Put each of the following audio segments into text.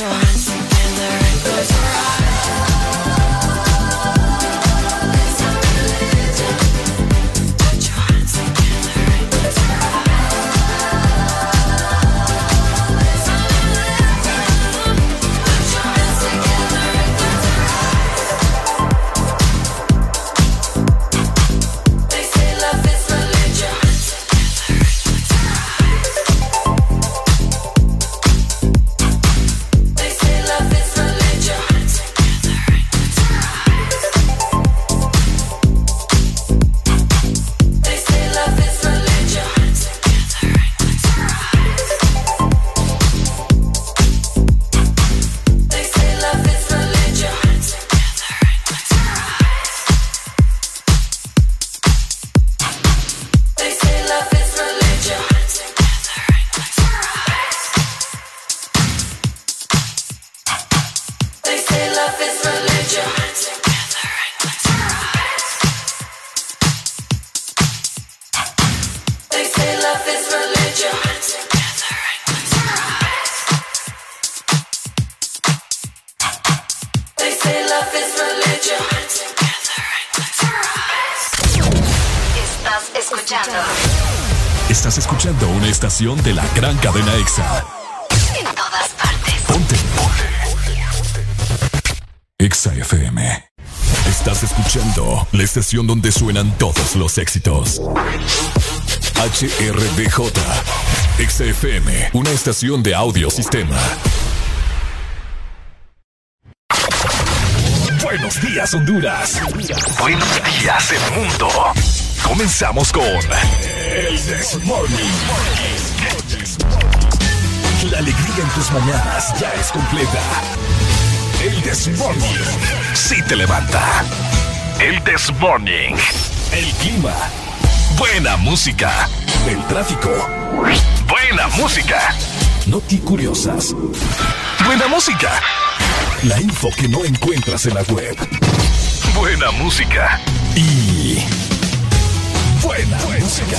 yours. De la gran cadena EXA. En todas partes. Ponte. EXA FM. Estás escuchando la estación donde suenan todos los éxitos. HRDJ. EXA FM, una estación de audio sistema. Buenos días, Honduras. Buenos días, el mundo. Comenzamos con El This Morning. La alegría en tus mañanas ya es completa. El This Morning sí te levanta. El This Morning. El clima. Buena música. El tráfico. Buena música. Noti curiosas. Buena música. La info que no encuentras en la web. Buena música. Y buena, música.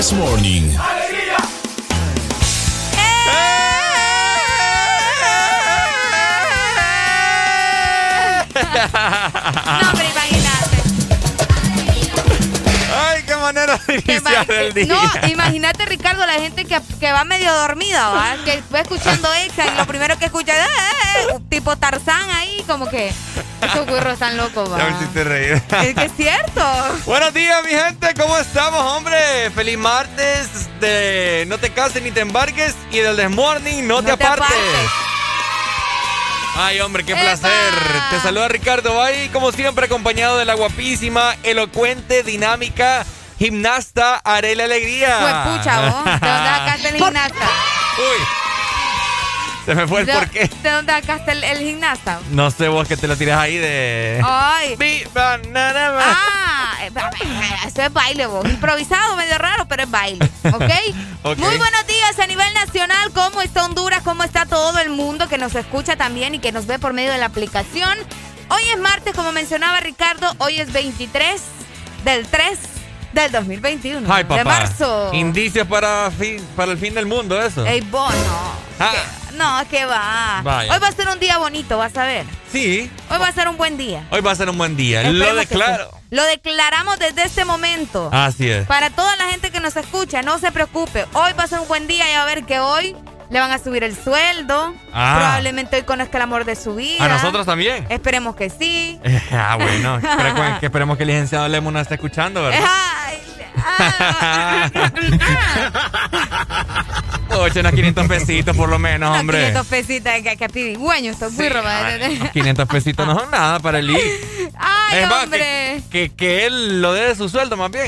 This Morning. no, pero imagínate. Manera de iniciar el día. No, imagínate, Ricardo, la gente que, que va medio dormida, ¿va? Que va escuchando Exa y lo primero que escucha es eh, eh, tipo Tarzán ahí, como que esos burros están locos, ¿va? Ya me hiciste reír. Es que es cierto. Buenos días, mi gente, ¿cómo estamos, hombre? Feliz martes de No te cases ni te embarques y del Desmorning No, te, apartes. Ay, hombre, qué placer. Te saluda Ricardo Bay, como siempre, acompañado de la guapísima, elocuente, dinámica, gimnasta Arela Alegría. Pues pucha, vos. ¿De dónde sacaste el gimnasta? Uy. Se me fue el ¿De, qué. ¿De dónde sacaste el, el, gimnasta? No sé vos que te lo tiras ahí de. Ay. banana Ah, eso es baile, vos. Improvisado, medio raro, pero es baile. ¿Okay? ¿ok? Muy buenos días a nivel nacional. ¿Cómo está Honduras? ¿Cómo está todo el mundo que nos escucha también y que nos ve por medio de la aplicación? Hoy es martes, como mencionaba Ricardo. Hoy es 23 del 3 del 2021. Ay, papá. De marzo. Indicios para, fin, para el fin del mundo, eso. Ey, bono. Ah. No, que va. Vaya. Hoy va a ser un día bonito, vas a ver. Sí. Hoy va a ser un buen día. Hoy va a ser un buen día. Esperemos Lo declaro. Lo declaramos desde este momento. Así es. Para toda la gente que nos escucha, no se preocupe. Hoy va a ser un buen día y a ver que hoy le van a subir el sueldo. Ah. Probablemente hoy conozca el amor de su vida. A nosotros también. Esperemos que sí. ah, bueno. Espero que, esperemos que el licenciado Lemo nos esté escuchando, ¿verdad? Ay, ah. Oye, unos 500 pesitos por lo menos, hombre. 500 pesitos que, que pidigüeño, esto es muy robado. 500 pesitos no son nada para el I. Ay, hombre. que, que, él lo dé de su sueldo más bien.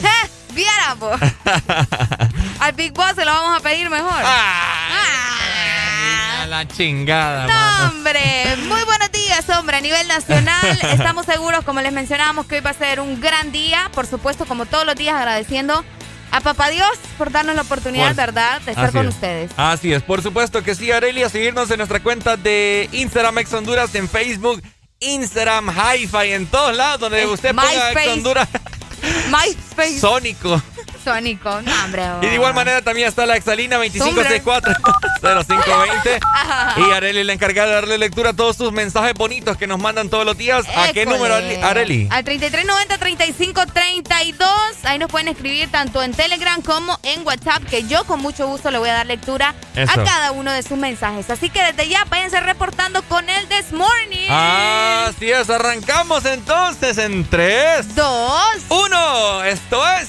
Viera, pues. Al Big Boss se lo vamos a pedir mejor. Ah, la chingada. No, hombre. Muy buenos días, hombre. A nivel nacional, estamos seguros, como les mencionábamos, que hoy va a ser un gran día. Por supuesto, como todos los días, agradeciendo a papá Dios por darnos la oportunidad, ¿verdad?, de estar con ustedes. Así es, por supuesto que sí, Arelia, seguirnos en nuestra cuenta de Instagram Ex Honduras, en Facebook, Instagram, Hi-Fi, en todos lados donde usted ponga Ex Honduras. MySpace. Sónico. Sónico, no, hombre. Y de igual manera también está la Exalina 2564-0520. y Areli la encargada de darle lectura a todos sus mensajes bonitos que nos mandan todos los días. ¿A qué número, Areli? Al 3390-3532. Ahí nos pueden escribir tanto en Telegram como en WhatsApp, que yo con mucho gusto le voy a dar lectura a cada uno de sus mensajes. Así que desde ya váyanse reportando con el This Morning. Así es, arrancamos entonces en 3, 2, 1. Esto es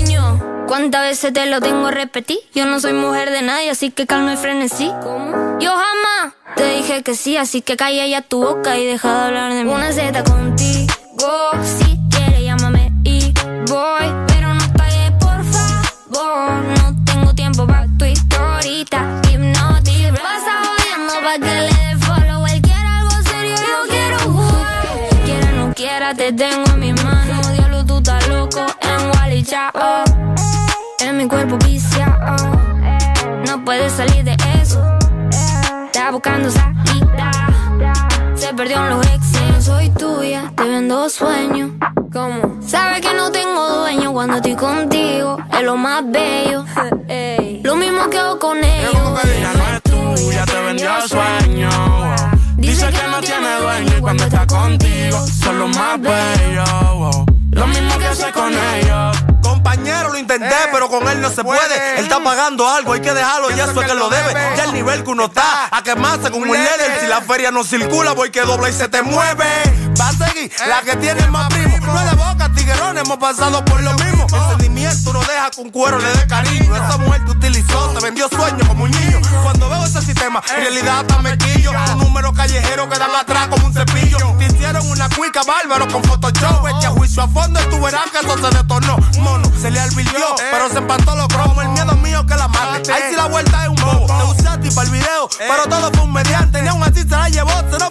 ¿Cuántas veces te lo tengo a repetir? Yo no soy mujer de nadie, así que calma y frenesí. ¿Cómo? Yo jamás te dije que sí, así que calla ya tu boca y deja de hablar de mí. Una Z contigo, si quieres llámame y voy. Pero no calles, por favor. No tengo tiempo para tu historita. Hipnotic, pasa jodiendo pa' que le dé follow. Él quiere algo serio, yo quiero jugar. Quiera no quiera, te tengo mi cuerpo viciado. No puedes salir de eso. Está buscando salida. Se perdió en los exes. Soy tuya, te vendo sueños. ¿Cómo? Sabes que no tengo dueño cuando estoy contigo. Es lo más bello. Lo mismo que hago con ellos. Ella no es tuya, te vendió sueños. Dice que no tiene dueño y cuando está contigo son los más bellos. Lo mismo que hace con ellos. Compañero, lo intenté, eh, pero con él no se puede. Él está pagando algo, hay que dejarlo, y eso es que lo debe. Ya el nivel que uno está, a quemarse como un líder. Si la feria no circula, voy que dobla y se te mueve. Va a seguir eh, la que tiene más primo. No es de boca, tiguerón, hemos pasado por lo mismo. El sentimiento no deja con cuero le dé cariño. Esa mujer te utilizó, te vendió sueños como un niño. Cuando en realidad hasta me quillo. Un número callejero que dan atrás como un cepillo. Te hicieron una cuica bárbaro con Photoshop. Este a juicio a fondo, tú verás que eso se detonó. Mono, se le alvirtió, pero se empató los cromos. El miedo mío que la mate. Ahí sí la vuelta es un bobo. Te usé a ti para el video, pero todo fue un mediante. Ni aún así se la llevó, se lo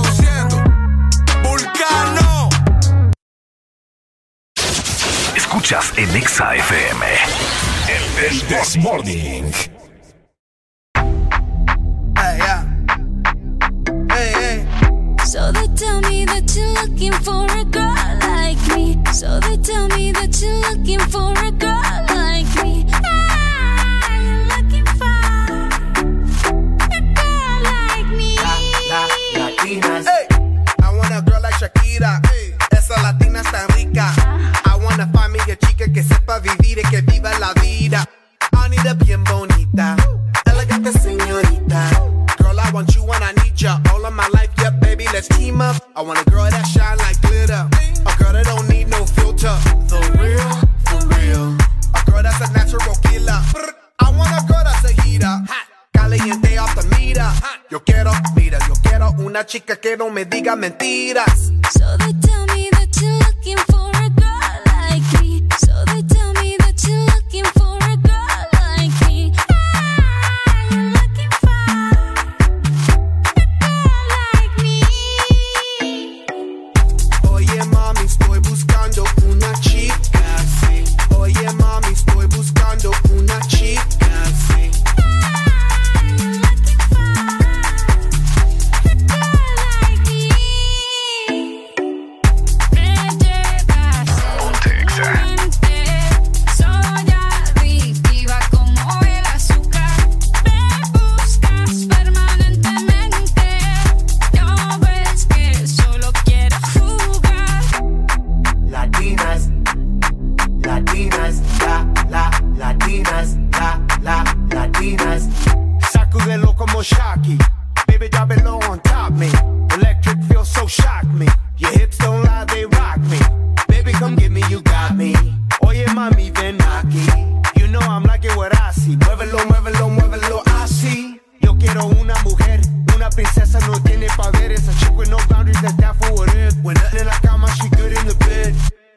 Escuchas en Exa FM, el This Morning. Hey, yeah. hey, hey. So they tell me that you're looking for a girl like me. So they tell me that you're looking for a girl like me. I want a girl like Shakira. Esa latina está rica. I wanna find me a chica que sepa vivir y que viva la vida. I need a bien bonita. Elegante señorita. Girl, I want you and I need ya. All of my life, yeah, baby, let's team up. I want a girl that shine like glitter. A girl that don't need no filter. The real, for real. A girl that's a natural killer. I want a girl that's a heater. Caliente off the mira. Yo quiero, mira, yo quiero una chica que no me diga mentiras. So they tell me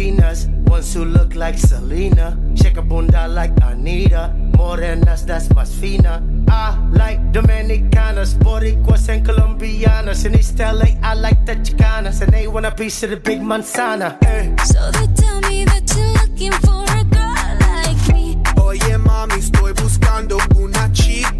Latinas, ones who look like Selena, shake a bunda like Anita, morenas that's más fina. I like Dominicanas, Boricuas and Colombianas. In East LA, I like the Chicanas, and they want a piece of the big manzana. Eh. So they tell me that you're looking for a girl like me. Oye mami, estoy buscando una chica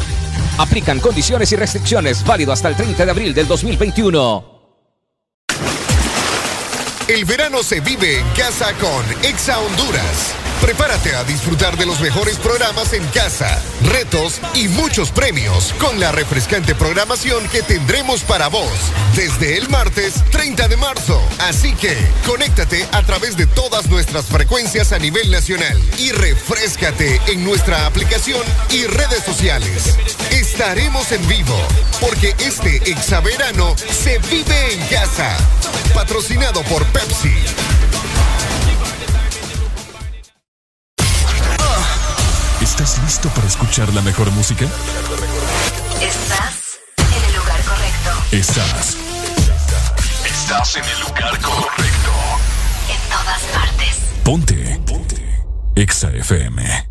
Aplican condiciones y restricciones válido hasta el 30 de abril del 2021. El verano se vive en casa con Exa Honduras. Prepárate a disfrutar de los mejores programas en casa, retos y muchos premios con la refrescante programación que tendremos para vos desde el martes 30 de marzo. Así que conéctate a través de todas nuestras frecuencias a nivel nacional y refrescate en nuestra aplicación y redes sociales. Estaremos en vivo porque este exaverano se vive en casa. Patrocinado por Pepsi. ¿Estás listo para escuchar la mejor música? Estás en el lugar correcto. Estás. Estás en el lugar correcto. En todas partes. Ponte. Ponte. Exa FM.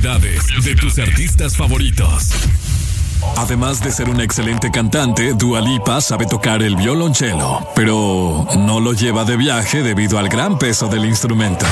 de tus artistas favoritos. Además de ser un excelente cantante, Dua Lipa sabe tocar el violonchelo, pero no lo lleva de viaje debido al gran peso del instrumento.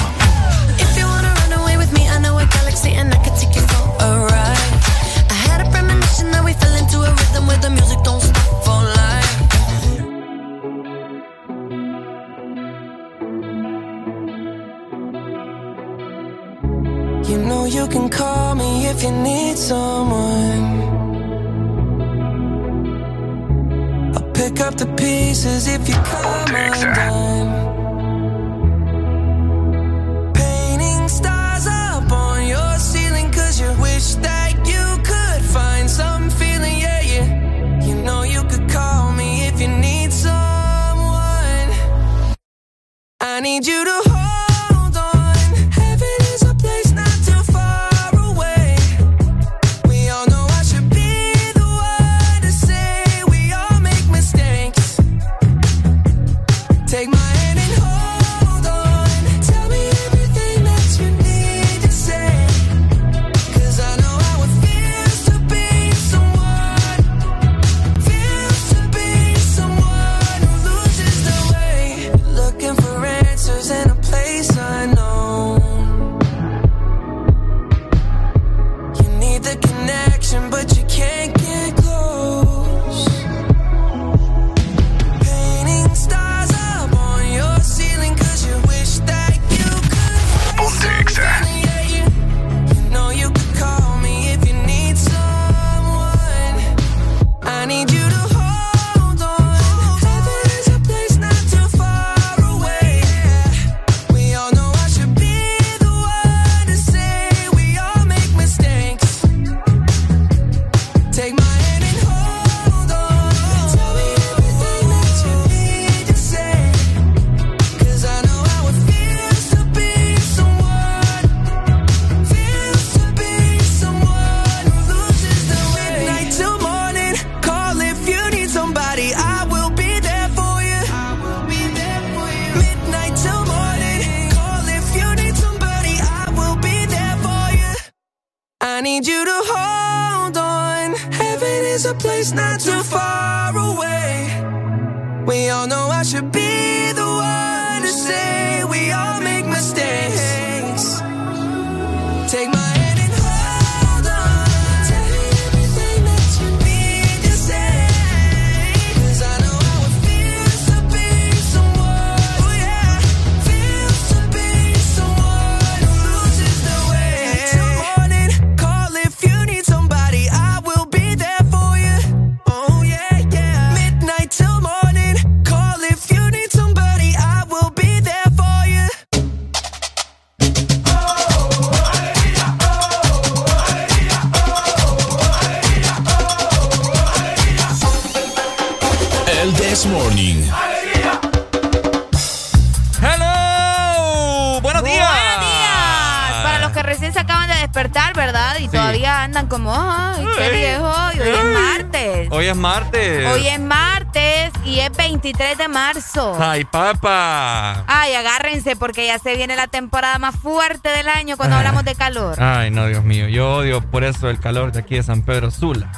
Ay, papá. Ay, agárrense porque ya se viene la temporada más fuerte del año cuando hablamos de calor. Ay, no, Dios mío. Yo odio por eso el calor de aquí de San Pedro Sula.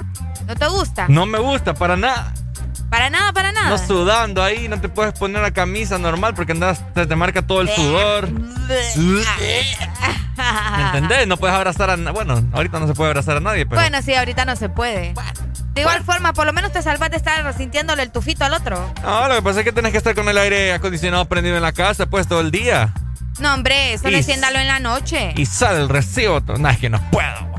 ¿No te gusta? No me gusta, para nada. Para nada, para nada. No sudando ahí, no te puedes poner la camisa normal porque andas, te, te marca todo el eh. sudor. ¿Me entendés? No puedes abrazar a... Bueno, ahorita no se puede abrazar a nadie, pero... Bueno, sí, ahorita no se puede. De igual forma, por lo menos te salvas de estar sintiéndole el tufito al otro. No, lo que pasa es que tienes que estar con el aire acondicionado prendido en la casa, pues, todo el día. No, hombre, solo enciéndalo en la noche. Y sale el recibo. No, es que no puedo.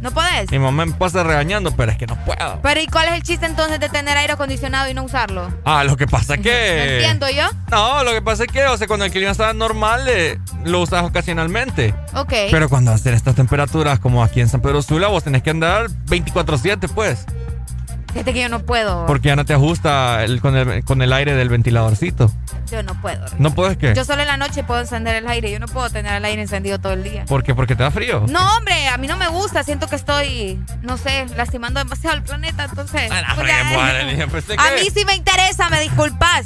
¿No podés? Mi mamá me pasa regañando, pero es que no puedo. Pero ¿y cuál es el chiste entonces de tener aire acondicionado y no usarlo? Ah, lo que pasa es ¿No que... entiendo yo? No, lo que pasa es que, o sea, cuando el clima está normal, eh, lo usas ocasionalmente. Ok. Pero cuando hacen estas temperaturas como aquí en San Pedro Sula, vos tenés que andar 24-7, pues. Fíjate que yo no puedo. Porque ya no te ajusta el- con, el, con el aire del ventiladorcito. Yo no puedo. ¿No puedes qué? Yo solo en la noche puedo encender el aire. Yo no puedo tener el aire encendido todo el día. ¿Por qué? Porque te da frío. No, hombre, a mí no me gusta. Siento que estoy, no sé, lastimando demasiado al planeta. Entonces. pues hombre, ya- madre mía, pensé a mí sí me interesa, me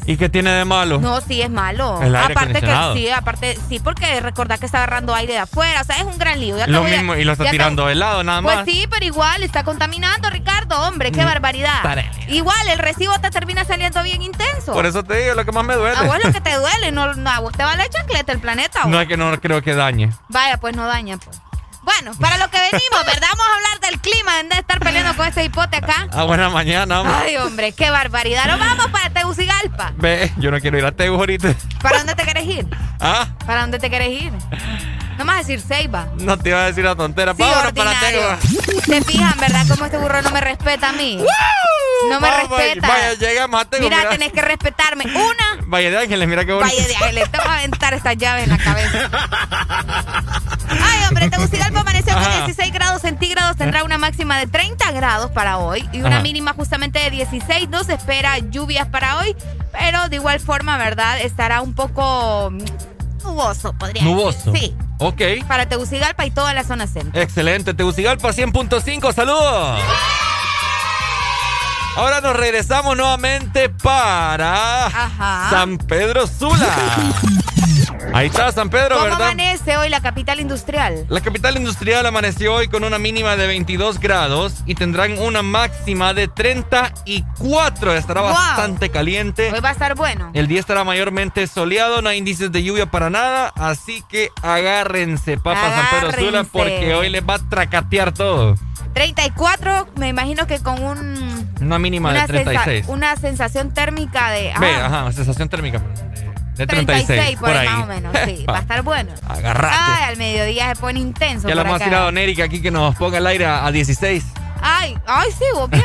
¿Y qué tiene de malo? No, sí es malo. El aire aparte que sí, aparte sí, porque recordar que está agarrando aire de afuera, o sea, es un gran lío. Ya Lo a- mismo, y lo está tirando de lado, nada Pues más. sí, pero igual está contaminando, Ricardo, hombre, qué Mm, barbaridad. Igual el recibo te termina saliendo bien intenso. Por eso te digo, lo que más me duele. A vos lo que te duele, no, no, a vos te va la chancleta el planeta. No es que no creo que dañe. Vaya, pues no daña, pues. Bueno, para lo que venimos, ¿verdad? Vamos a hablar del clima, en de estar peleando con este hipote acá. Ah, buena mañana, hombre. Ay, hombre, qué barbaridad. Nos vamos para Tegucigalpa. Ve, yo no quiero ir a Tegu ahorita. ¿Para dónde te quieres ir? ¿Ah? ¿Para dónde te quieres ir? No me vas a decir Ceiba. No te iba a decir la tontera. Sí, Vámonos para ordinario. Tegu. Se fijan, ¿verdad? Cómo este burro no me respeta a mí. No me Vamos, respeta. Vaya, llegamos a Tegu. Mira, mira. tenés que respetarme. Una, Valle de Ángeles, mira qué bonito. vaya de ángeles. Te voy a aventar estas llaves en la cabeza. Ay, hombre, Tegucigalpa amaneció con Ajá. 16 grados centígrados. Tendrá una máxima de 30 grados para hoy y una Ajá. mínima justamente de 16. No se espera lluvias para hoy, pero de igual forma, ¿verdad? Estará un poco nuboso, podría Nuboso. decir. Sí, Ok. para Tegucigalpa y toda la zona centro. Excelente. Tegucigalpa 100.5. Saludos. Ahora nos regresamos nuevamente para Ajá. San Pedro Sula. Ahí está San Pedro, ¿Cómo ¿verdad? amanece hoy la capital industrial? La capital industrial amaneció hoy con una mínima de 22 grados y tendrán una máxima de 34. Estará Wow. bastante caliente. Hoy va a estar bueno. El día estará mayormente soleado, no hay índices de lluvia para nada, así que agárrense, papá San Pedro Sula, porque hoy les va a tracatear todo. 34, me imagino que con un Una mínima una, de 36. sensa- una sensación térmica de Ve, ah, ajá, sensación térmica de, de 36, 36, por, ahí más o menos. Sí, va a estar bueno. Agarrate. Ay, al mediodía se pone intenso. ya la por hemos tirado a Nérica aquí que nos ponga el aire a, a 16. Ay, ay, sí, vos.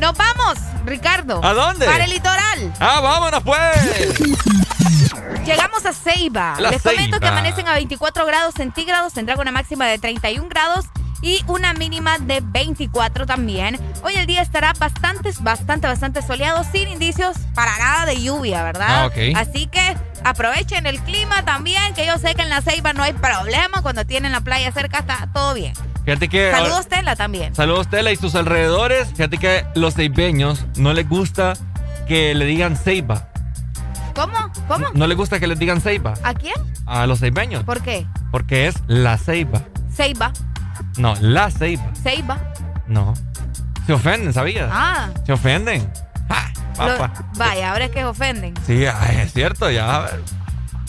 Nos vamos, Ricardo. ¿A dónde? Para el litoral. ¡Ah, vámonos pues! Llegamos a Ceiba. La Les comento que amanecen a 24 grados centígrados, tendrán una máxima de 31 grados y una mínima de 24 también. Hoy el día estará bastante, bastante, bastante soleado, sin indicios para nada de lluvia, ¿verdad? Ah. Así que aprovechen el clima también, que yo sé que en la Ceiba no hay problema, cuando tienen la playa cerca está todo bien. Fíjate que... Saludos, Tela, también. Saludos, Tela y sus alrededores. Fíjate que los ceibeños no les gusta que le digan ceiba. ¿Cómo? ¿Cómo? No les gusta que les digan ceiba ¿A quién? a los ceibeños. ¿Por qué? Porque es la ceiba. Ceiba, No, la ceiba. Ceiba. No. Se ofenden, ¿sabías? Ah, Se ofenden. lo- Papá. vaya, ahora es que ofenden. Sí, ay, es cierto, ya.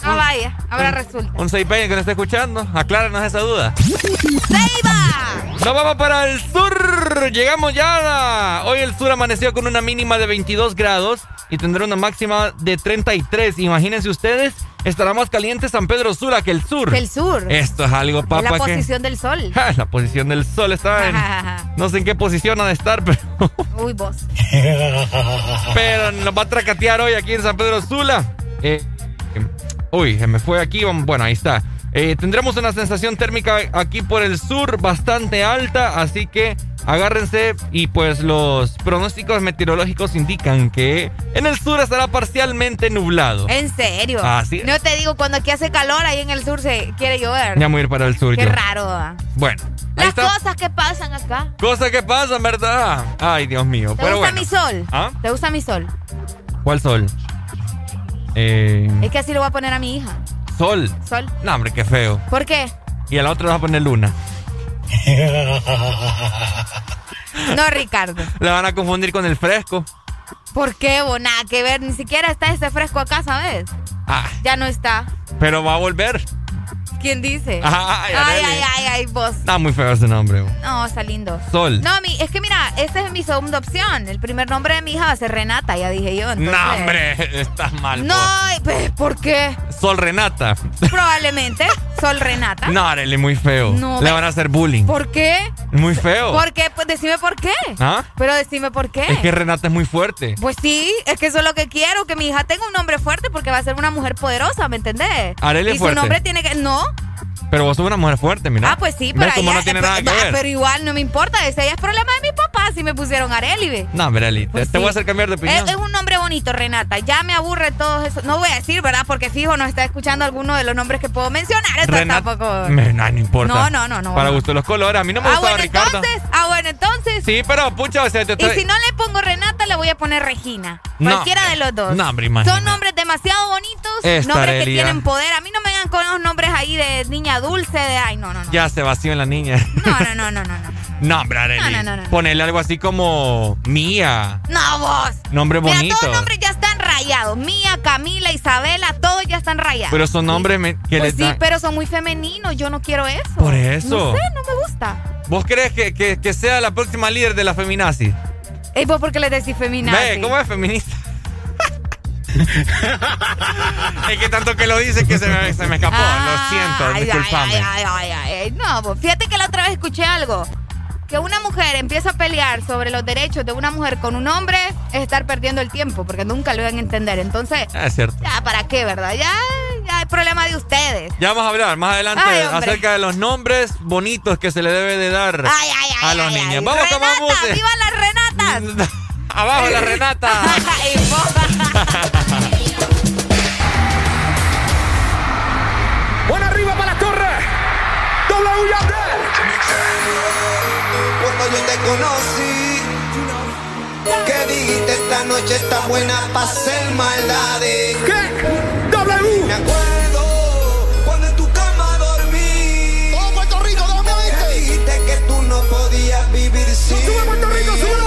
Ah, vaya, ahora resulta. Un ceibeño que nos esté escuchando, acláranos esa duda. ¡Ceiba! Nos vamos para el sur. Llegamos ya. Hoy el sur amaneció con una mínima de 22 grados y tendrá una máxima de 33. Imagínense ustedes, estará más caliente San Pedro Sula que el sur. Que el sur. Esto es algo, papá. la que- posición del sol. Ja, la posición del sol está en... No sé en qué posición ha de estar, pero... Uy, vos. Pero nos va a tracatear hoy aquí en San Pedro Sula. Eh, uy, se me fue aquí. Bueno, ahí está. Eh, tendremos una sensación térmica aquí por el sur bastante alta, así que agárrense y pues los pronósticos meteorológicos indican que en el sur estará parcialmente nublado. En serio. Así es. No te digo, cuando aquí hace calor, ahí en el sur se quiere llover. Ya voy a ir para el sur Qué yo. raro. Bueno, Las está. cosas que pasan acá. Cosas que pasan, ¿verdad? Ay, Dios mío. ¿Te Pero gusta bueno. mi sol? ¿Ah? ¿Te gusta mi sol? ¿Cuál sol? Eh, Es que así lo voy a poner a mi hija. sol. Sol. No, hombre, qué feo. ¿Por qué? Y al otro le vas a poner luna. No, Ricardo. Le van a confundir con el fresco. ¿Por qué, vos? Nada que ver. Ni siquiera está ese fresco acá, ¿sabes? Ah, Ya no está. pero va a volver. ¿Quién dice? Ay, ay, ay, ay, ay, vos. Está muy feo ese nombre. No, está lindo. Sol. No, mi, es que mira, esa es mi segunda opción. El primer nombre de mi hija va a ser Renata, ya dije yo. entonces- No, hombre, estás mal. No, pues, ¿por qué? Sol Renata. Probablemente. Sol Renata. No, Arely, muy feo. No, Le van a hacer bullying. ¿Por qué? Muy feo. ¿Por qué? Pues decime por qué. ¿Ah? Pero decime por qué. Es que Renata es muy fuerte. Pues sí, es que eso es lo que quiero, que mi hija tenga un nombre fuerte porque va a ser una mujer poderosa, ¿me entendés? Arely y fuerte. su nombre tiene que... No. up. Pero vos sos una mujer fuerte, mira. Ah, pues sí, pero... ¿Ves cómo ella- no tiene pues, nada que ah, ver? Pero igual no me importa, ese ya es problema de mi papá si me pusieron Arely, ve. No, hombre, Arely, te, Pues te voy a sí. hacer cambiar de opinión. Es, es un nombre bonito, Renata. Ya me aburre todo eso. No voy a decir, ¿verdad? Porque fijo nos está escuchando alguno de los nombres que puedo mencionar. Entonces Renata- tampoco... Me- no, no importa. No, no, no, no, Para no. gusto los colores. A mí no me ah, gustaba bueno, Ricardo. entonces... Ah, bueno, entonces... Sí, pero pucha, o sea, te Y estoy- si no le pongo Renata, le voy a poner Regina. No, Cualquiera de los dos. no, hombre. Son nombres demasiado bonitos, Esta nombres que tienen poder. A mí no me vengan con los nombres ahí de niña dulce, de ay, no, no, no. Ya se vació en la niña. No, no, no, no, no, no. no, hombre, Arely. No, no, no, no. Ponele algo así como Mía. No, vos. Nombre Mira, bonito. todos los nombres ya están rayados. Mía, Camila, Isabela, todos ya están rayados. Pero son nombres que pues les sí, dan- pero son muy femeninos. Yo no quiero eso. Por eso. No sé, no me gusta. ¿Vos crees que, que- que sea la próxima líder de la feminazi? Ey, vos, ¿por qué le decís feminazi? Ve, ¿cómo es feminista? es que tanto que lo dice que se me, se me escapó. lo siento, Ay, disculpame. Ay, ay, ay, ay, ay. No, pues, fíjate que la otra vez escuché algo. Que una mujer empieza a pelear sobre los derechos de una mujer con un hombre es estar perdiendo el tiempo, porque nunca lo van a entender. Entonces, Ah, Es cierto. ya, ¿para qué, verdad? Ya, ya hay problema de ustedes. Ya vamos a hablar más adelante acerca de los nombres bonitos que se le debe de dar a los niños. Vamos Renata, música. ¡Viva las Renatas! Abajo la Renata. conocí, que dijiste esta noche está buena para hacer maldades. ¿Qué? W. Me acuerdo cuando en tu cama dormí. Todo Puerto Rico, ¿dónde dijiste que tú no podías vivir sin Sube Puerto Rico, mí.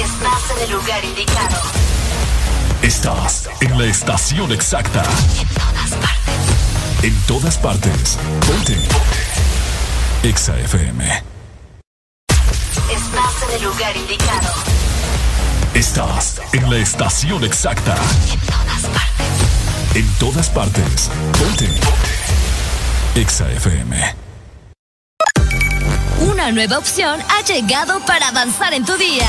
Estás en el lugar indicado. Estás en la estación exacta. En todas partes. Ponte. Exa FM. Estás en el lugar indicado. Estás en la estación exacta. En todas partes. Ponte. Exa FM. Una nueva opción ha llegado para avanzar en tu día,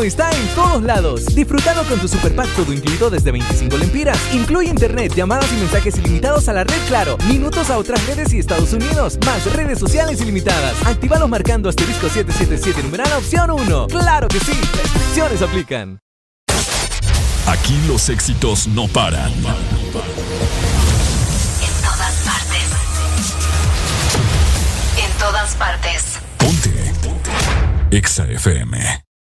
Está en todos lados. Disfrutando con tu super pack todo incluido desde 25 lempiras. Incluye internet, llamadas y mensajes ilimitados a la red Claro, minutos a otras redes y Estados Unidos, más redes sociales ilimitadas. Actívalos marcando asterisco 777 numeral opción 1. ¡Claro que sí! Restricciones aplican. Aquí los éxitos no paran. En todas partes. En todas partes. Exa FM.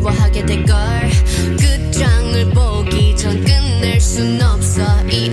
미워하게 될걸. 끝장을 보기 전 끝낼 순 없어. 이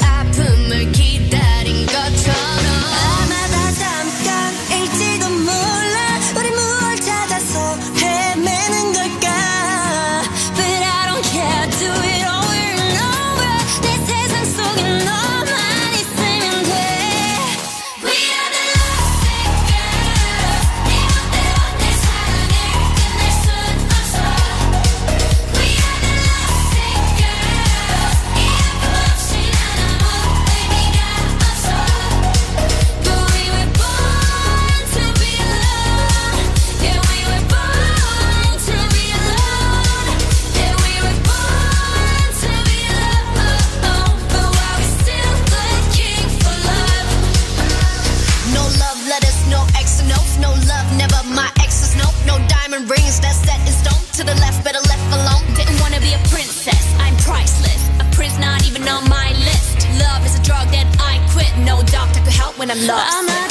To the left, better left alone. Didn't wanna be a princess, I'm priceless. A prince not even on my list. Love is a drug that I quit. No doctor could help when I'm lost.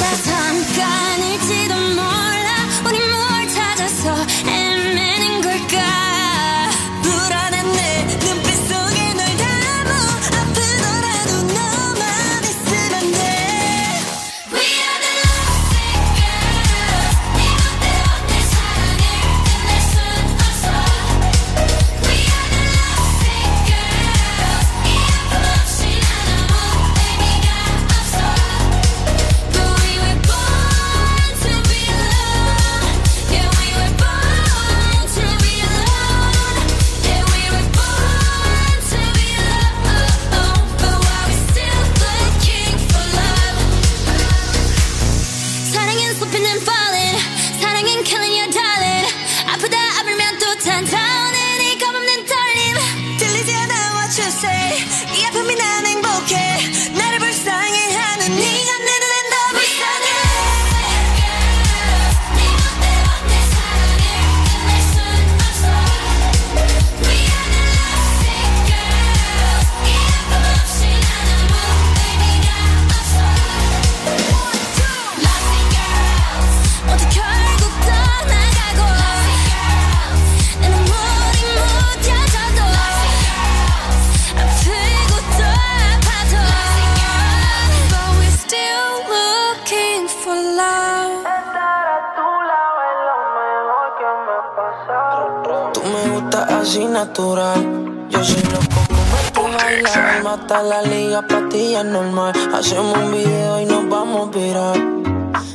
Natural. Yo soy loco como tu bailar. Mata la liga, patilla normal. Hacemos un video y nos vamos a virar.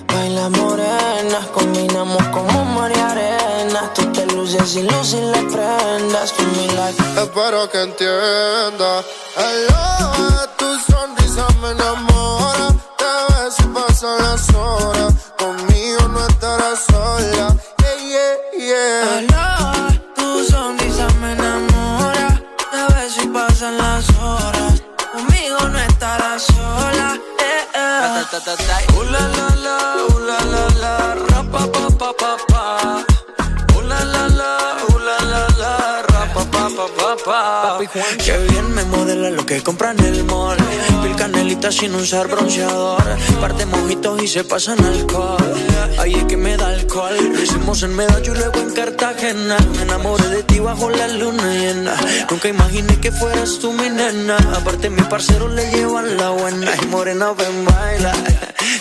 Baila morenas, combinamos como María Arena. Tú te luces y luces las prendas. Tú mi life. Espero que entienda. Hello, tu sonrisa me enamora. Te ves y pasan las horas. Modela sin usar bronceador. Par de mojitos y se pasan alcohol. Ahí es que me da alcohol. Lo hicimos en Medallo y luego en Cartagena. Me enamoré de ti bajo la luna llena. Nunca imaginé que fueras tú mi nena. Aparte, mi parcero le llevan la buena. Y morena, ven, baila.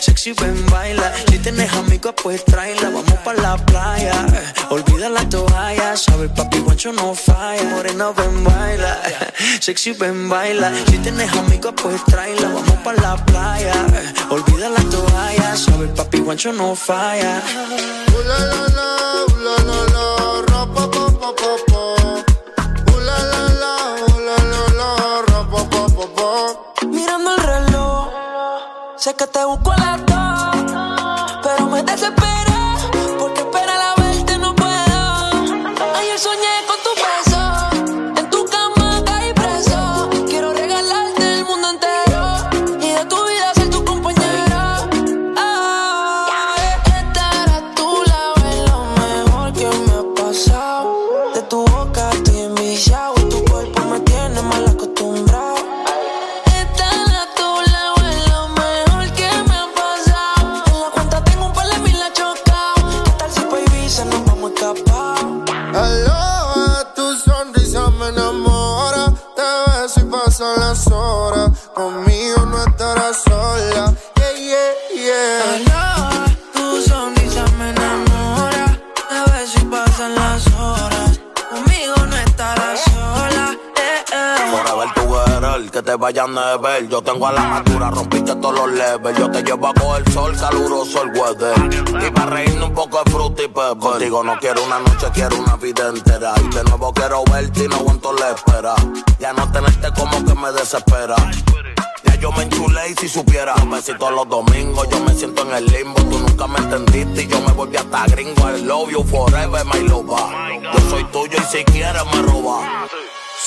Sexy, ven, baila. Si tienes amigos, pues tráela. Vamos pa' la playa. Olvida la toalla. Sabes, papi, guacho no falla. Morena, ven, baila. Sexy, ven, baila. Si tienes amigos, pues tráela. Vamos pa' la playa. Olvida la toalla. Sabes, papi, guacho no falla. Uh, la, la, la, la, la, la, ra, pa, pa, pa, pa, pa. Uh, la, la, la, la, la, la, ra, pa, pa, pa, pa. Mirando el reloj, sé que te busco a las Yo tengo a la madura, rompiste todos los levels. Yo te llevo a coger sol, caluroso el weather. Y para reírnos un poco de fruta y pepper. Contigo no quiero una noche, quiero una vida entera. Y de nuevo quiero verte y no aguanto la espera. Ya no tenerte como que me desespera. Yo me enchulé y si supiera Un besito los domingos, yo me siento en el limbo Tú nunca me entendiste y yo me volví hasta gringo I love you forever, my lover Yo soy tuyo y si quieres me roba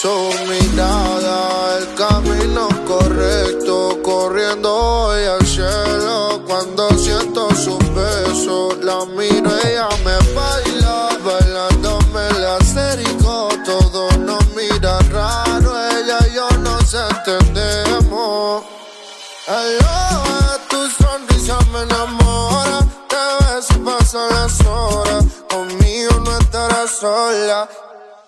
Su mirada, el camino correcto, corriendo hoy al cielo. Cuando siento sus besos, la miro, ella me baila, bailándome la acerico. Todo nos mira raro, ella y yo nos entendemos. Aloha, tu sonrisa me enamora. Te ves y pasan las horas. Conmigo no estarás sola.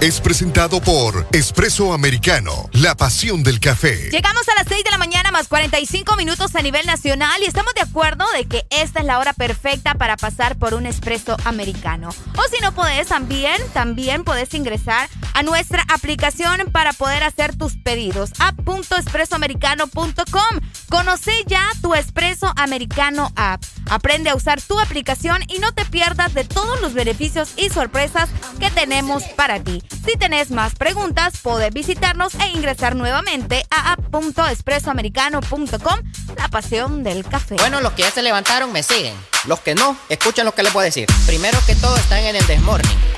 es presentado por Espresso Americano, la pasión del café. Llegamos a las 6 de la mañana más 45 minutos a nivel nacional y estamos de acuerdo de que esta es la hora perfecta para pasar por un espresso americano. O si no podés también, también podés ingresar a nuestra aplicación para poder hacer tus pedidos. app.espressoamericano.com. Conoce ya tu Espresso Americano app. Aprende a usar tu aplicación y no te pierdas de todos los beneficios y sorpresas que tenemos para ti. Si tenés más preguntas, podés visitarnos e ingresar nuevamente a app.espressoamericano.com, la pasión del café. Bueno, los que ya se levantaron me siguen. Los que no, escuchen lo que les voy a decir. Primero que todo están en el Desmorning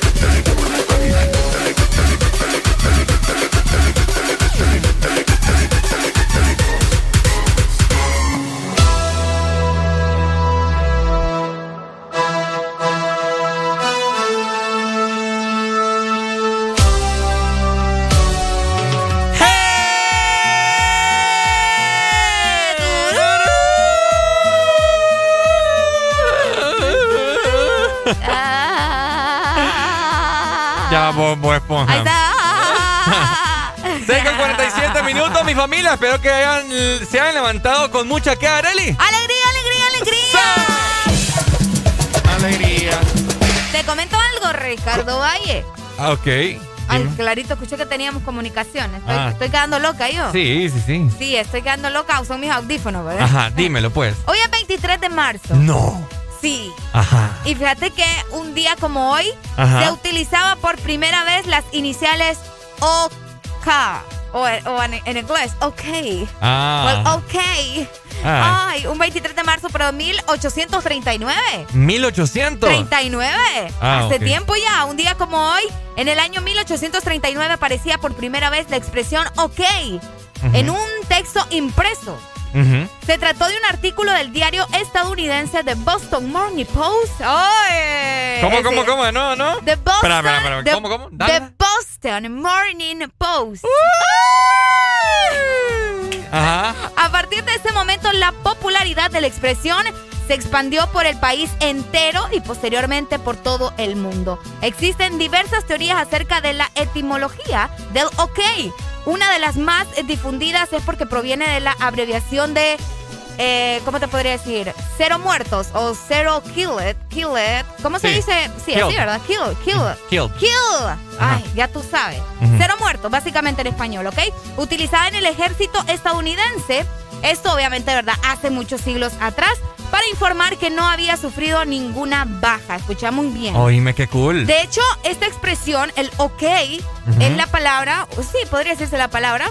Ya, Bobo Esponja. Ahí está. 6 con 47 minutos, mi familia. Espero que hayan, se hayan levantado con mucha que, Areli. ¡Alegría, alegría, alegría! Alegría. Te comento algo, Ricardo Valle. Ah, ok. Ay, clarito, escuché que teníamos comunicación. Estoy, Ah. estoy quedando loca yo. Sí, sí, sí. Sí, estoy quedando loca. Son mis audífonos, ¿verdad? Ajá, dímelo pues. Hoy es 23 de marzo. No. Sí. Ajá. Y fíjate que un día como hoy Ajá. se utilizaba por primera vez las iniciales OK. O, o en, en inglés, OK. Ah. Well, OK. Ah. Ay, un 23 de marzo, pero de 1839. 1800. 39. Ah, Hace tiempo ya, un día como hoy, en el año 1839 aparecía por primera vez la expresión OK en un texto impreso. Se trató de un artículo del diario estadounidense The Boston Morning Post. ¿Cómo, Ese- cómo, cómo? No, no. The Boston, Espera, espera, espera. The- ¿Cómo, cómo? Dale. The Boston Morning Post. Ajá. A partir de ese momento, la popularidad de la expresión se expandió por el país entero y posteriormente por todo el mundo. Existen diversas teorías acerca de la etimología del OK. Una de las más difundidas es porque proviene de la abreviación de, eh, ¿cómo te podría decir? Cero muertos o cero killed. Killed. ¿Cómo se dice? Sí, así, ¿verdad? Kill, kill. Kill. Ajá. Ay, ya tú sabes. Ujú. Cero muertos, básicamente en español, ¿ok? Utilizada en el ejército estadounidense. Esto obviamente, ¿verdad? Hace muchos siglos atrás para informar que no había sufrido ninguna baja. Escucha muy bien. Oíme, qué cool. De hecho, esta expresión, el ok, es la palabra, sí, podría decirse la palabra,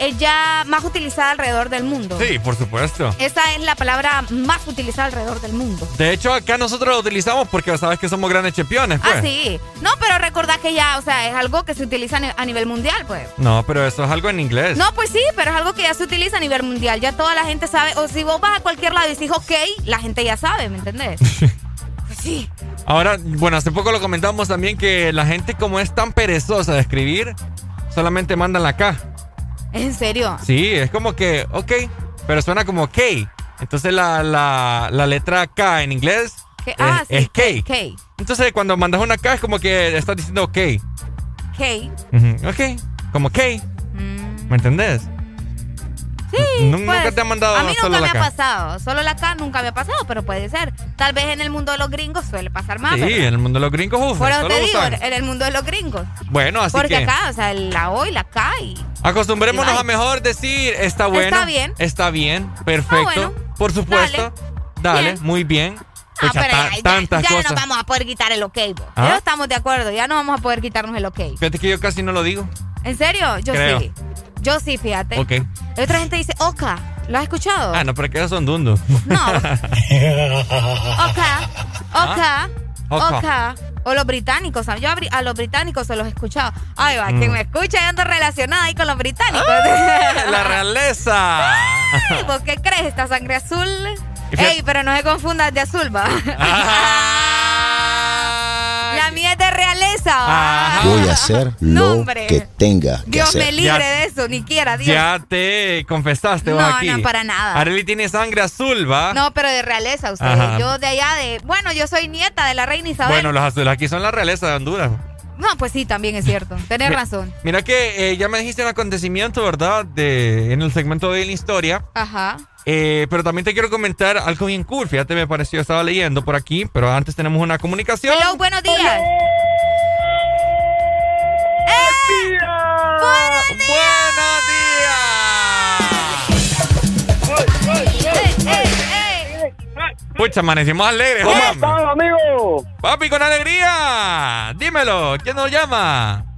es ya más utilizada alrededor del mundo. Sí, por supuesto. Esa es la palabra más utilizada alrededor del mundo. De hecho, acá nosotros lo utilizamos porque sabes que somos grandes champions, pues. Ah, sí. No, pero recordad que ya, o sea, es algo que se utiliza a ni- a nivel mundial, pues. No, pero eso es algo en inglés. No, pues sí, pero es algo que ya se utiliza a nivel mundial. Ya toda la gente sabe. O si vos vas a cualquier lado y dices ok, la gente ya sabe, ¿me entendés? pues sí. Ahora, bueno, hace poco lo comentamos también que la gente como es tan perezosa de escribir, solamente mandan la K. ¿En serio? Sí, es como que, ok, pero suena como K. Entonces la, la, la letra K en inglés Ah, sí. es K. K. Entonces cuando mandas una K es como que estás diciendo ok. K. Ujú, Ok, como K. ¿Me entendés? Sí. Nu- pues, Nunca te han mandado A mí solo nunca la me ha pasado. Solo la K nunca me ha pasado, pero puede ser. Tal vez en el mundo de los gringos suele pasar más. Sí, ¿verdad? en el mundo de los gringos, uf, Por eso te digo, usan. en el mundo de los gringos. Bueno, así Porque que acá, o sea, la O y la K y... acostumbrémonos y a mejor decir está bueno. Está bien. Está bien, perfecto. bueno. Por supuesto. Dale, Bien. muy bien. Ah, pero ya, ya- tantas ya no nos vamos a poder quitar el ok. ¿Ah? Ya estamos de acuerdo, ya no vamos a poder quitarnos el ok. Fíjate que yo casi no lo digo. ¿En serio? Yo Creo. sí. Yo sí, fíjate. Ok. Y otra gente dice Oka. ¿Lo has escuchado? Ah, no, pero que esos son dundos. No. Oka. Oka. Oka. Oka. O los británicos. ¿sabes? Yo a, los británicos se los he escuchado. Ay, va, Mm. quien me escucha y ando relacionada ahí con los británicos. La realeza. Ay, ¿Vos qué crees? ¿Esta sangre azul? Ey, pero no se confundas de azul, va. Mía es de realeza. Voy a hacer No, lo que tenga que Dios hacer. me libre Ya- de eso, ni quiera, Dios. Ya te confesaste vos No, aquí. no, para nada. Arely tiene sangre azul, ¿va? No, pero de realeza usted. Ajá. Yo de allá de. Bueno, yo soy nieta de la reina Isabel. Bueno, los azules aquí son la realeza de Honduras. No, pues sí, también es cierto. Tenés razón. Mira que eh, ya me dijiste un acontecimiento, ¿verdad? De, en el segmento de la historia. Ajá. Eh, pero también te quiero comentar algo bien cool. Fíjate, me pareció, estaba leyendo por aquí, pero antes tenemos una comunicación. Hello, buenos días. ¡Eh! ¡Buenos Pucha, amanecimos alegres. ¿Cómo amigos? amigo. Papi, con alegría. Dímelo, ¿quién nos llama?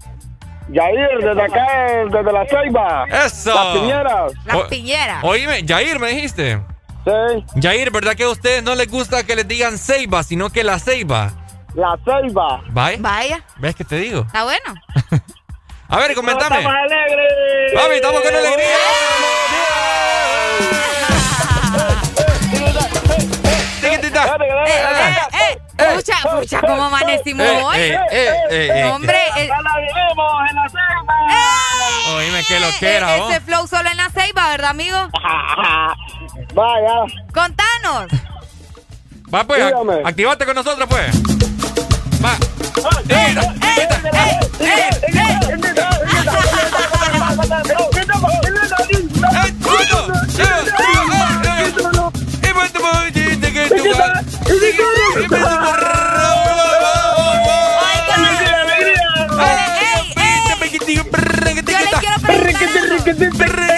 Yair, desde acá, desde la Ceiba. Eso. Las piñeras. Las O- piñeras. Oíme, Jair, me dijiste. Sí. Jair, ¿verdad que a ustedes no les gusta que les digan ceiba, sino que la ceiba? La Ceiba. ¿Vaya? Vaya, ¿Ves que te digo? está bueno. A ver, comentame. ¡Estamos alegres! Papi, estamos con alegría. Tiquitita. Eh, eh, Pucha, pucha, ¿cómo amanecimos Eh, hoy? eh, eh, eh, eh. Hombre, eh, ¡Ya la vivimos en la Ceiba! Oíme, que lo que era, eh, ¿oh? ese flow solo en la ceiba, ¿verdad, amigo? Vaya. Contanos. Va, pues, activate con nosotros, pues. Va. Eh, Ey, ey, yo le quiero preguntar.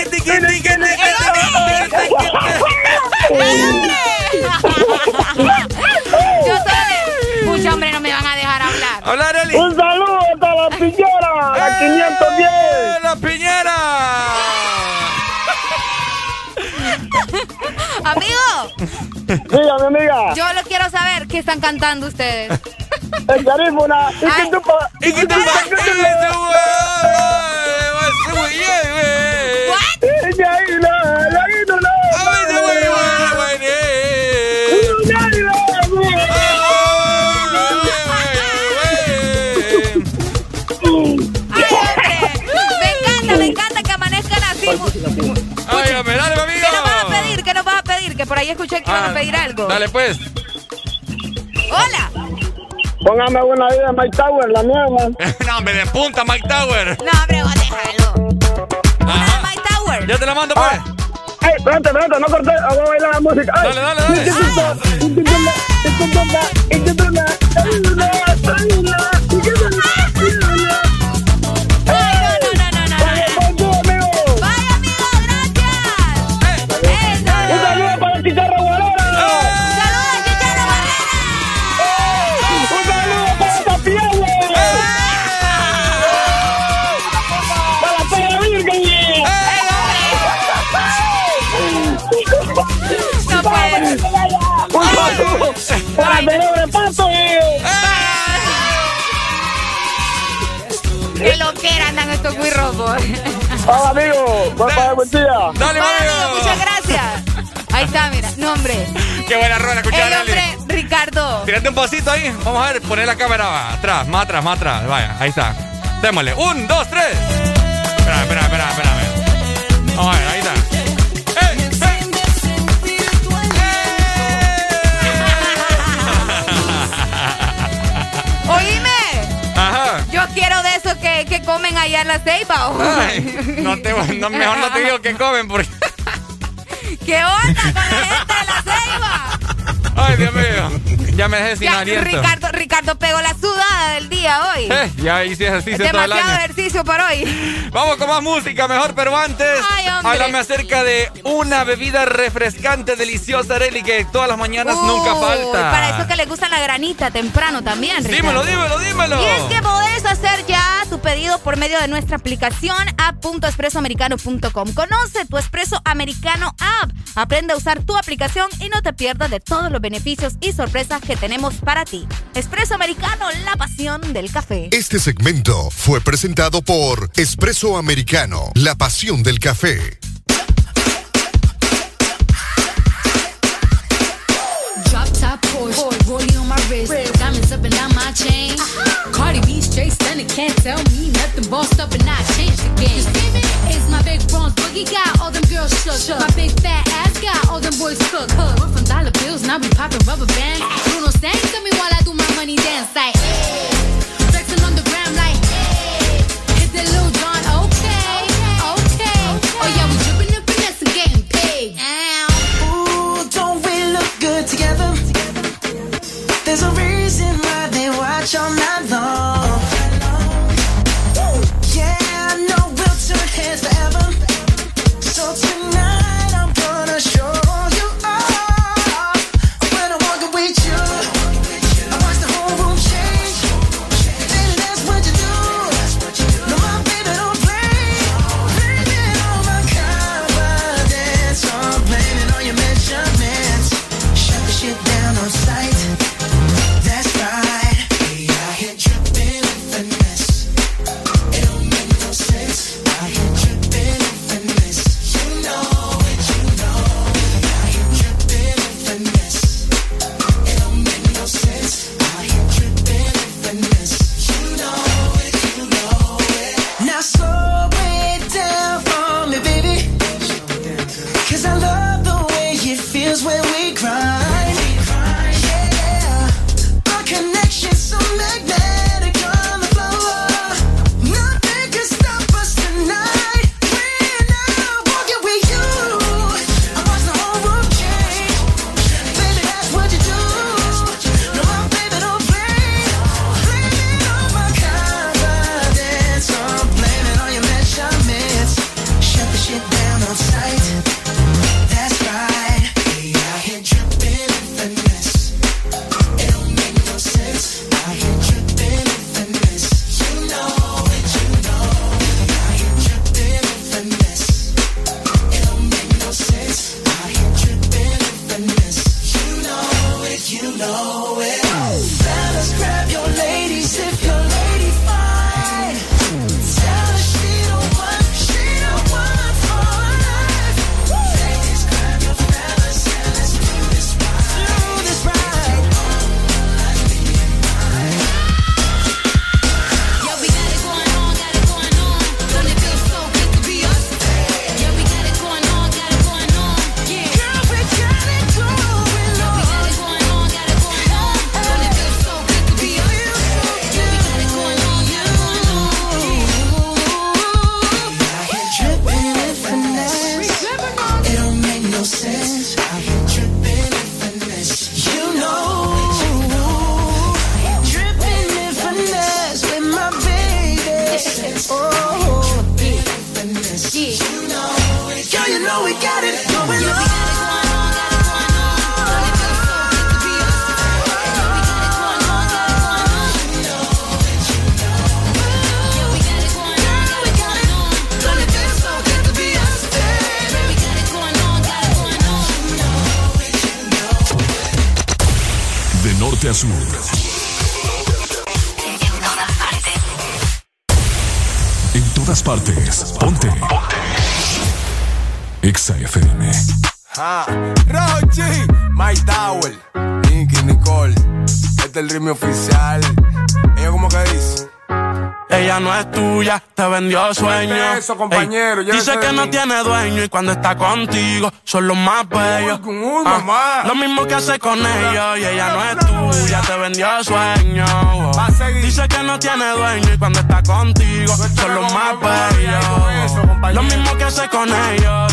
Dígame, amiga. yo lo quiero saber qué están cantando ustedes. El garífuna. ¿Y Ay. qué tú pa- ¡Y ahí escuché que iban Ah, a pedir algo. Dale, pues. Hola. Póngame una vida de Mike Tower, la nueva. no, hombre, de punta, Mike Tower. No, hombre, vos déjalo. Hola, Mike Tower. Ya te la mando, pues. Ey, espérate, espérate, no corté. Voy a bailar la música. Ay. Dale, dale, dale. Ay, para el Cerebro Pato. Qué loquera andan estos muy rojos. Vamos, amigo. Buen día. Dale, amigo, amigo. muchas gracias. Ahí está, mira. No, hombre. Qué buena rueda, El escuchar, Eli. hombre, Ricardo. Tírate un pasito ahí. Vamos a ver, poner la cámara atrás, más atrás, más atrás. Vaya, ahí está. Démosle. Un, dos, tres. Espera, espera, espera, espérame. Vamos a ver, ahí está. Comen allá en la ceiba. ¿o? Ay, no te, no, mejor no te digo que comen porque. ¿Qué onda con la gente de la ceiba? Ay, Dios mío. Ya me dejé sin Ya, aliento. Ricardo, Ricardo pegó la sudada del día hoy. Eh, ya hice ejercicio todo el Demasiado año. ejercicio por hoy. Vamos con más música, mejor, pero antes, Ay, háblame acerca de una bebida refrescante, deliciosa, Arely, que todas las mañanas nunca falta. Para eso que le gusta la granita temprano también, Ricardo. Dímelo, dímelo, dímelo. Y es que podés hacer ya tu pedido por medio de nuestra aplicación app.expresoamericano.com. Conoce tu Expreso Americano App. Aprende a usar tu aplicación y no te pierdas de todos los beneficios y sorpresas que tenemos para ti. Expreso Americano, la pasión del café. Este segmento fue presentado por Espresso Americano, la pasión del café. Drop top Porsche, rollie on my wrist, diamonds up and down my chain. Cardi B straight stunning, can't tell me nothing. Bossed up and I changed the game. My big bronze boogie got all them girls shook. My big fat ass got all them boys cook. We're from dollar bills, now we popping rubber bands. Bruno sang to me while I do my money dance like. Hey. Flexing on the gram like. Hey. Hit that Lil Jon, okay, okay. Oh yeah, we dripping and finesse and getting paid. Ooh, don't we look good together? There's a reason why they watch all night long. Eso, compañero, Ey, llévese dice que no tiene dueño y cuando está contigo son los más bellos. Ah, lo mismo que hace con ellos y ella no es tuya, te vendió sueño. Dice que no tiene dueño y cuando está contigo son los más bellos. Lo mismo que hace con ellos.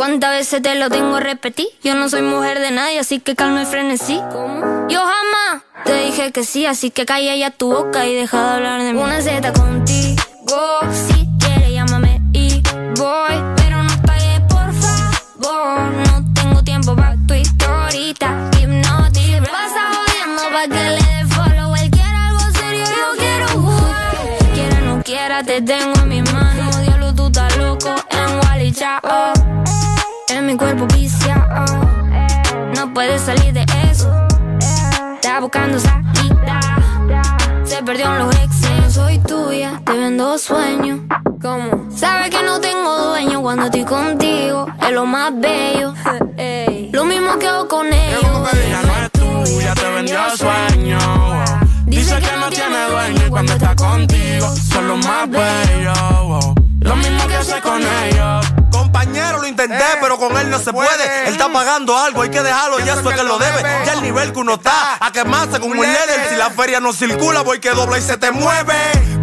¿Cuántas veces te lo tengo a repetir? Yo no soy mujer de nadie, así que calma y frenesí. Yo jamás te dije que sí, así que calla ya tu boca y deja de hablar de mí. Una Z contigo, si quieres llámame y voy. Pero no pagues, por favor. No tengo tiempo para tu historita. Hipnotic, pasa jodiendo pa' que le dé follow. Él quiere algo serio, yo quiero jugar. Quiera no quiera, te tengo en mis manos. Mi cuerpo viciado. No puedes salir de eso. Está buscando salida. Se perdió en los exes. No soy tuya, te vendo sueños. ¿Cómo? Sabes que no tengo dueño cuando estoy contigo. Es lo más bello. Lo mismo que hago con ellos. Ella no es tuya, te vendió sueño. Dice que no tiene dueño y cuando está contigo son los más bellos. wow. Lo mismo que hace con ellos. Compañero, lo intenté, pero con él no se puede. Él está pagando algo, hay que dejarlo, y eso es que lo debe. Ya el nivel que uno está, a quemarse como un líder. Si la feria no circula, voy que dobla y se te mueve.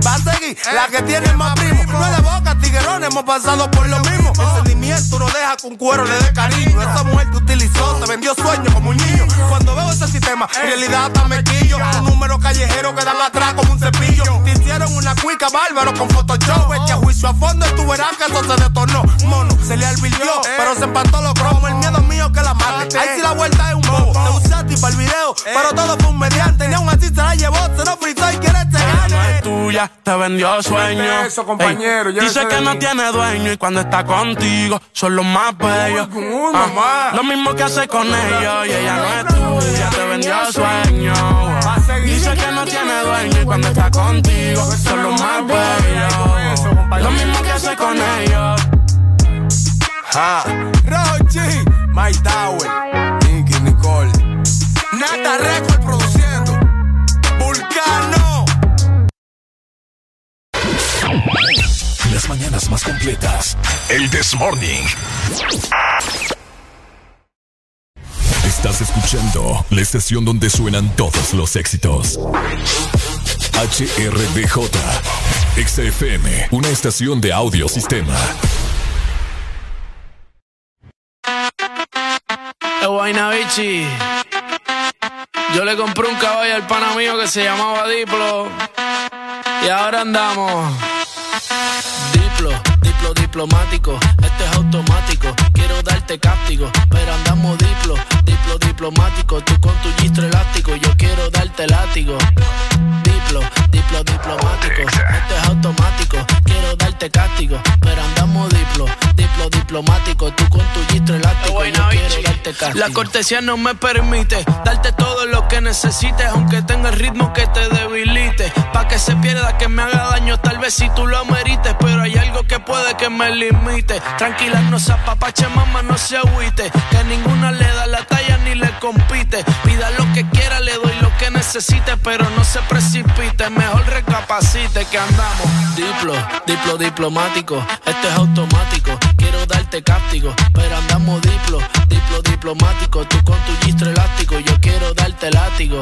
Va a seguir la que tiene más primo. No es de boca, tiguerón, hemos pasado por lo mismo. El sentimiento no deja con cuero le dé cariño. Esa mujer te utilizó, te vendió sueños como un niño. Cuando veo ese sistema, en realidad hasta me quillo. Un número callejero que dan atrás como un cepillo. Te hicieron una cuica bárbaro con Photoshop. Este a juicio a fondo, tú verás que eso se detornó. Mono, se le advirtió, pero se empató los cromos. El miedo mío que la mate. Ahí sí la vuelta es un bobo. Te usé a ti para el video, pero todo fue un mediante. Ni aún así se la llevó, se lo fritó y quiere este no gane. es tuya, te vendió sueño. eso, compañero, Ey, dice que no tiene dueño y cuando está contigo son los más bellos. Ah, mamá. lo mismo que hace con ellos y ella no es tuya, te vendió sueño. Dice que no tiene dueño y cuando está contigo son los más bellos. Lo mismo que hace con ellos. Ah, Rochi, My Tower, Nicky, Nicole. Nata Record produciendo. Vulcano. Las mañanas más completas. El This Morning. Estás escuchando la estación donde suenan todos los éxitos. HRDJ. XFM. Una estación de audio Yo le compré un caballo al pana mío que se llamaba Diplo. Y ahora andamos. Diplo, diplo diplomático. Este es automático. Quiero darte cáptico. Pero andamos diplo, diplo diplomático. Tú con tu gistro elástico, yo quiero darte látigo. Diplo, diplo diplomático. Esto es automático, quiero darte castigo. Pero andamos diplo, diplo diplomático. Tú con tu gistro elástico, yo quiero darte castigo. La cortesía no me permite darte todo lo que necesites, aunque tenga el ritmo que te debilite. Pa' que se pierda, que me haga daño, tal vez si tú lo amerites. Pero hay algo que puede que me limite. Tranquila, no se apapache, mamá, no se agüite. Que ninguna le da la talla ni le compite. Pida lo que quiera, le doy lo que necesite, pero no se precipite. Mejor recapacite que andamos. Diplo, diplo diplomático. Esto es automático. Quiero darte castigo, pero andamos diplo, diplo diplomático. Tú con tu gistro elástico, yo quiero darte látigo.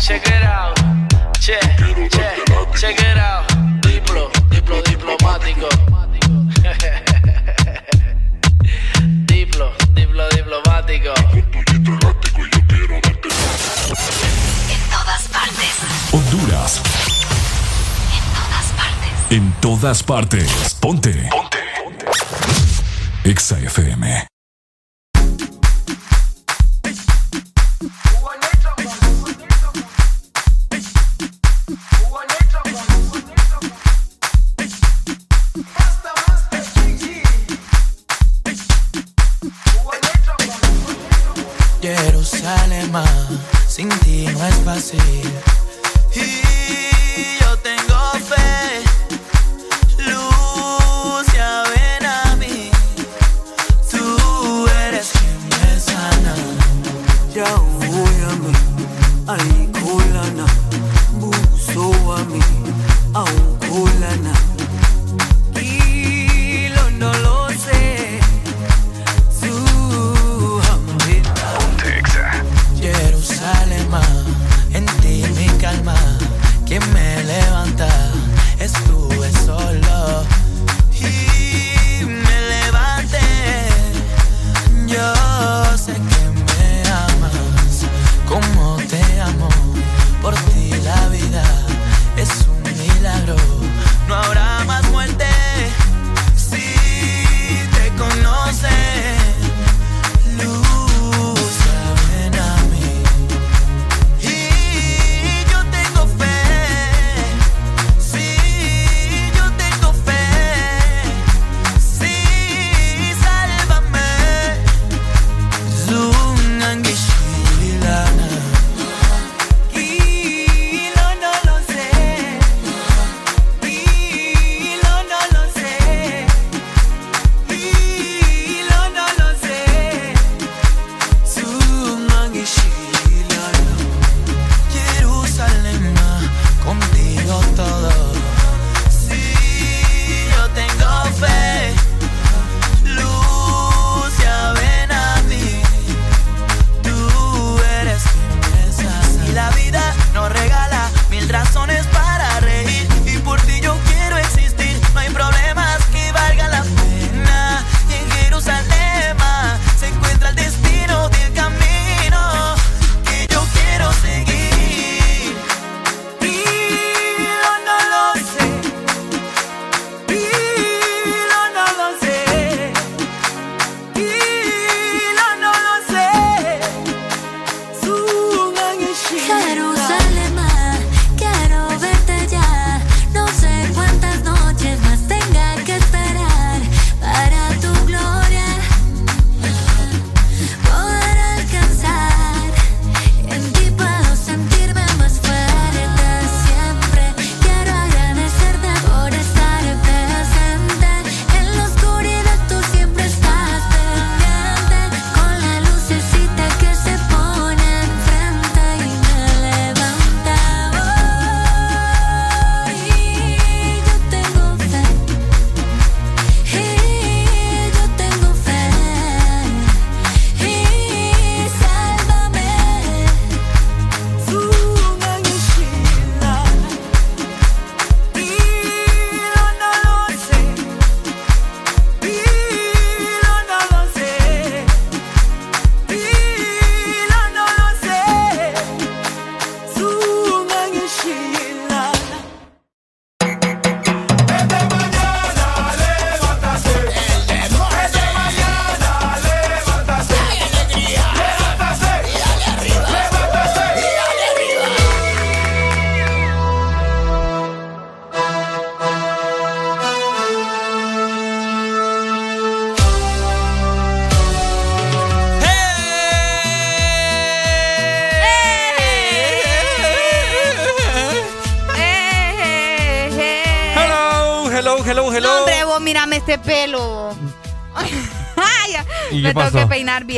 Check it out. Che, che, check it out. Diplo, diplo diplomático. diplo, diplo diplomático. En todas partes. Honduras. En todas partes. En todas partes. Ponte. Ponte. Exa FM. Jerusalén, sin ti no es fácil.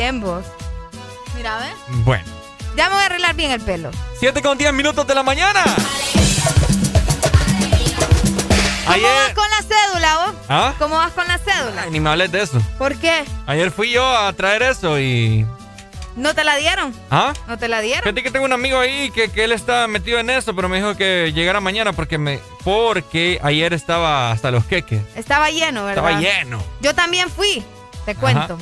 Bien vos. Mira, ¿ves? Bueno. Ya me voy a arreglar bien el pelo. 7 con 10 minutos de la mañana. ¿Cómo Ayer. vas con la cédula vos? ¿Ah? ¿Cómo vas con la cédula? Ay, ni me hables de eso. ¿Por qué? Ayer fui yo a traer eso y. ¿No te la dieron? ¿Ah? ¿No te la dieron? Fíjate que tengo un amigo ahí que, que él está metido en eso, pero me dijo que llegara mañana porque me porque ayer estaba hasta los queques. Estaba lleno, ¿verdad? Estaba lleno. Yo también fui, te cuento.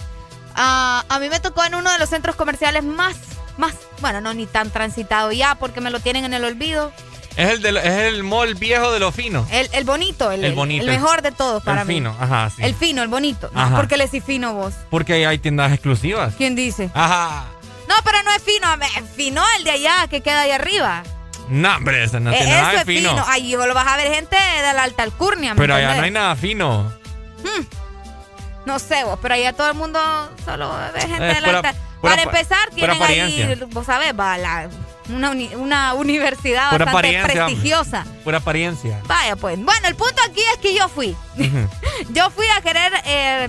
Ah, a mí me tocó en uno de los centros comerciales más, más, bueno, no ni tan transitado ya porque me lo tienen en el olvido. Es el, de, es el mall viejo de lo fino. El, el bonito, el, El bonito, el el- mejor de todos para el mí. fino, ajá, sí. El fino, el bonito. No, Ajá. porque le decís fino vos. Porque ahí hay tiendas exclusivas. ¿Quién dice? Ajá. No, pero no es fino, es fino el de allá que queda ahí arriba. No, hombre, eso no Eh, tiene nada eso de es fino. fino. Ahí lo vas a ver gente de la alta alcurnia. ¿me Pero allá no hay nada fino. No sé vos, pero allá todo el mundo solo ve gente Es de la pura- alta. pura Para pa- empezar, tienen ahí, vos sabés, va, la- una, uni- una universidad Pura bastante prestigiosa. Pura apariencia. Vaya, pues. Bueno, el punto aquí es que yo fui. Yo fui a querer eh,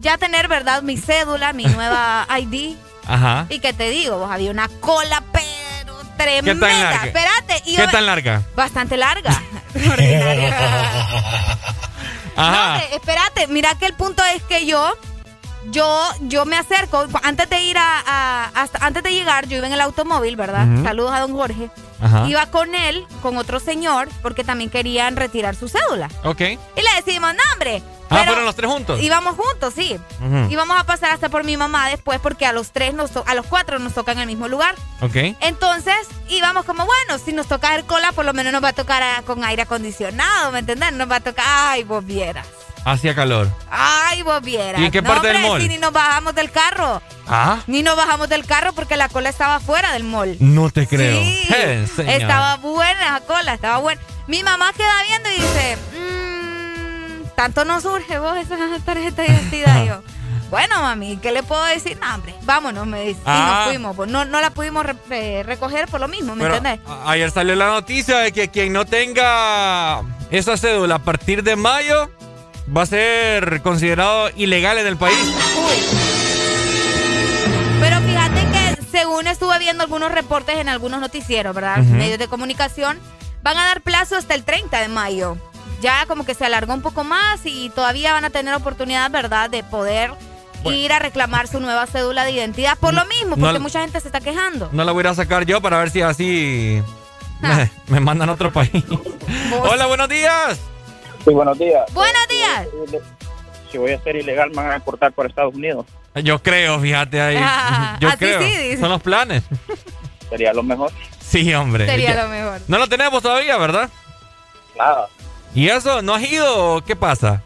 ya tener, ¿verdad? Mi cédula, mi nueva ID. Ajá. Y que te digo, vos había una cola, pero tremenda. larga? Espérate. Y ¿Qué yo- tan larga? Bastante larga. No, Ajá. espérate, mira que el punto es que yo, yo, yo me acerco, antes de ir a, a- hasta, antes de llegar, yo iba en el automóvil, ¿verdad? Saludos a don Jorge. Ajá. Iba con él, con otro señor, porque también querían retirar su cédula. Ok. Y le decimos, no, hombre. Ah, pero fueron los tres juntos. Íbamos juntos, sí. Ujú. Íbamos a pasar hasta por mi mamá después, porque a los tres, nos a los cuatro nos toca en el mismo lugar. Ok. Entonces íbamos como, bueno, si nos toca el cola, por lo menos nos va a tocar ah, con aire acondicionado, ¿me entendés? Nos va a tocar, ay, vos vieras. Hacía calor. Ay, vos vieras. ¿Y en qué No, parte del hombre, mall? Si ni nos bajamos del carro. Ah. Ni nos bajamos del carro porque la cola estaba fuera del mall. No te creo. Sí, Eh, estaba buena la cola, estaba buena. Mi mamá queda viendo y dice, "Mm, tanto nos surge vos esa tarjeta de identidad. Y yo, bueno, mami, ¿qué le puedo decir? No, hombre, vámonos, me dice. Y Ah. nos fuimos. pues, no, no la pudimos re- eh, recoger por lo mismo, ¿me Pero entendés? ayer salió la noticia de que quien no tenga esa cédula a partir de mayo va a ser considerado ilegal en el país. Pero fíjate que según estuve viendo algunos reportes en algunos noticieros, ¿verdad? Ujú. Medios de comunicación, van a dar plazo hasta el 30 de mayo. Ya como que se alargó un poco más y todavía van a tener oportunidad, ¿verdad?, de poder Bueno. ir a reclamar su nueva cédula de identidad por lo mismo, porque mucha gente se está quejando. No la voy a ir a sacar yo para ver si así me, me mandan a otro país. Hola, buenos días. Sí, buenos días. Buenos días. Si voy a ser ilegal, me van a deportar por Estados Unidos. Yo creo, fíjate ahí. Ah, Yo así creo. sí, dice. Son los planes. Sería lo mejor. Sí, hombre. Sería lo mejor. No lo tenemos todavía, ¿verdad? Nada. ¿Y eso? ¿No has ido o qué pasa?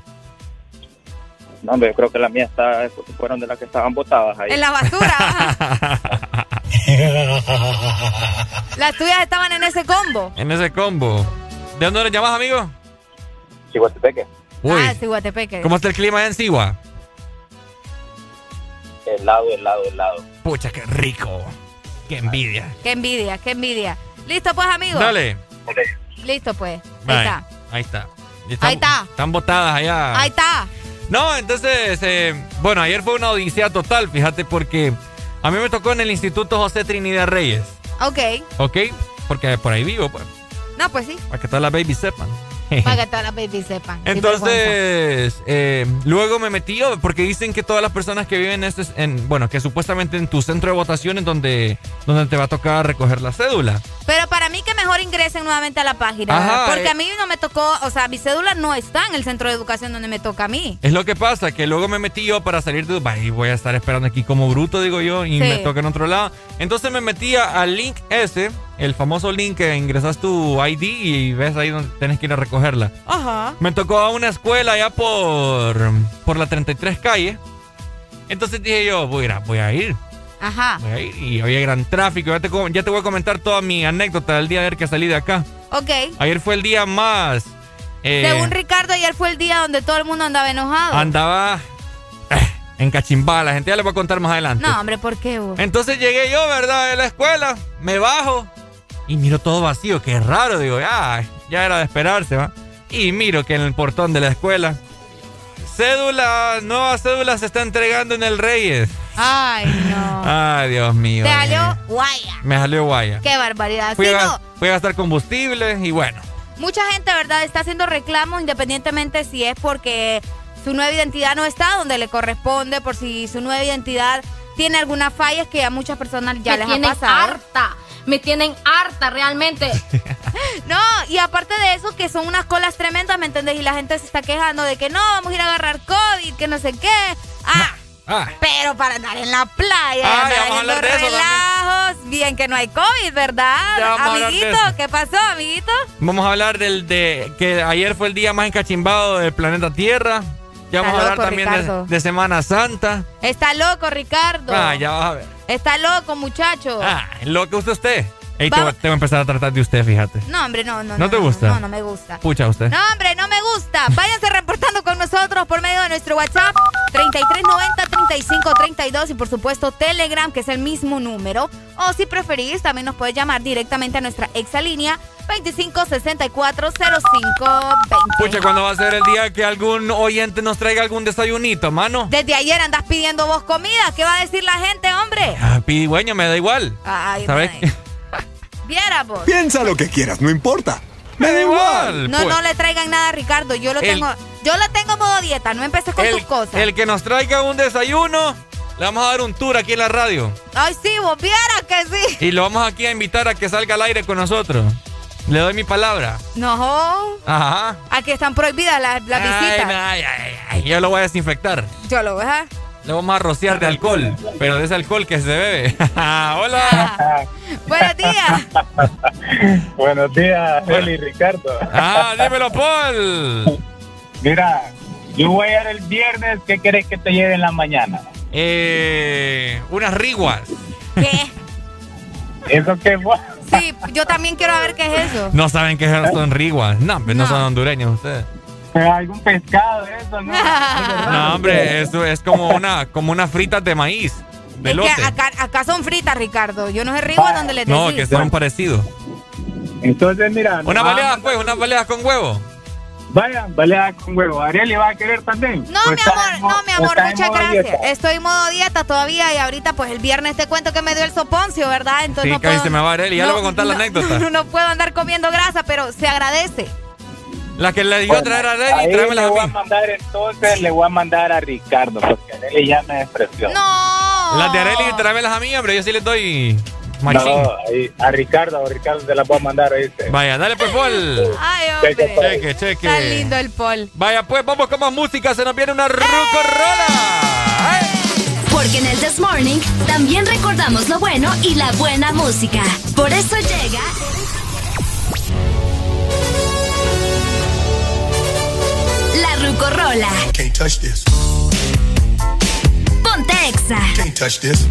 No, hombre, yo creo que la mía está, fueron de las que estaban botadas ahí. En la basura. Las tuyas estaban en ese combo. En ese combo. ¿De dónde nos llamas, amigo? Chihuatepeque. Uy. Ah, sí, Guatepeque. ¿Cómo está el clima allá en Sigua? Helado, helado, helado. Pucha, qué rico. Qué envidia. Qué envidia, qué envidia. Listo, pues, amigo. Dale. Listo, pues. Ahí Bye. está. Ahí está. Ahí está. Están botadas allá. Ahí está. No, entonces, eh, bueno, ayer fue una odisea total, fíjate, porque a mí me tocó en el Instituto José Trinidad Reyes, Ok. ¿ok? Porque por ahí vivo, pues, No, pues sí. para que todas las babies sepan. Para que todas las babies sepan. Entonces, eh, luego me metí yo, porque dicen que todas las personas que viven en, este, en, bueno, que supuestamente en tu centro de votación es donde, donde te va a tocar recoger la cédula. Pero para mí que mejor ingresen nuevamente a la página. Ajá, porque eh. a mí no me tocó, o sea, mi cédula no está en el centro de educación donde me toca a mí. Es lo que pasa, que luego me metí yo para salir de Dubai y voy a estar esperando aquí como bruto, digo yo, y Sí. me toca en otro lado. Entonces me metí al link ese, el famoso link que ingresas tu ID y ves ahí donde tienes que ir a recogerla. Ajá. Me tocó a una escuela allá por, por la 33 calle. Entonces dije yo, voy a ir, voy a ir. Ajá. voy a ir. Y había gran tráfico. Ya te, co- ya te voy a comentar toda mi anécdota del día de ayer que salí de acá. Ok. Ayer fue el día más... eh, Según Ricardo, ayer fue el día donde todo el mundo andaba enojado. andaba eh, en cachimbada. La gente ya le voy a contar más adelante. no, hombre, ¿por qué vos? Entonces llegué yo, ¿verdad? De la escuela, me bajo y miro todo vacío. Qué raro, digo, ya, ya era de esperarse, ¿va? Y miro que en el portón de la escuela, cédula, nueva cédula se está entregando en el Reyes. Ay, no. Ay, Dios mío. Te salió guaya. Me salió guaya. Qué barbaridad. Fui, Sí, a, no, fui a gastar combustible y bueno. Mucha gente, ¿verdad?, está haciendo reclamos independientemente si es porque su nueva identidad no está donde le corresponde, por si su nueva identidad tiene algunas fallas que a muchas personas ya Me les ha pasado. harta. Me tienen harta realmente. No, y aparte de eso, que son unas colas tremendas, ¿me entendés? Y la gente se está quejando de que no, vamos a ir a agarrar COVID, que no sé qué. Ah, Ah, pero para andar en la playa, Ah, ya vamos a hablar de eso también. relajos, bien que no hay COVID, ¿verdad? Amiguito. ¿qué pasó, amiguito? vamos a hablar del de que ayer fue el día más encachimbado del planeta Tierra. Ya vamos Está a hablar loco, también de, Semana Santa. Está loco, Ricardo. Ah, ya vas a ver. Está loco, muchacho. Ah, lo que usted usted. Ey, te, voy- a empezar a tratar de usted, fíjate. No, hombre, no, no. ¿No te gusta? No, no me gusta. Pucha usted. No, hombre, no me gusta. Váyanse reportando con nosotros por medio de nuestro WhatsApp 3390-3532 y por supuesto Telegram, que es el mismo número. O si preferís, también nos puedes llamar directamente a nuestra exalínea 25640520. Pucha, ¿cuándo va a ser el día que algún oyente nos traiga algún desayunito, mano? Desde ayer andas pidiendo vos comida. ¿Qué va a decir la gente, hombre? Ah, pidigüeño, me da igual. Ay, ¿Sabes? Madre. Viera vos. Piensa lo que quieras, no importa. Me da igual. No, pues. no le traigan nada a Ricardo. Yo lo El- tengo. Yo lo tengo modo dieta. No empieces con tus cosas. El que nos traiga un desayuno, le vamos a dar un tour aquí en la radio. Ay, sí, vos vieras que sí. Y lo vamos aquí a invitar a que salga al aire con nosotros. Le doy mi palabra. No. Ajá. Aquí están prohibidas las, las Ay, visitas. ay, ay, ay, Yo lo voy a desinfectar. Yo lo voy a. Le vamos a rociar de alcohol, pero de ese alcohol que se bebe. Hola. Buenos días. Buenos días, Eli y Ricardo. Ah, dímelo, Paul. Mira, yo voy a ir el viernes. ¿Qué querés que te lleve en la mañana? Eh, unas riguas. ¿Qué? ¿Eso qué fue? Sí, yo también quiero ver qué es eso. No saben qué son riguas. No, pues no, son hondureños ustedes. Algún pescado, eso, ¿no? No, hombre, eso es como una, como unas fritas de maíz. De Es lote. que acá, acá son fritas, Ricardo. Yo no sé rigo donde les No, decís. que son parecidos. Entonces, mira. Una baleada, pues, una baleada con huevo. Vaya, baleada con huevo. Ariel va a querer también. No, ¿O mi amor, no, mi amor, muchas gracias. dieta? Estoy en modo dieta todavía y ahorita, pues el viernes te cuento que me dio el soponcio, ¿verdad? Entonces Sí, no puedo, se me va a ir. Ya le voy a contar la anécdota. No, no puedo andar comiendo grasa, pero se agradece. La que le dio a traer a Arely, Ahí tráemela le a voy a mí. mandar entonces, le voy a mandar a Ricardo, porque Arely ya me despreció. No. Las de Arely, tráemelas a mí, hombre. Yo sí les doy machín. No, ahí, a Ricardo, a Ricardo se la voy a mandar, ¿oíste? Vaya, dale pues, Paul. Ay, Cheque, hombre. pues. Cheque, cheque. Está lindo el Paul. Vaya, pues, vamos con más música. Se nos viene una rucorola. Porque en el This Morning también recordamos lo bueno y la buena música. Por eso llega. La Rucorola. Can't touch this. Ponte Exa. Can't touch this.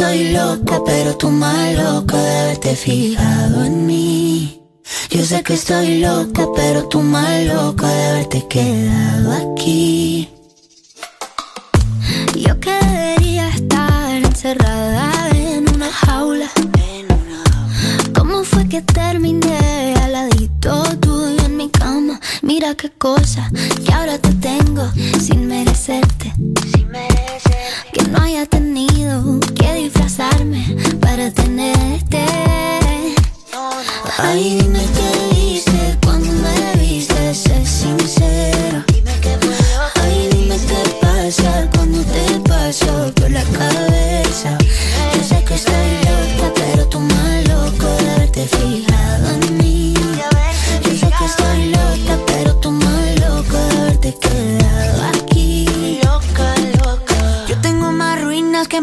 Estoy loca, pero tú más loca de haberte fijado en mí. Yo sé que estoy loca, pero tú más loca de haberte quedado aquí. Yo quería estar encerrada en una jaula. ¿Cómo fue que terminé Mira qué cosa que ahora te tengo sin merecerte. Sin Que no haya tenido que disfrazarme para tenerte. Ay, dime qué viste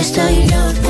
que estoy loca,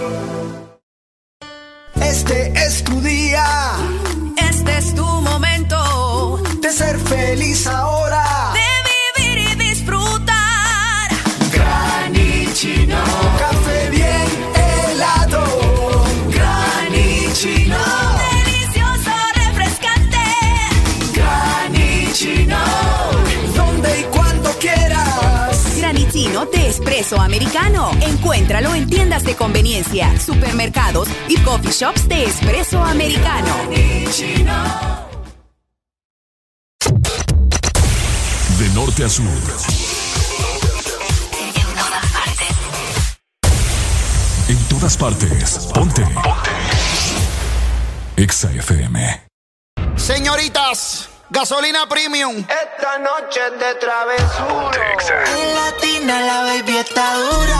Espresso americano. Encuéntralo en tiendas de conveniencia, supermercados y coffee shops de espresso americano. De norte a sur. En todas partes. Ponte. Ponte. Exa FM. Señoritas, gasolina premium. Esta noche es de travesura. En latina la baby está dura.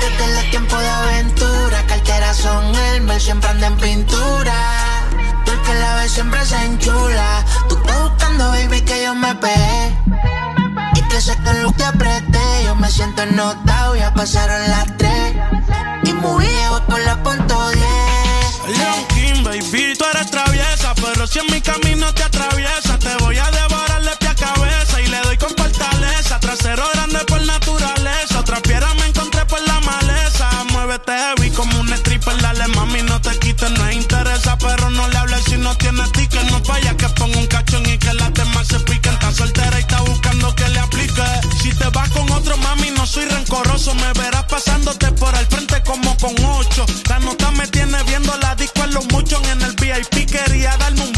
Desde el tiempo de aventura. Carteras son Elmer, siempre anda en pintura. Tú el que la ves siempre se enchula. Tú estás buscando, baby, que yo me pegué. Y que sé que lo te apreté. Yo me siento notado, ya pasaron las tres. Y estamos viejos con la punto 10. Leon King, baby, tú eres traviesa, pero si en mi camino te atraviesa, te voy a devorar de pie a cabeza y le doy con fortaleza. Trasero grande por naturaleza, otra piedra me encontré por la maleza. Muévete heavy como un stripper, dale mami, no te quites, no interesa, pero no le hables si no tienes ticket, no vaya que ponga un cachón y que las demás se piquen. Está soltera y está buscando que le aplique. Si te vas con otro mami, no soy rencoroso, me verás pasándote por el frente como con ocho. Disco en los muchos en el VIP, quería darme un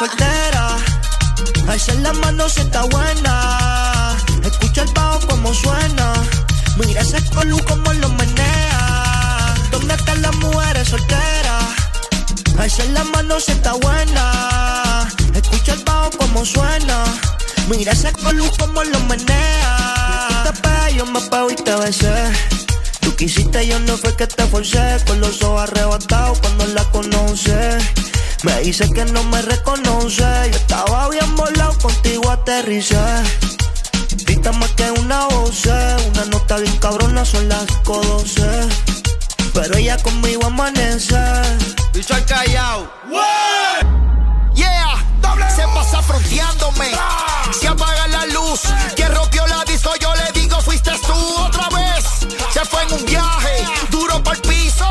soltera? Alza la mano si está buena. Escucha el bajo como suena. Mira ese colu como lo menea. ¿Dónde están las mujeres solteras? Alza la mano si está buena. Escucha el bajo como suena. Mira ese colu como lo menea. Tú te pegas, yo me pego y te besé. Tú quisiste, yo no fue que te forcé. Con los ojos arrebatados cuando la conoce. Me dice que no me reconoce. Yo estaba bien volado, contigo aterricé. Grita más que una voz, una nota bien cabrona, son las 5.12. Pero ella conmigo amanece. Y soy callao. Yeah, se pasa fronteándome. Se apaga la luz. Que rompió la disco, yo le digo, fuiste tú otra vez. Se fue en un viaje, duro por el piso,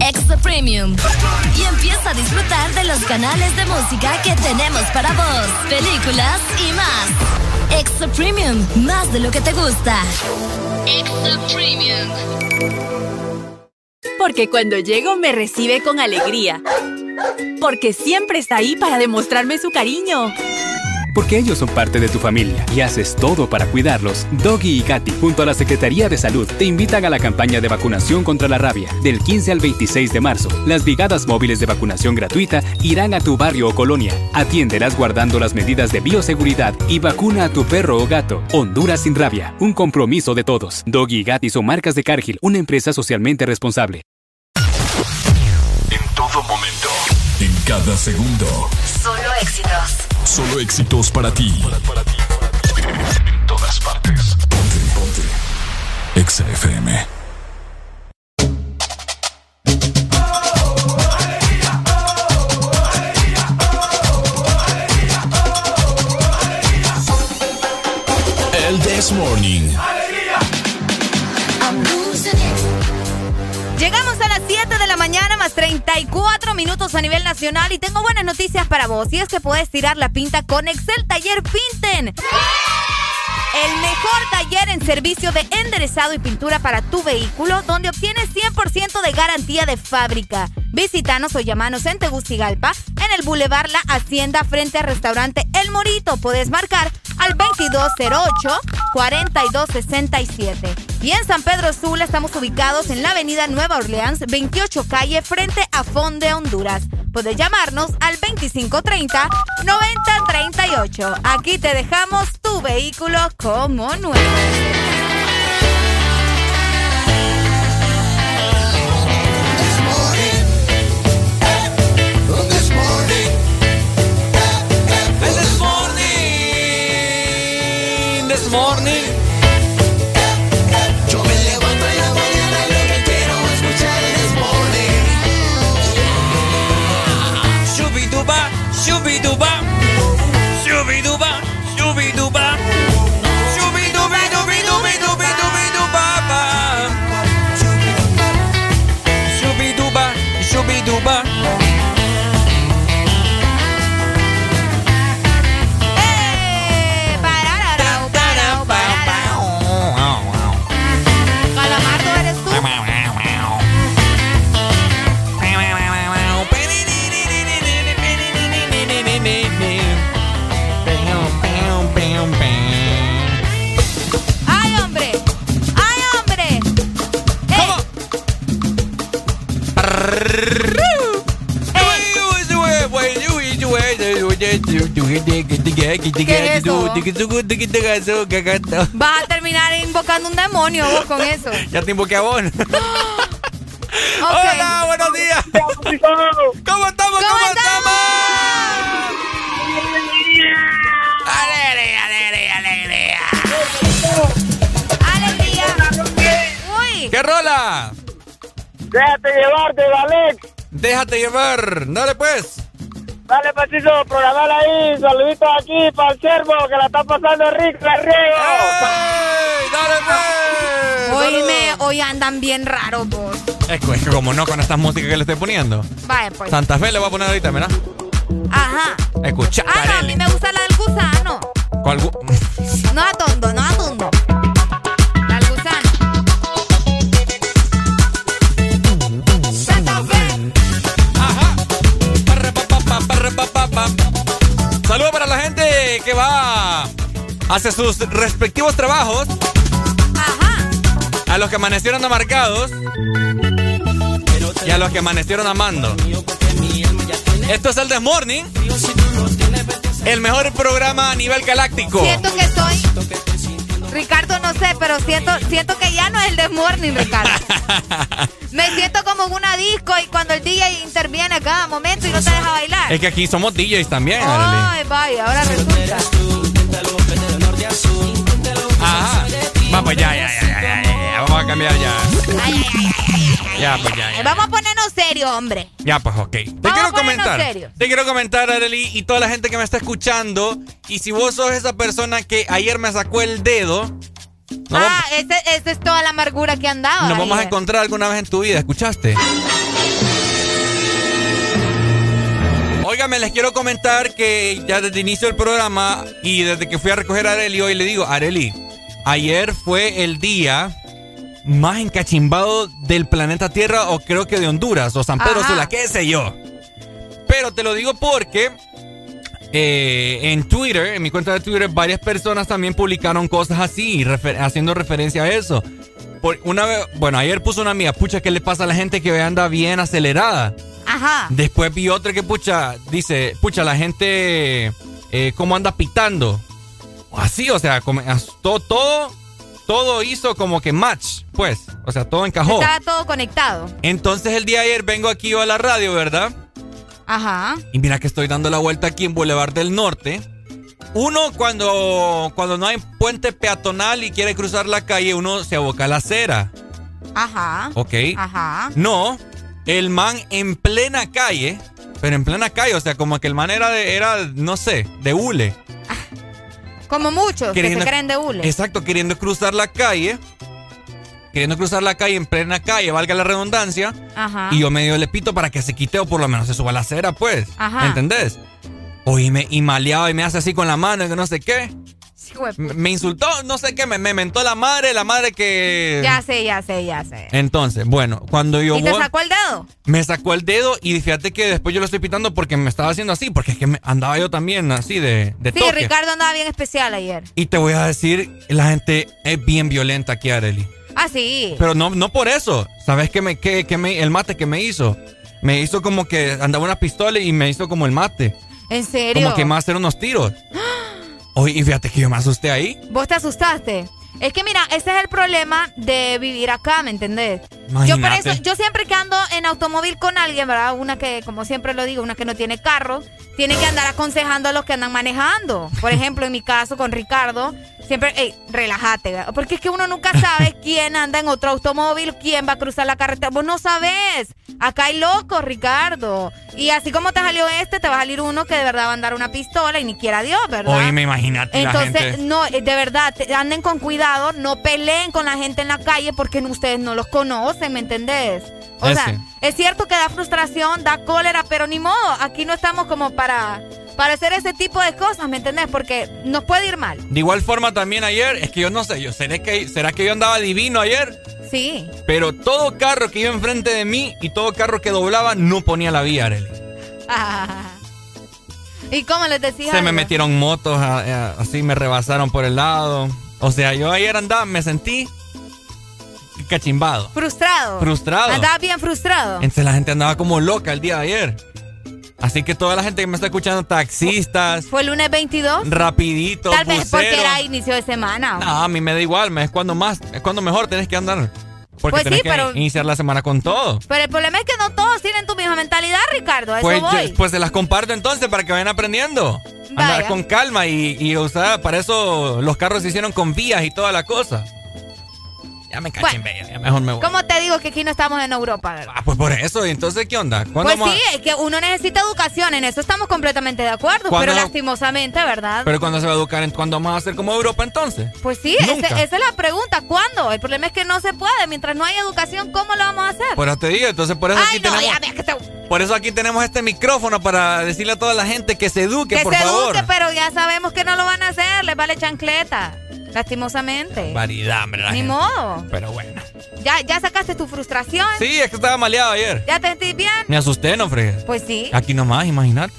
Extra Premium. Y empieza a disfrutar de los canales de música que tenemos para vos, películas y más. Extra Premium, más de lo que te gusta. Extra Premium. Porque cuando llego me recibe con alegría. Porque siempre está ahí para demostrarme su cariño. Porque ellos son parte de tu familia y haces todo para cuidarlos. Doggy y Katy, junto a la Secretaría de Salud, te invitan a la campaña de vacunación contra la rabia. Del 15 al 26 de marzo, las brigadas móviles de vacunación gratuita irán a tu barrio o colonia. Atiéndelas guardando las medidas de bioseguridad y vacuna a tu perro o gato. Honduras sin rabia, un compromiso de todos. Doggy y Katy son marcas de Cargill, una empresa socialmente responsable. En todo momento. En cada segundo. Solo éxitos. Solo éxitos para ti. En todas partes. Ponte, ponte. Exa FM. El This Morning. Llegamos a las 7 de la mañana más 34 minutos a nivel nacional y tengo buenas noticias para vos. Y es que puedes tirar la pinta con Excel Taller Pinten. El mejor taller en servicio de enderezado y pintura para tu vehículo, donde obtienes 100% de garantía de fábrica. Visítanos o llamanos en Tegucigalpa, en el Boulevard La Hacienda, frente al restaurante El Morito. Puedes marcar al 2208-4267. Y en San Pedro Sula estamos ubicados en la avenida Nueva Orleans, 28 calle, frente a Fonde, Honduras. Puedes llamarnos al 2530-9038. Aquí te dejamos tu vehículo como nuevo. Morning. Yo me levanto en la mañana y lo que quiero es escuchar Desmorning. Shubiduba, shubiduba, shubiduba, es? Vas a terminar invocando un demonio vos con eso. Ya te invoqué a vos. Hola, buenos días. ¿Cómo estamos? ¿Cómo, estamos? Alegría, alegría, alegría. ¡Alegría! ¡Uy! ¿Qué rola? Déjate llevar de Alex. Déjate llevar. Dale pues. Dale, Pachizo, programar ahí. Saluditos aquí para el cervo que la está pasando rico, la riego. ¡Dale pues! Oíme, hoy andan bien raros vos. Es que, es que como no con estas músicas que le estoy poniendo. Vaya, pues. Santa Fe le voy a poner ahorita, ¿verdad? Ajá. Escucha, Ah, no, a mí me gusta la del gusano. ¿Cuál gu- No a tondo, no a la gente que va hacia sus respectivos trabajos. A los que amanecieron amargados. Y a los que amanecieron amando. Esto es el The Morning. El mejor programa a nivel galáctico. Siento que soy. Ricardo, no sé, pero siento, siento que ya no es el de Morning, Ricardo. Me siento como en una disco y cuando el DJ interviene a cada momento y no te deja bailar. Es que aquí somos DJs también. Ay, vaya, ahora resulta. Ajá. Va, pues ya, ya, ya, ya, ya, ya. Vamos a cambiar ya. Ya, pues ya, ya. Vamos a ponernos serio, hombre. Ya, pues ok. Te Vamos quiero comentar. Te quiero comentar, Arely, y toda la gente que me está escuchando. Y si vos sos esa persona que ayer me sacó el dedo, ah, esa es toda la amargura que han dado. vamos, nos vamos a encontrar alguna vez en tu vida. ¿Escuchaste? Óigame, les quiero comentar que ya desde el inicio del programa y desde que fui a recoger a Areli hoy le digo, Areli, ayer fue el día más encachimbado del planeta Tierra o creo que de Honduras o San Pedro. Sula, qué sé yo. Pero te lo digo porque eh, en Twitter, en mi cuenta de Twitter, varias personas también publicaron cosas así, refer- haciendo referencia a eso. Por una vez, bueno, ayer puso una amiga, pucha, ¿qué le pasa a la gente que anda bien acelerada? Ajá. Después vi otra que, pucha, dice, pucha, la gente, eh, ¿cómo anda pitando? Así, o sea, todo, todo, todo hizo como que match, pues. O sea, todo encajó. Estaba todo conectado. Entonces el día de ayer vengo aquí yo a la radio, ¿verdad? Ajá. Y mira que estoy dando la vuelta aquí en Boulevard del Norte. uno cuando, cuando no hay puente peatonal y quiere cruzar la calle, uno se aboca a la acera. Ajá. Ok. Ajá. No, el man en plena calle, pero en plena calle, o sea, como que el man era, de, era no sé, de hule. Como muchos que se creen de hule. Exacto, queriendo cruzar la calle. Queriendo cruzar la calle en plena calle, valga la redundancia. Ajá. Y yo medio le pito para que se quite o por lo menos se suba a la acera, pues. Ajá. ¿Me entendés? Oíme, y maleado y me hace así con la mano y que no sé qué. Me, insultó, no sé qué, me, me mentó la madre, la madre que... Ya sé, ya sé, ya sé. Entonces, bueno, cuando yo ¿Y te voy- sacó el dedo? me sacó el dedo y fíjate que después yo lo estoy pitando porque me estaba haciendo así, porque es que me- andaba yo también así de, de Sí, toque. Ricardo andaba bien especial ayer. Y te voy a decir, la gente es bien violenta aquí, Arely. Ah, sí. Pero no, no por eso. ¿Sabes qué me, qué, qué me, el mate que me hizo? Me hizo como que andaba una pistola y me hizo como el mate. ¿En serio? Como que me va a hacer unos tiros. Oye, y fíjate que yo me asusté ahí. ¿Vos te asustaste? Es que mira, ese es el problema de vivir acá, ¿me entendés? Yo por eso, yo siempre que ando en automóvil con alguien, ¿verdad? Una que, como siempre lo digo, una que no tiene carro, tiene que andar aconsejando a los que andan manejando. Por ejemplo, en mi caso con Ricardo, siempre, ey, relájate, ¿verdad? porque es que uno nunca sabe quién anda en otro automóvil, quién va a cruzar la carretera. Vos no sabés. Acá hay locos, Ricardo. Y así como te salió este, te va a salir uno que de verdad va a andar una pistola y ni quiera Dios, ¿verdad? Oye, me imagínate la Entonces, gente. no, eh, de verdad, anden con cuidado, no peleen con la gente en la calle porque ustedes no los conocen, ¿me entendés? O Ese. sea, es cierto que da frustración, da cólera, pero ni modo, aquí no estamos como para, para hacer ese tipo de cosas, ¿me entendés? Porque nos puede ir mal. De igual forma también ayer, es que yo no sé, yo seré que, ¿será que yo andaba divino ayer? Sí. Pero todo carro que iba enfrente de mí y todo carro que doblaba no ponía la vía, Arely. ¿Y cómo les decía? Se me metieron motos, a- a- así me rebasaron por el lado. O sea, yo ayer andaba, me sentí cachimbado. Frustrado. Frustrado. Andaba bien frustrado. Entonces la gente andaba como loca el día de ayer. Así que toda la gente que me está escuchando, taxistas, ¿Fue el lunes 22? rapidito, Tal vez porque era inicio de semana. No, a mí me da igual, es cuando más, es cuando mejor tenés que andar. Porque Pues tenés sí, que pero- iniciar la semana con todo. Pero el problema es que no todos tienen tu misma mentalidad, Ricardo. Eso Pues, voy. yo- pues se las comparto entonces para que vayan aprendiendo. Andar con calma y, y usar, para eso los carros se hicieron con vías y toda la cosa. Ya me cachen, Bueno. ya mejor me voy. ¿Cómo te digo que aquí no estamos en Europa, verdad? Ah, pues por eso, y entonces, ¿qué onda? ¿Cuándo Pues a- sí, es que uno necesita educación, en eso estamos completamente de acuerdo, ¿Cuándo? pero lastimosamente, ¿verdad? Pero cuando se va a educar, en- ¿cuándo vamos a hacer como Europa entonces? pues sí, ese- esa es la pregunta, ¿cuándo? El problema es que no se puede, mientras no hay educación, ¿cómo lo vamos a hacer? Por eso te digo, entonces por eso Ay, aquí no, tenemos. ya que te... Por eso aquí tenemos este micrófono para decirle a toda la gente que se eduque, que por se favor. eduque, pero ya sabemos que no lo van a hacer, les vale chancleta, lastimosamente. Variedad, hombre, la Ni gente. modo. Pero bueno. Ya, ya sacaste tu frustración. Sí, es que estaba maleado ayer. ¿Ya te sentís bien? Me asusté, no fregues. Pues sí. Aquí nomás, imagínate.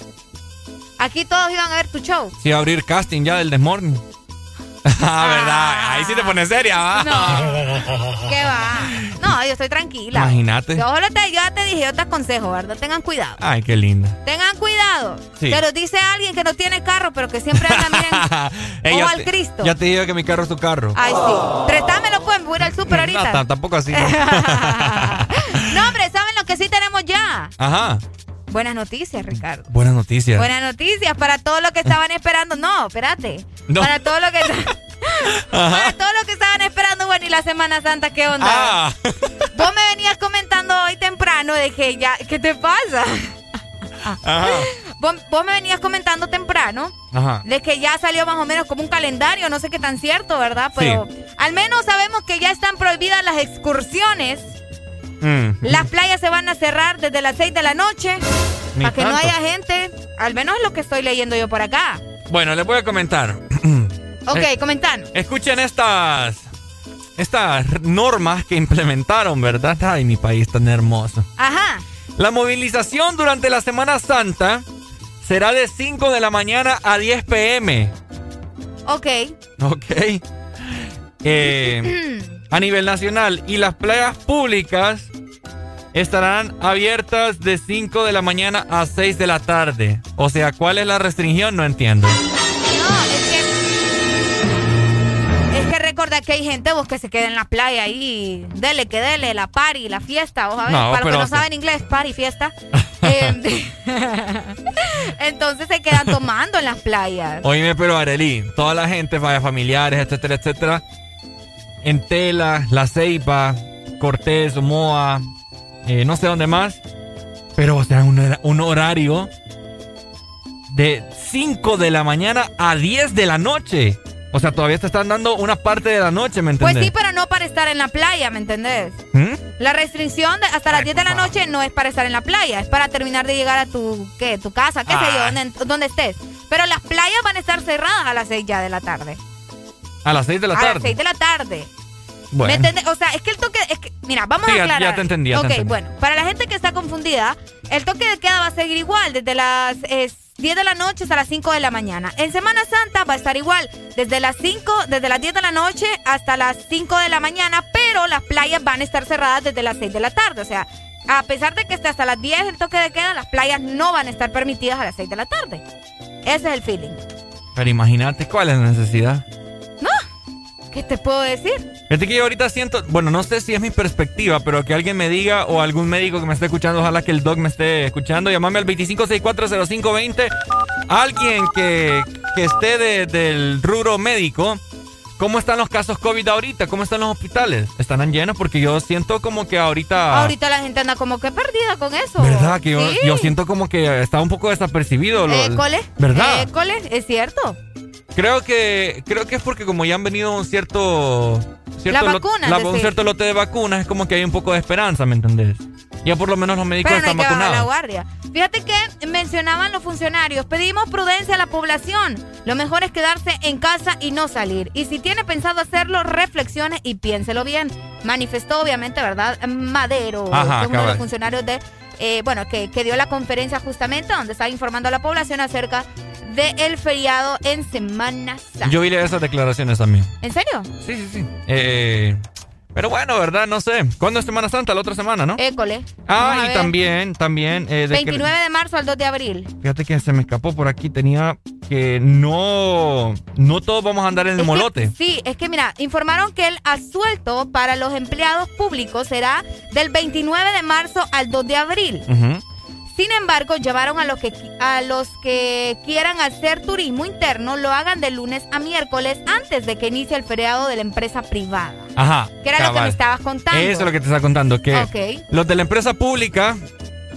Aquí todos iban a ver tu show. Si iba a abrir casting ya del Desmorning. ah, verdad. Ahí sí te pones seria, ¿va? No. ¿Qué va? No, yo estoy tranquila. Imagínate. Yo, te, yo ya te dije, yo te aconsejo, ¿verdad? Tengan cuidado. Ay, qué linda. Tengan cuidado. Sí. Pero dice alguien que no tiene carro, pero que siempre anda, Ey, o al Cristo. Ya te digo que mi carro es tu carro. Ay, sí. Préstamelo, pues, voy a ir al súper No, ahorita. t- tampoco así. No, hombre, ¿saben lo que sí tenemos ya? Ajá. Buenas noticias, Ricardo. Buenas noticias. Buenas noticias para todos los que estaban esperando. No, espérate. No. Para todos los que para todos los que estaban esperando, bueno, y la Semana Santa, ¿qué onda? Ah. Vos me venías comentando hoy temprano de que ya, ¿qué te pasa? Ajá. Vos, vos me venías comentando temprano Ajá. de que ya salió más o menos como un calendario, no sé qué tan cierto, ¿verdad? Pero al menos sabemos que ya están prohibidas las excursiones. Mm. Las playas se van a cerrar desde las 6 de la noche Ni para que no haya gente. Al menos es lo que estoy leyendo yo por acá. Bueno, les voy a comentar. Ok, Eh, comentanos. Escuchen estas. Estas normas que implementaron, ¿verdad? Ay, mi país tan hermoso. Ajá. La movilización durante la Semana Santa será de 5 de la mañana a 10 pm. Ok. Ok. Eh, a nivel nacional. Y las playas públicas estarán abiertas de 5 de la mañana a 6 de la tarde. O sea, ¿cuál es la restricción? No entiendo. Es que recordar que hay gente vos que se queda en la playa ahí, dele que dele, la party, la fiesta, vos ver, No, para los que no saben inglés, party, fiesta. Eh, entonces se quedan tomando en las playas. Oíme, pero Arely, toda la gente, familiares, etcétera, etcétera, en Tela, La Ceiba, Cortés, Moa, eh, no sé dónde más, pero o sea, un, un horario de 5 de la mañana a 10 de la noche. O sea, todavía te están dando una parte de la noche, ¿me Pues entiendes? sí, pero no para estar en la playa, ¿me entendés? ¿Mm? La restricción de hasta las 10 de la noche no es para estar en la playa, es para terminar de llegar a tu, ¿qué? Tu casa, qué sé yo, Ah. donde, donde estés. Pero las playas van a estar cerradas a las 6 ya de la tarde. A las 6 de la a las tarde. 6 de la tarde. Bueno. ¿Me? O sea, es que el toque. Es que, mira, vamos Sí, a aclarar. ya te entendí, ya te Ok, entendí. bueno, para la gente que está confundida, el toque de queda va a seguir igual, desde las eh, 10 de la noche hasta las 5 de la mañana. En Semana Santa va a estar igual, desde las 5, desde las 10 de la noche hasta las 5 de la mañana, pero las playas van a estar cerradas desde las 6 de la tarde. O sea, a pesar de que esté hasta las 10 el toque de queda, las playas no van a estar permitidas a las 6 de la tarde. Ese es el feeling. Pero imagínate cuál es la necesidad. ¿Qué te puedo decir? Fíjate que yo ahorita siento, bueno, no sé si es mi perspectiva, pero que alguien me diga o algún médico que me esté escuchando, ojalá que el doc me esté escuchando, llamame al 25640520. Alguien que, que esté de- del rubro médico, ¿cómo están los casos COVID ahorita? ¿Cómo están los hospitales? ¿Estarán llenos? Porque yo siento como que ahorita... Ahorita la gente anda como que perdida con eso. ¿Verdad? Que yo, Sí. yo siento como que está un poco desapercibido. École. ¿Verdad? École, es cierto. Creo que creo que es porque como ya han venido un cierto, cierto Las lot- vacunas, la- decís. un cierto lote de vacunas, es como que hay un poco de esperanza, ¿me entendés? Ya por lo menos los médicos Pero no hay están que bajar la vacunados. guardia. Fíjate que mencionaban los funcionarios, pedimos prudencia a la población. Lo mejor es quedarse en casa y no salir. Y si tiene pensado hacerlo, reflexione y piénselo bien. Manifestó obviamente, ¿verdad? Madero, Ajá, que es uno de los funcionarios de, eh, bueno, que, que dio la conferencia justamente donde estaba informando a la población acerca del feriado en Semana Santa. Yo vi esas declaraciones también. ¿En serio? Sí, sí, sí. Eh, pero bueno, ¿verdad? No sé. ¿Cuándo es Semana Santa? La otra semana, ¿no? École. ah, y también, también. eh, de que- 29 de marzo al 2 de abril. fíjate que se me escapó por aquí. Tenía que no. No todos vamos a andar en el Es que- molote. sí, es que mira, informaron que el asuelto para los empleados públicos será del 29 de marzo al 2 de abril. Ujú. Sin embargo, llevaron a los que a los que quieran hacer turismo interno lo hagan de lunes a miércoles antes de que inicie el feriado de la empresa privada. Ajá. Que era lo que me estabas contando. Eso es lo que te estaba contando. Que los de la empresa pública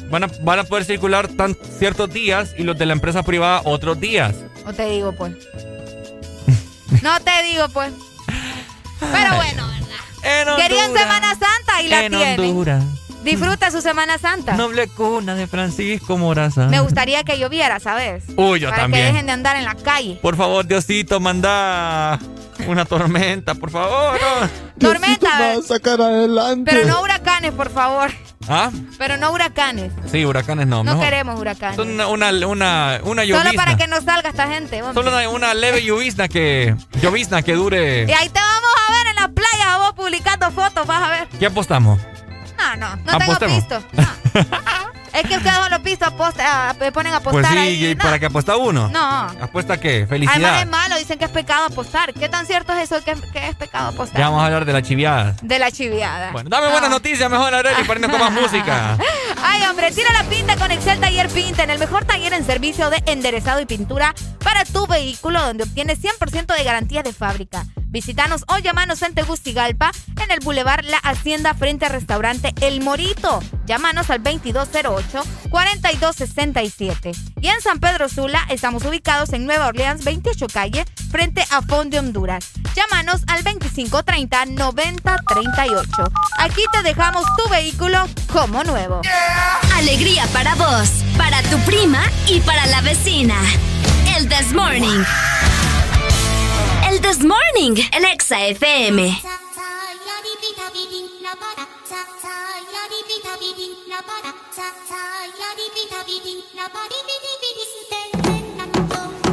van a, van a poder circular tan ciertos días y los de la empresa privada otros días. No te digo, pues. no te digo, pues. Pero bueno, ¿verdad? Querían Semana Santa y la en tienen. Honduras. Disfruta su Semana Santa. Noble cuna de Francisco Morazán. Me gustaría que lloviera, ¿sabes? Uy, yo Para también. que dejen de andar en la calle. Por favor, Diosito, manda una tormenta, por favor. Tormenta, va a sacar adelante. pero no huracanes, por favor. ¿Ah? Pero no huracanes. Sí, huracanes no. No mejor. queremos huracanes. Son una, una, una, una llovizna. Solo para que no salga esta gente. hombre. Solo una, una leve llovizna que, llovizna que dure. Y ahí te vamos a ver en las playas a vos publicando fotos, vas a ver. ¿Qué apostamos? No, no, no tengo pisto. No. es que ustedes solo pisto aposta, a- ponen a apostar Pues sí, ahí. ¿y no. ¿para qué apuesta uno? No. ¿Apuesta qué? Además Felicidad. es malo, dicen que es pecado apostar. ¿Qué tan cierto es eso que, que es pecado apostar? Ya vamos a hablar de la chiviada. De la chiviada. Bueno, dame buenas noticias, mejor Arely, para irnos con más música. Ay, hombre, tira la pinta con Excel Taller Pinta, en el mejor taller en servicio de enderezado y pintura para tu vehículo, donde obtienes 100% de garantía de fábrica. Visítanos o llamanos en Tegucigalpa, en el Boulevard La Hacienda, frente al restaurante El Morito. Llámanos al 2208-4267. Y en San Pedro Sula, estamos ubicados en Nueva Orleans, 28 calle, frente a Fondo Honduras. Llámanos al 2530-9038. Aquí te dejamos tu vehículo como nuevo. Alegría para vos, para tu prima y para la vecina. El This Morning. El This Morning, el Exa FM. Sa sa ya di bi ta bi di na-ba-da, sa sa ya di bi ta bi di na-ba-di-bi-di-bi-di,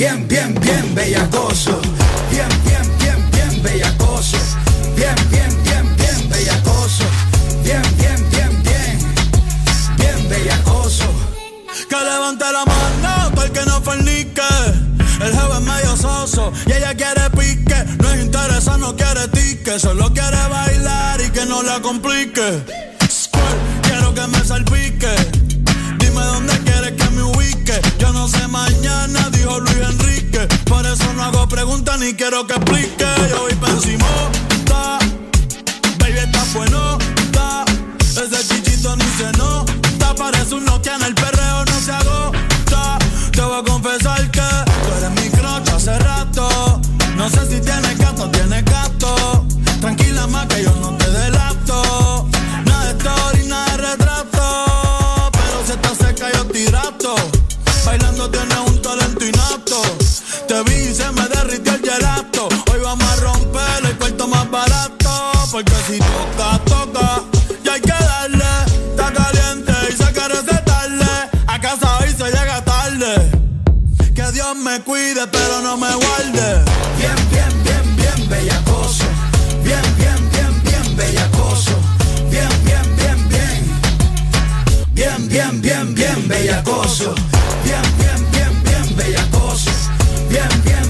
Bien, bien, bien, bellacoso. Bien, bien, bien, bien bellacoso. Bien, bien, bien, bien bellacoso. Bien, bien, bien, bien. Bien bellacoso. Que levante la mano el que no fornique. El jefe es medio soso y ella quiere pique. No es interesa, no quiere tique. Solo quiere bailar y que no la complique. 11 mañana, dijo Luis Enrique. Por eso no hago preguntas ni quiero que explique. Yo voy pensimo Porque si toca, toca. Y hay que darle. Está caliente y se quiere recetarle. A casa hoy se llega tarde. Que Dios me cuide, pero no me guarde. Bien, bien, bien, bien bellacoso. Bien, bien, bien, bien bellacoso. Bien, bien, bien, bien. Bien, bien, bien, bien bellacoso. Bien, bien, bien, bien bien, bien, bien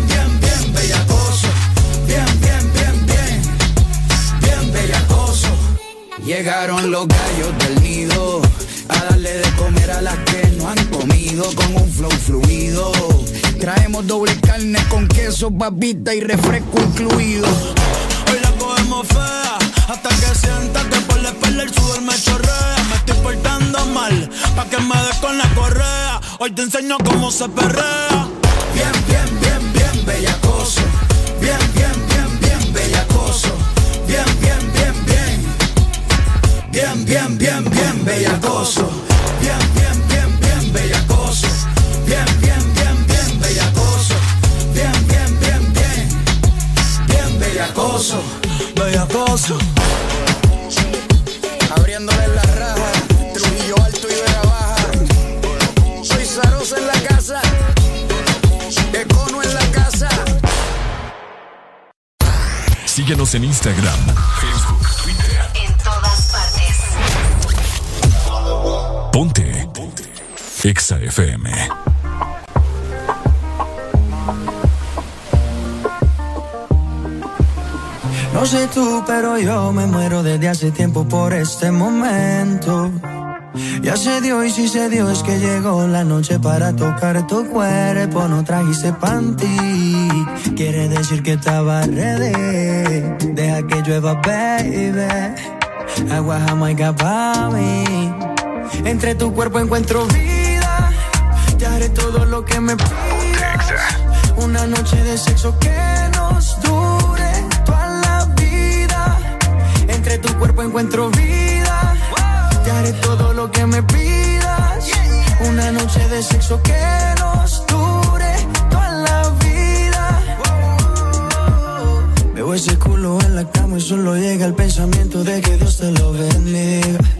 Llegaron los gallos del nido a darle de comer a las que no han comido con un flow fluido. Traemos doble carne con queso, papita y refresco incluido. Hoy la cogemos fea hasta que sienta que por la espalda el sudor me chorrea. Me estoy portando mal pa' que me des con la correa. Hoy te enseño cómo se perrea. Bien, bien, bien, bien bellacoso. Bien, bien, bien Bien, bien, bien, bien bellacoso. Bien, bien, bien, bien bellacoso. Bien, bien, bien, bien bellacoso. Bien, bien, bien, bien. Bien bellacoso. Bellacoso. Abriéndole la raja. Trujillo alto y Vega baja. Soy Zarosa en la casa. Econo en la casa. Síguenos en Instagram, partes. Ponte. Exa FM. No sé tú, pero yo me muero desde hace tiempo por este momento. Ya se dio y si se dio es que llegó la noche para tocar tu cuerpo. No trajiste panty, quiere decir que estaba ready. Deja que llueva, baby. Agua jamaica pa' mí. Entre tu cuerpo encuentro vida. Te haré todo lo que me pidas. Una noche de sexo que nos dure toda la vida. Entre tu cuerpo encuentro vida. Te haré todo lo que me pidas. Una noche de sexo que nos dure toda la vida. Veo ese culo en la cama y solo llega el pensamiento de que Dios te lo bendiga.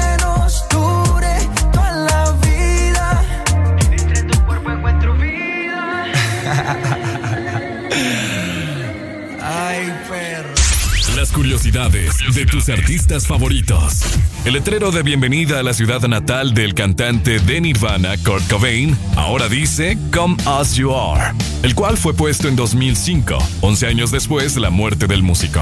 curiosidades de tus artistas favoritos. El letrero de bienvenida a la ciudad natal del cantante de Nirvana, Kurt Cobain, ahora dice Come As You Are, el cual fue puesto en 2005, 11 años después de la muerte del músico.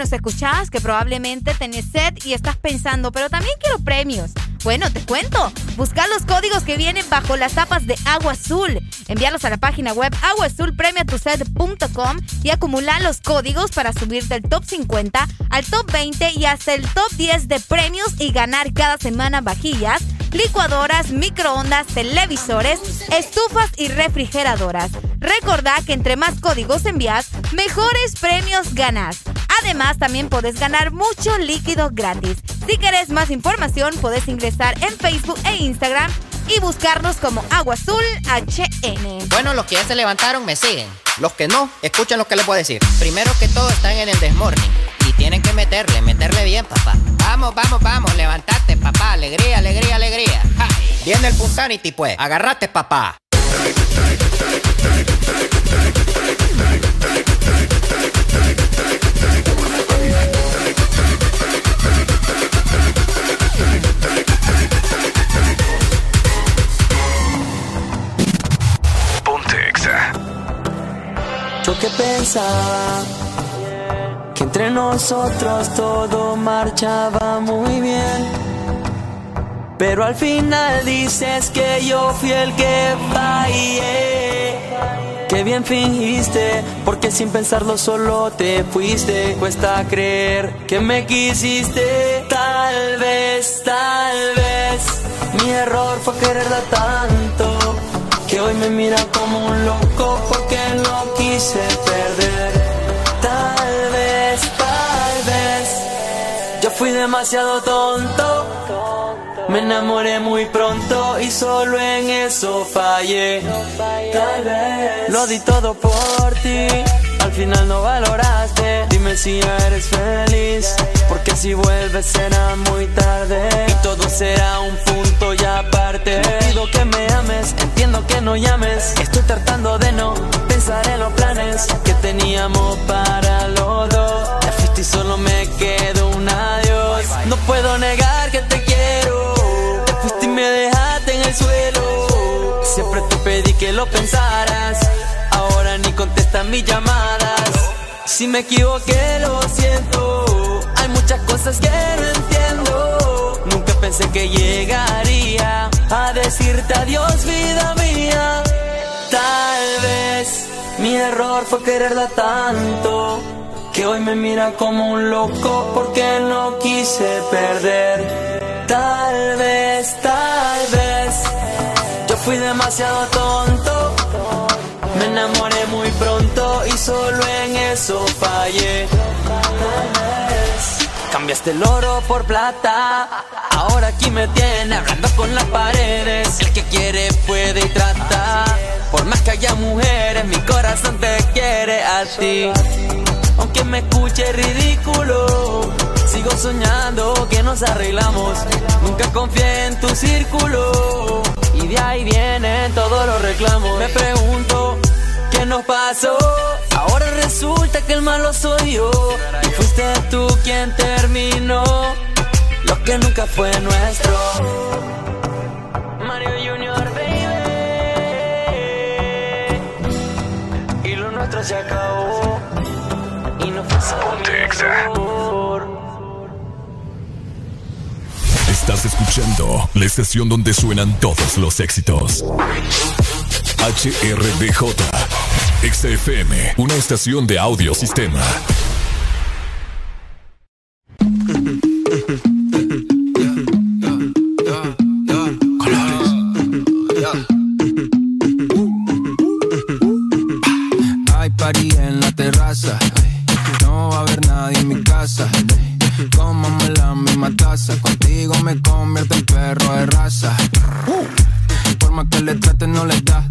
Nos escuchás, que probablemente tenés sed y estás pensando, pero también quiero premios. Bueno, te cuento. Busca los códigos que vienen bajo las tapas de Agua Azul. Envíalos a la página web aguazulpremiatused.com y acumula los códigos para subir del top 50 al top 20 y hasta el top 10 de premios y ganar cada semana vajillas, licuadoras, microondas, televisores, estufas y refrigeradoras. Recordá que entre más códigos envías, mejores premios ganas. Además, también puedes ganar mucho líquido gratis. Si querés más información, puedes ingresar en Facebook e Instagram y buscarnos como Agua Azul HN. Bueno, los que ya se levantaron me siguen. Los que no, escuchen lo que les voy a decir. Primero que todo están en el desmorning. Y tienen que meterle, meterle bien, papá. Vamos, vamos, vamos, levantate, papá. Alegría, alegría, alegría. Viene el Punsanity, pues. Agarrate, papá. Que entre nosotros todo marchaba muy bien. Pero al final dices que yo fui el que fallé. Que bien fingiste, porque sin pensarlo solo te fuiste. Cuesta creer que me quisiste. Tal vez, tal vez, mi error fue quererla tanto. Que hoy me mira como un loco porque no quise perder. Tal vez, tal vez, yo fui demasiado tonto. Me enamoré muy pronto y solo en eso fallé. Tal vez lo di todo por ti. Al final no valoraste. Dime si eres feliz. Porque si vuelves será muy tarde. Y todo será un punto y aparte. Pido que me ames. Entiendo que no llames. Estoy tratando de no pensar en los planes que teníamos para los dos. Te fuiste y solo me quedó un adiós. No puedo negar que te quiero. Te fuiste y me dejaste en el suelo. Siempre te pedí que lo pensaras. Ahora ni contestas mis llamadas. Si me equivoqué, lo siento. Muchas cosas que no entiendo. Nunca pensé que llegaría a decirte adiós, vida mía. Tal vez mi error fue quererla tanto. Que hoy me mira como un loco porque no quise perder. Tal vez, tal vez, yo fui demasiado tonto. Me enamoré muy pronto y solo en eso fallé. Cambiaste el oro por plata. Ahora aquí me tiene hablando con las paredes. El que quiere puede y trata. Por más que haya mujeres, mi corazón te quiere a ti. Aunque me escuche ridículo, sigo soñando que nos arreglamos. Nunca confié en tu círculo. Y de ahí vienen todos los reclamos. Me pregunto, ¿qué nos pasó? Ahora resulta que el malo soy yo. Y fuiste tú quien terminó lo que nunca fue nuestro. Mario Junior, baby. Y lo nuestro se acabó. Y no fue solo Estás escuchando la estación donde suenan todos los éxitos. HRDJ, XFM, una estación de audio sistema. Hay party en la terraza. No va a haber nadie en mi casa. Cómame la misma taza. Contigo me convierto en perro de raza. Por más que le trate, no le da.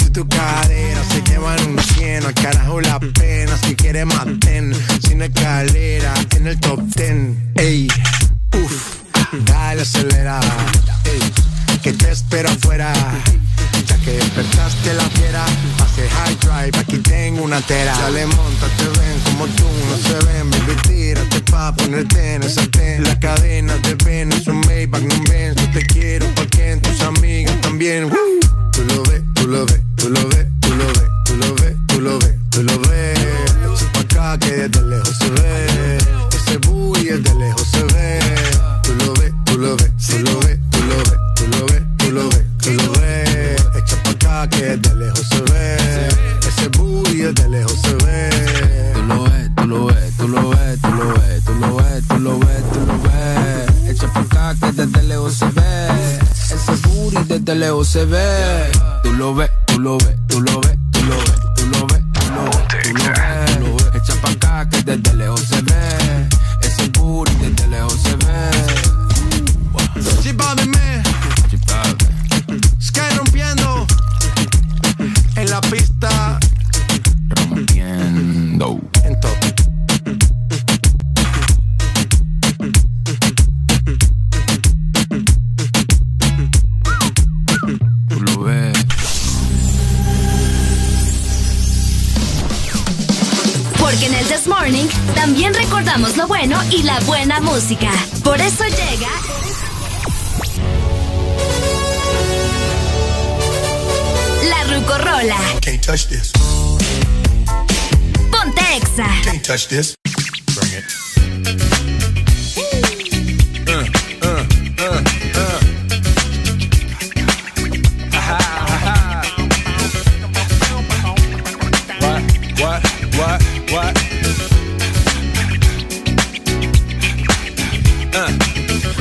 Tu, cadera se lleva en un cien, al carajo la pena. Si quieres maten, sin escalera, en el top ten. Ey, uff, dale acelera. Ey, que te espero afuera. Ya que despertaste la fiera, hace high drive, aquí tengo una tera. Dale, monta, te ven como tú, no se ven, baby, tírate pa' ponerte en esa ten. La cadena de ven, es un Maybach, no ven, te quiero porque tus amigas también. Woo. Tú lo ves, tú lo ves, tú lo ves, tú lo ves, tú lo ves, tú lo ves, tú lo ves. Echa pa' acá que desde lejos se ve, ese booty desde lejos se ve. Tú lo ves, tú lo ves, tú lo ves, tú lo ves, tú lo ves, tú lo ves, tú lo ves. Echa pa' acá que desde lejos se ve, ese booty desde lejos se ve. Tú lo ves, tú lo ves, tú lo ves, tú lo ves, tú lo ves, tú lo ves, tú lo ves. Echa pa' acá que desde lejos se ve. Booty desde lejos se ve. Tú lo ves, tú lo ves, tú lo ves, tú lo ves, tú lo ves, tú lo ves, tú lo ves, tú lo ves. Echa pa' acá que desde lejos se ve. Ese booty desde lejos se ve. Sí, papi, me. Sky rompiendo en la pista. This Morning también recordamos lo bueno y la buena música. Por eso llega. La Rucorola. Can't touch this. Ponte Exa. Can't touch this.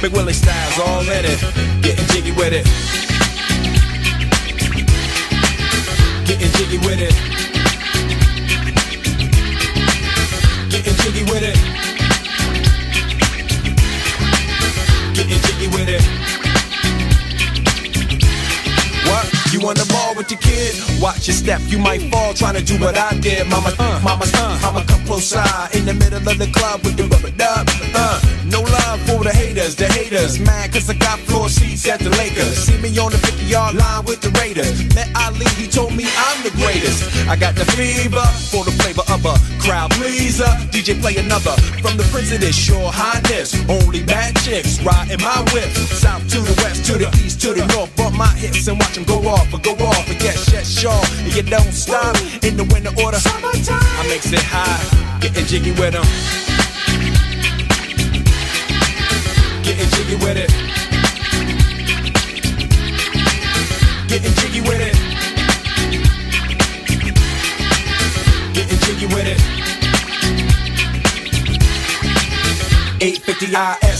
Big Willie styles all in it. Getting jiggy with it. Getting jiggy with it. Getting jiggy with it. Getting jiggy with it. What? You on the ball with your kid? Watch your step, you might fall trying to do what I did. Mama, uh, mama, uh, mama, come close side in the middle of the club with the rubber dub. Uh, no love for the haters, the haters. Mad cause I got floor seats at the Lakers. See me on the 50 yard line with the Raiders. Met Ali, he told me I'm the greatest. I got the fever for the flavor of a crowd pleaser. DJ play another from the prince of this sure highness. Only bad chicks riding my whip. South to the west, to the east, to the north. Bump my hips and watch them go off, or go off, and yes, yes, sure. And you don't stop in the winter order. Summertime. I makes it high, getting jiggy with them. Getting jiggy with it. Getting jiggy with it. Getting jiggy with it. 850 IS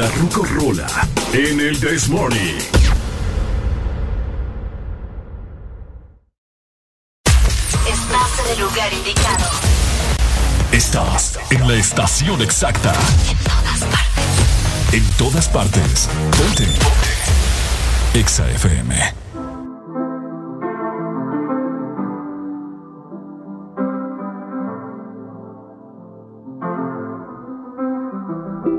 La Rucorola en el This Morning. Estás en el lugar indicado. Estás en la estación exacta. En todas partes. En todas partes. Ponte. Exa FM.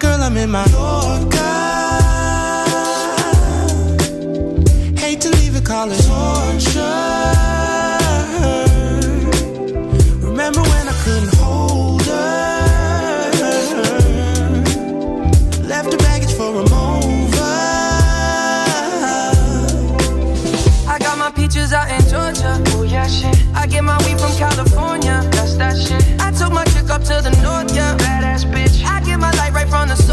girl, I'm in my Yorker.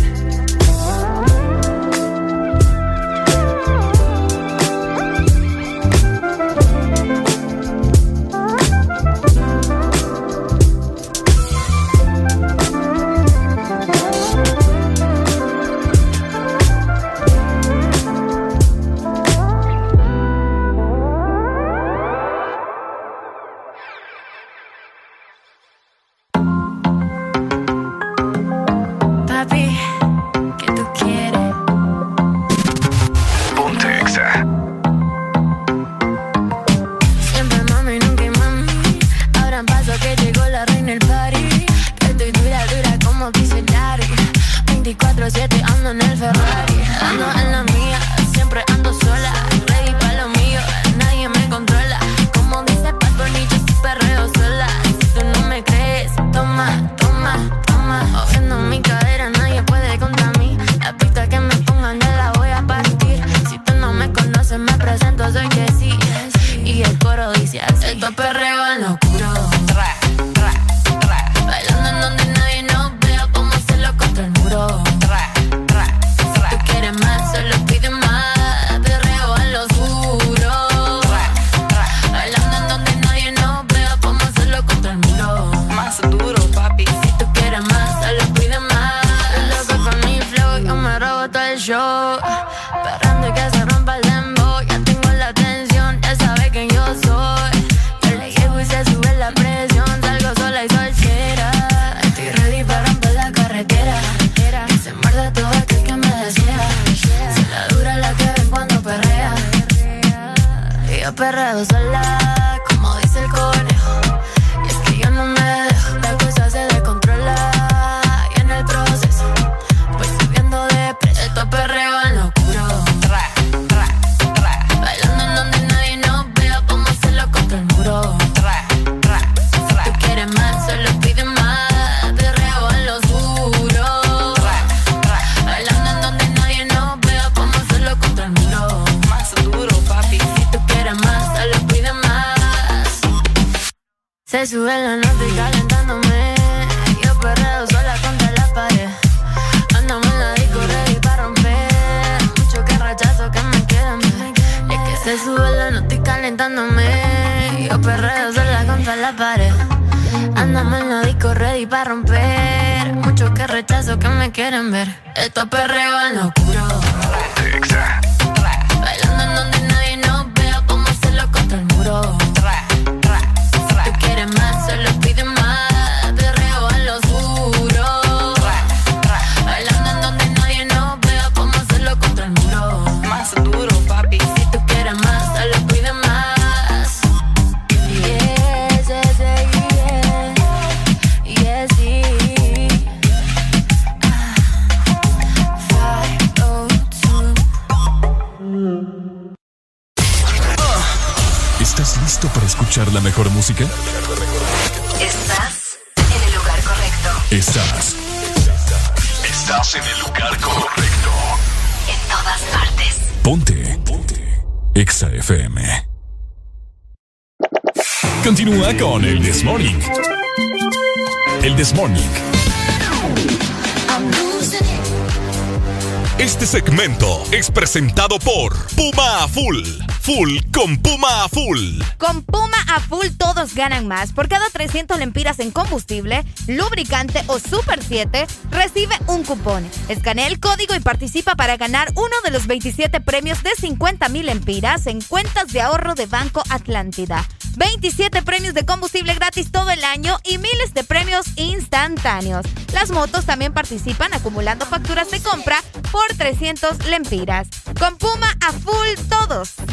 Full. Con Puma a Full. Con Puma a full todos ganan más. Por cada 300 lempiras en combustible, lubricante o Super 7, recibe un cupón. Escanea el código y participa para ganar uno de los 27 premios de 50 mil lempiras en cuentas de ahorro de Banco Atlántida. 27 premios de combustible gratis todo el año y miles de premios instantáneos. Las motos también participan acumulando facturas de compra por 300 lempiras. Con Puma a full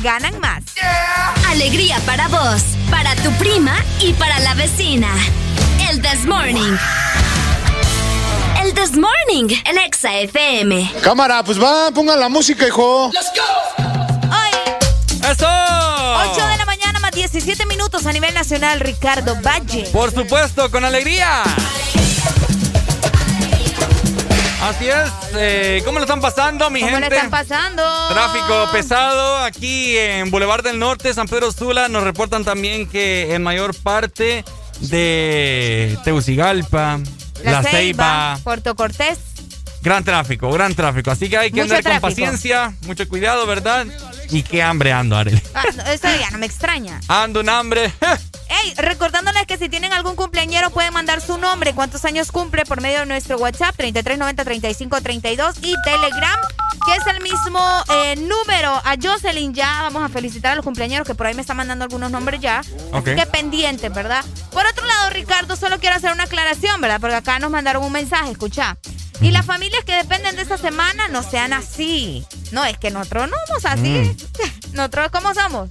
ganan más. Alegría para vos, para tu prima y para la vecina. El This Morning. El This Morning en Exa FM. Cámara, pues va, pongan la música, hijo. ¡Eso! 8 de la mañana más 17 minutos a nivel nacional, Ricardo Valle. Por supuesto, con alegría. Así es. Eh, ¿Cómo lo están pasando, mi ¿Cómo gente? le están pasando? Tráfico pesado aquí en Boulevard del Norte, San Pedro Sula. Nos reportan también que en mayor parte de Tegucigalpa, La, Ceiba, Puerto Cortés. gran tráfico, gran tráfico. Así que hay que Mucho andar con paciencia, mucho cuidado, ¿verdad? Y qué hambre ando, Arely. Ah, eso ya no me extraña. Ando un hambre. Ey, recordándoles que si tienen algún cumpleañero pueden mandar su nombre, cuántos años cumple por medio de nuestro WhatsApp 3390-3532 y Telegram, que es el mismo eh, número. A Jocelyn ya vamos a felicitar a los cumpleañeros que por ahí me están mandando algunos nombres ya. Ok. Así que pendientes, ¿verdad? Por otro lado, Ricardo, solo quiero hacer una aclaración, ¿verdad? Porque acá nos mandaron un mensaje, escucha. Y las familias que dependen de esta semana no sean así. No, es que nosotros no somos así. Nosotros, ¿cómo somos?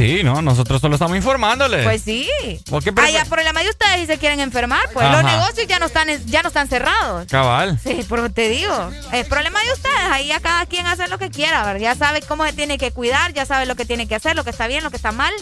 Sí, no, nosotros solo estamos informándoles. Pues sí. ¿Por qué Ah, ya, problema de ustedes y se quieren enfermar, pues los negocios ya no están ya no están cerrados. Cabal. Sí, pero te digo, es problema de ustedes, ahí ya cada quien hace lo que quiera, ya sabe cómo se tiene que cuidar, ya sabe lo que tiene que hacer, lo que está bien, lo que está mal,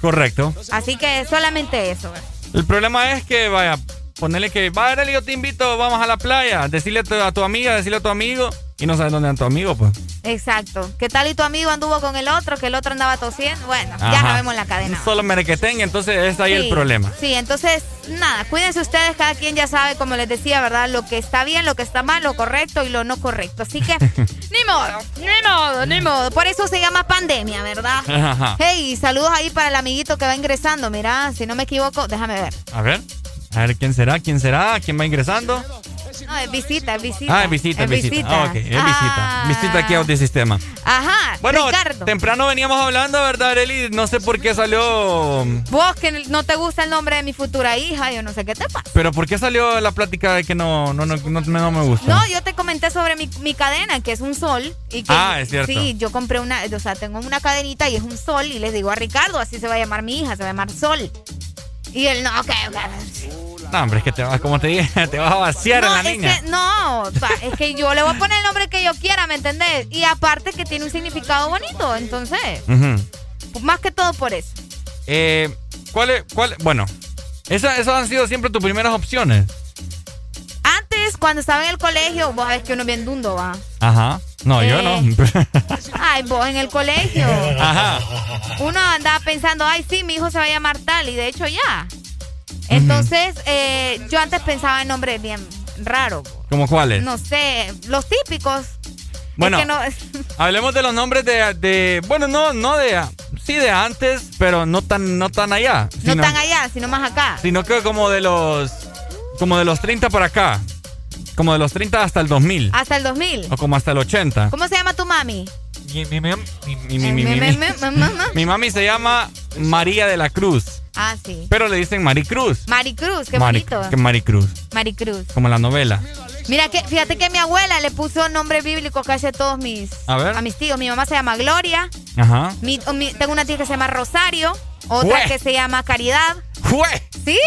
Correcto. así que solamente eso. El problema es que, vaya, ponerle que, va, Arely, yo te invito, vamos a la playa. Decirle a tu, amiga, decirle a tu amigo, y no sabes dónde anda tu amigo, pues. Exacto. ¿Qué tal y tu amigo anduvo con el otro, que el otro andaba tosiendo? Bueno, ya sabemos la cadena. Solo merequeten, entonces es ahí el problema. Sí, entonces, nada, cuídense ustedes, cada quien ya sabe, como les decía, ¿verdad? Lo que está bien, lo que está mal, lo correcto y lo no correcto. Así que, ni modo, ni modo, ni modo. Por eso se llama pandemia, ¿verdad? Ajá. Hey, saludos ahí para el amiguito que va ingresando. Mira, si no me equivoco, déjame ver. A ver, a ver quién será, quién será, quién va ingresando. No, es visita, es visita. Ah, es visita, es visita. Ah, ok, es visita. Visita aquí a este sistema. Ajá, Bueno, Ricardo. temprano veníamos hablando, ¿verdad, Arely? No sé por qué salió... Vos que no te gusta el nombre de mi futura hija, yo no sé qué te pasa. Pero ¿por qué salió la plática de que no, no, no, no, no me gusta? No, yo te comenté sobre mi, mi cadena, que es un sol. Y que, Ah, es cierto. Sí, yo compré una, o sea, tengo una cadenita y es un sol. Y les digo a Ricardo, así se va a llamar mi hija, se va a llamar Sol. Y él, no, ok. No, hombre, es que te vas, como te dije, te vas a vaciar No, en la es niña. que, no, pa, es que yo le voy a poner el nombre que yo quiera, ¿me entendés? Y aparte que tiene un significado bonito, entonces, más que todo por eso. Eh, ¿Cuál es, cuál, bueno, esa- esas han sido siempre tus primeras opciones. Cuando estaba en el colegio, vos sabés que uno es bien dundo, va. Ajá. No, yo no. Ay, vos en el colegio. Ajá. Uno andaba pensando, ay, sí, mi hijo se va a llamar tal, y de hecho ya. Entonces, eh, yo antes pensaba en nombres bien raros. ¿Cómo cuáles? No sé, los típicos. Bueno, Es que no- Hablemos de los nombres de, de bueno, no, no de, sí de antes, pero no tan, no tan allá. no tan allá, sino más acá. Sino que como de los, como de los 30 para acá. Como de los 30 hasta el 2000. Hasta el 2000. O como hasta el 80. ¿Cómo se llama tu mami? Mi, mami se llama María de la Cruz, Ah, sí. pero le dicen Maricruz. Maricruz, qué Mari- bonito. que Maricruz, Maricruz. como la novela. Mira, que, fíjate que mi abuela le puso nombre bíblico casi a todos mis, A ver. mis tíos. Mi mamá se llama Gloria. Ajá. Mi- o mi- tengo una tía que se llama Rosario. Otra ¡Jue! que se llama Caridad. ¡Jue! Sí,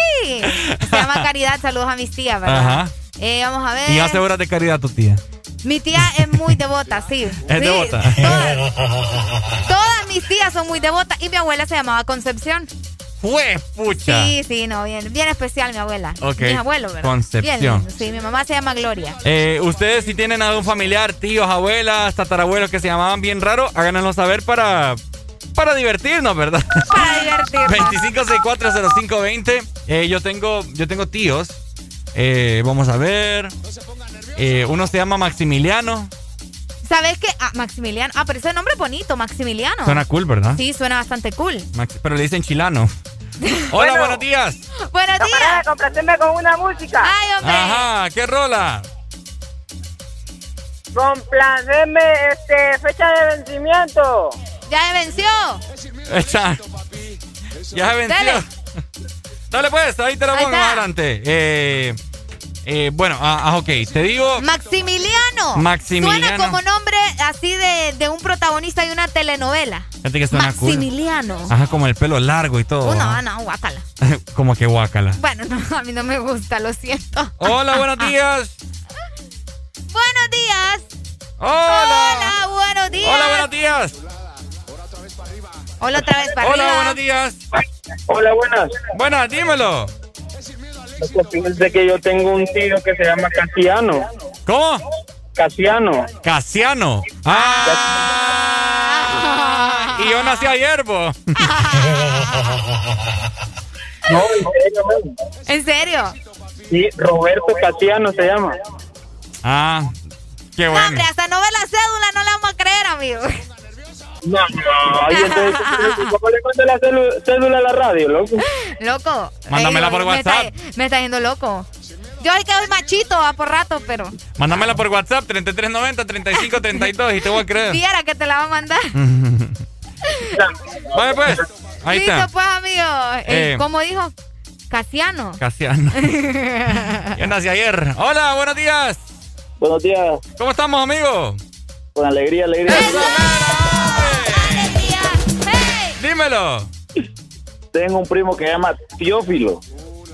se llama Caridad. Saludos a mis tías, ¿verdad? Ajá. Eh, vamos a ver. Y aseguras de caridad tu tía. Mi tía es muy devota, sí. Es Sí, devota. Todas, todas mis tías son muy devotas y mi abuela se llamaba Concepción. ¡Jue, pucha! Sí, sí, no, bien, bien especial mi abuela. Ok. Mis abuelos, ¿verdad? Concepción. Bien Sí, mi mamá se llama Gloria. Eh, ustedes si tienen algún familiar, tíos, abuelas, tatarabuelos que se llamaban bien raro, háganoslo saber para, para divertirnos, ¿verdad? Para divertirnos. 25640520. Eh, yo tengo yo tengo tíos. Eh, vamos a ver. Eh, uno se llama Maximiliano. ¿Sabes qué? Ah, Maximiliano. Ah, pero ese nombre es bonito, Maximiliano. Suena cool, ¿verdad? Sí, suena bastante cool. Max- pero le dicen chilano. Hola, buenos días. Buenos días. Complacerme con una música. Ay, hombre. Ajá, ¿qué rola? Complacerme, este, fecha de vencimiento. Ya se venció. Echa. Ya se venció. Dale. Dale pues, ahí te la pongo adelante. Eh, eh, bueno, ah, ok, te digo. Maximiliano. Maximiliano. Suena como nombre así de, de un protagonista de una telenovela. Fíjate que suena cool. Maximiliano. Ajá, como el pelo largo y todo. Uh, no, ¿ah? no, guácala. como que guácala. Bueno, no, a mí no me gusta, lo siento. Hola, buenos días. Buenos días. Hola. Hola, buenos días. Hola, buenos días. Hola otra vez para Hola, arriba. buenos días. Hola, buenas. Buenas, dímelo. Fíjense que yo tengo un tío que se llama Casiano. ¿Cómo? Casiano. Casiano. Ah. Y yo nací ayer, bo. No, en serio, man. ¿En serio? Sí, Roberto Casiano se llama. Ah, qué No, bueno. hombre, hasta no ve la cédula no le vamos a creer, amigo. No, no. Ay, entonces, ¿cómo le mando la cédula a la radio, loco? Loco. Mándamela por me WhatsApp. está- Me está, yendo loco. Yo hoy que doy machito a por rato, pero Mándamela por WhatsApp, 3390-3532 y te voy a creer. viera que te la va a mandar. Vale, pues. Ahí Listo, está. pues, amigo. Eh, Eh. ¿Cómo dijo? Casiano. Casiano. Yo nací ayer. Hola, buenos días. Buenos días. ¿Cómo estamos, amigo? Con alegría, alegría. Dímelo. Tengo un primo que se llama Teófilo.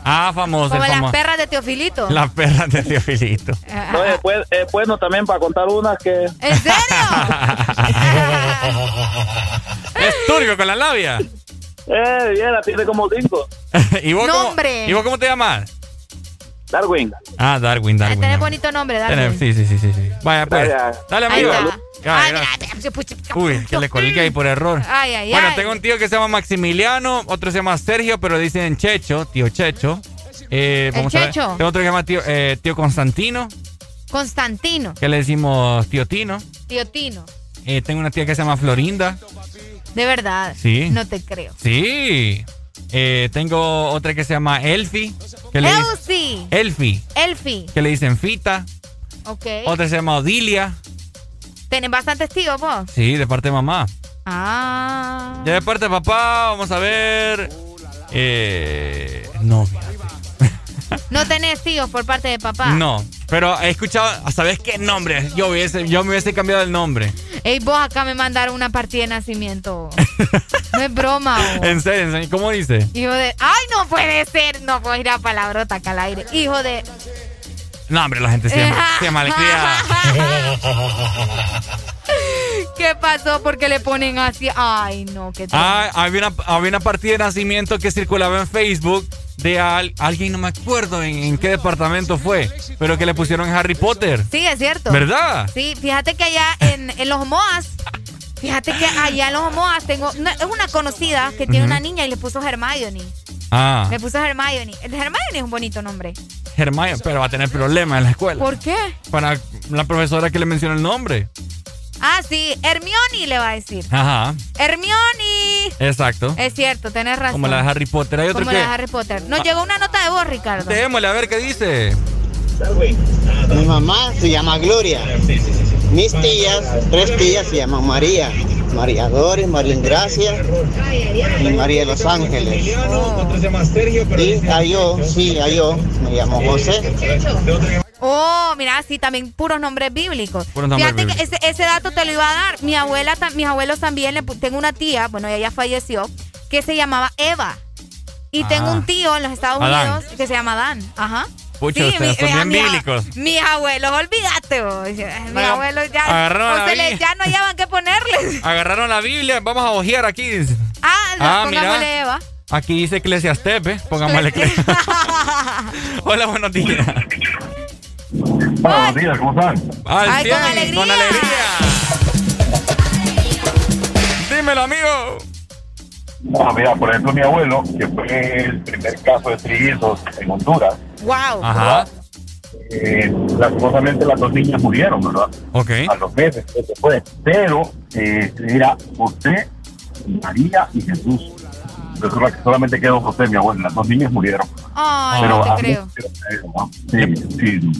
Ah, famoso. Como las perras de Teofilito. Las perras de Teofilito. No, después, es bueno también para contar unas que... ¿En serio? es turbio con la labia. Eh, bien, la tiene como cinco. ¿Y vos, No, cómo. ¿Y vos cómo te llamas? Darwin. Ah, Darwin, Darwin. Tenés Darwin. bonito nombre. Tenés- Sí, sí, sí, sí. Vaya, pues. Dale, Ahí amigo. Uy, que le colgué ahí por error. Ay, ay, Bueno, ay. tengo un tío que se llama Maximiliano, otro se llama Sergio, pero dicen Checho, tío Checho. Eh, ¿El vamos a ver. Checho? Tengo otro que se llama tío, eh, tío Constantino, Constantino. que le decimos tío Tino. Tío Tino. Eh, tengo una tía que se llama Florinda. De verdad. Sí. No te creo. Sí. Eh, tengo otra que se llama Elfi, que le Elsie. Elfi. Elfi. Que le dicen Fita. Ok. Otra se llama Odilia. ¿Tienen bastantes tíos vos? Sí, de parte de mamá. Ah. Ya de parte de papá, vamos a ver. Eh, no, fíjate. ¿No tenés tíos por parte de papá? No, pero he escuchado, ¿sabes qué nombre? Yo, hubiese, yo me hubiese cambiado el nombre. Ey, vos acá me mandaron una partida de nacimiento. no es broma. vos. En serio, en serio, ¿cómo dice? Hijo de... ¡Ay, no puede ser! No puedo ir a palabrota acá al aire. Hijo de... No, hombre, la gente se se malcriada. ¿Qué pasó? ¿Por qué le ponen así? Ay, no, qué Ah, había una, había una partida de nacimiento que circulaba en Facebook de al- alguien, no me acuerdo en, en qué departamento fue, pero que le pusieron Harry Potter. Sí, es cierto. ¿Verdad? Sí, fíjate que allá en, en los Moas, fíjate que allá en los Moas tengo, es una conocida que tiene una niña y le puso Hermione. Ah, Le puso Hermione. El Hermione es un bonito nombre. Hermione, pero va a tener problemas en la escuela. ¿Por qué? Para la profesora que le menciona el nombre. Ah, sí, Hermione le va a decir. Ajá, Hermione. exacto. Es cierto, tenés razón. Como la de Harry Potter. Hay otro Como que... la de Harry Potter. Nos Ah. llegó una nota de voz, Ricardo. Démosle a ver qué dice. Mi mamá se llama Gloria. Mis tías, tres tías se llaman María. María Doris, María Ingracia y María de los Ángeles. Y a yo, sí, a yo, me llamo José. Oh, mira, sí, también puros nombres bíblicos. Puros nombres Fíjate que ese, ese dato te lo iba a dar. Mi abuela, mis abuelos también, le tengo una tía, bueno, ella ya falleció, que se llamaba Eva. Y tengo Ah. un tío en los Estados Adán. Unidos que se llama Dan. Ajá. Pucha, Sí, ustedes mi- son mi- bien mi- bíblicos. Mis abuelos, olvídate vos. Mis abuelos ya, agarraron no la se les- ya no hallaban qué ponerles. Agarraron la Biblia, vamos a ojear aquí. dice. Ah, Ah, pongámosle mira. Eva. Aquí dice Eclesiastes, ¿ves? Pongámosle Eclesiastes. Hola, buenos días. Buenos días, ¿cómo están? Al Ay, con 100, alegría. con alegría. Dímelo, amigo. Ah, mira, por ejemplo, mi abuelo, que fue el primer caso de trillizos en Honduras, Wow. Ajá. eh, lastimosamente las dos niñas murieron, ¿verdad? Ok. A los meses, eso fue. Pero eh, era José, María y Jesús. Entonces solamente quedó José, mi abuelo. Las dos niñas murieron. Ay, Pero no te creo. Sí, sí.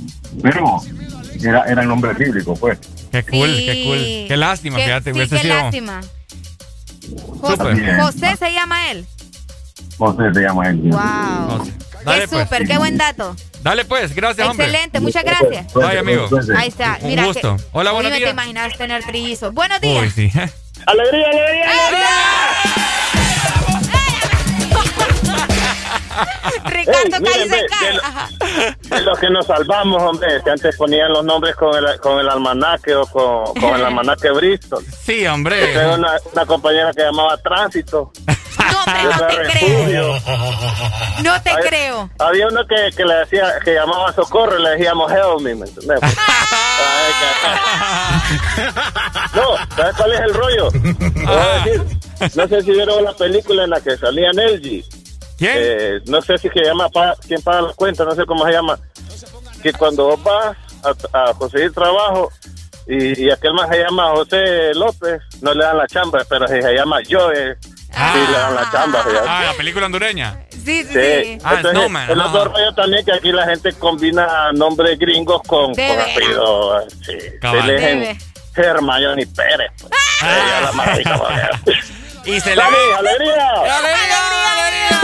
Pero era, era el nombre bíblico, pues. Qué cool, Sí. qué cool. Qué lástima, Qué- fíjate. Sí, hubiese qué sido- lástima. José. José se llama él. José se llama él. Wow. Dale, qué pues. súper, qué buen dato. Dale, pues. Gracias, hombre. Excelente, muchas gracias. Vaya, amigo. Ahí está. Un Mira gusto. que- Hola, buenos no te días. imaginas tener trillizos. Buenos días. Uy, sí. ¡Alegría, alegría, Ricardo, Ey, cállese, miren, ve, de- Ajá. De los que nos salvamos, hombre, que antes ponían los nombres con el, con el almanaque o con, con el almanaque Bristol. Sí, hombre. Yo tengo una, una compañera que llamaba Tránsito. No, hombre, no te refugio. creo. No te Ay, creo. Había uno que, que le decía, que llamaba Socorro y le decíamos Help me, ¿me entendés? Que- No, ¿sabes cuál es el rollo? Voy a decir, no sé si vieron la película en la que salía Nelgy. ¿Quién? Eh, no sé si se llama pa- quién paga las cuentas, no sé cómo se llama. Que cuando vos vas a, a conseguir trabajo y, y aquel más se llama José López, no le dan la chamba, pero si se llama Joe, sí le dan la chamba. fíjate. Ah, la película hondureña. Sí, sí, Sí. Ah, entonces, Snowman, el otro rollo también que aquí la gente combina nombres gringos con, con veras. apellido. Sí, se eligen. Hermione Pérez. pues. Ella es la más rica, porque- Y se le ¡Dale, ve. alegría! ¡Alegría, alegría!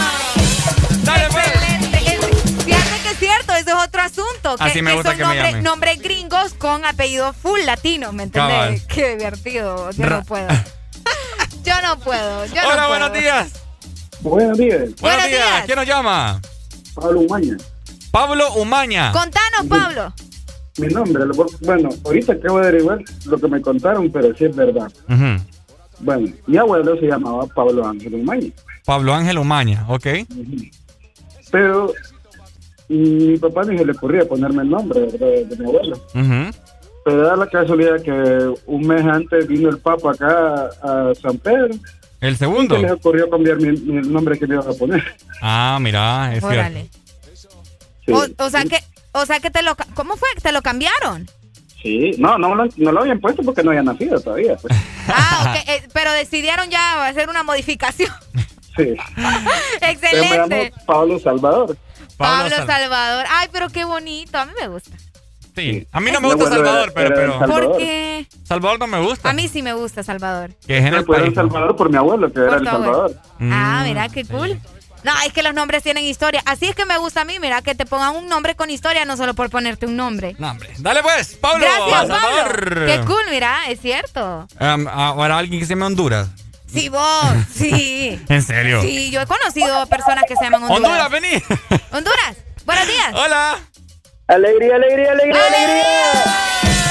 Dale, pues. Fíjate que es cierto, eso es otro asunto. Que, Así me que gusta son que me nombres, llamen. nombres gringos con apellido full latino, ¿me entiendes? Cabal. Qué divertido. Yo Ra- no puedo. Yo no puedo. Yo Hola, no buenos puedo. días. Buenos días, Buenos Buenos días. días. ¿Quién nos llama? Pablo Umaña. Pablo Umaña. Contanos, Pablo. Mi nombre, bueno, ahorita acabo de averiguar lo que me contaron, pero sí es verdad. Ujú. Bueno, mi abuelo se llamaba Pablo Ángel Umaña, Pablo Ángel Umaña, ok. pero mi papá ni se le ocurría ponerme el nombre de mi abuelo. Pero da la casualidad que un mes antes vino el Papa acá a San Pedro El y segundo. se les ocurrió cambiar mi, nombre que me iban a poner. Ah, mira, es Órale. Sí. O, o sea que, o sea que te lo, ¿cómo fue? ¿Te lo cambiaron? Sí, no, no, lo- no lo habían puesto porque no había nacido todavía. pues. Ah, ok, eh, pero decidieron ya hacer una modificación. Sí. Pero me llamo Excelente. Pablo Salvador. Pablo, Salvador. Ay, pero qué bonito. A mí me gusta. Sí. A mí no me gusta Salvador, pero, pero. ¿Por qué? Salvador no me gusta. A mí sí me gusta Salvador. Que es en el país. Salvador por mi abuelo, que era El Salvador. Ah, Mm, mira, qué cool. No, es que los nombres tienen historia. Así es que me gusta a mí, mira, que te pongan un nombre con historia, no solo por ponerte un nombre. No, hombre. Dale pues, Pablo. Gracias. Pablo. Qué cool, mira, es cierto. Um, ahora alguien que se llama Honduras. Sí, vos, sí. ¿En serio? Sí, yo he conocido personas que se llaman Honduras. Honduras, vení. Honduras, buenos días. Hola. Alegría, alegría, alegría, alegría.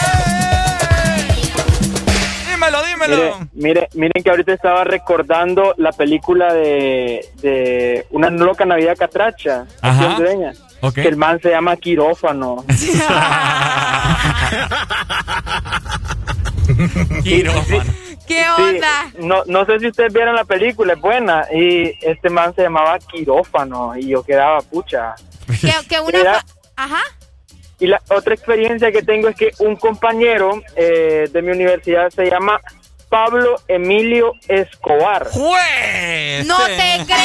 Dímelo, dímelo. Mire, mire, miren que ahorita estaba recordando la película de, de Una loca Navidad Catracha, Ajá. hondureña, Ok. que el man se llama Quirófano. Quirófano. ¿Qué Sí, onda? no, no sé si ustedes vieron la película, es buena, y este man se llamaba Quirófano, y yo quedaba pucha. Que, que una... Ajá. Y la otra experiencia que tengo es que un compañero eh, de mi universidad se llama Pablo Emilio Escobar. ¡Juez! No te creo.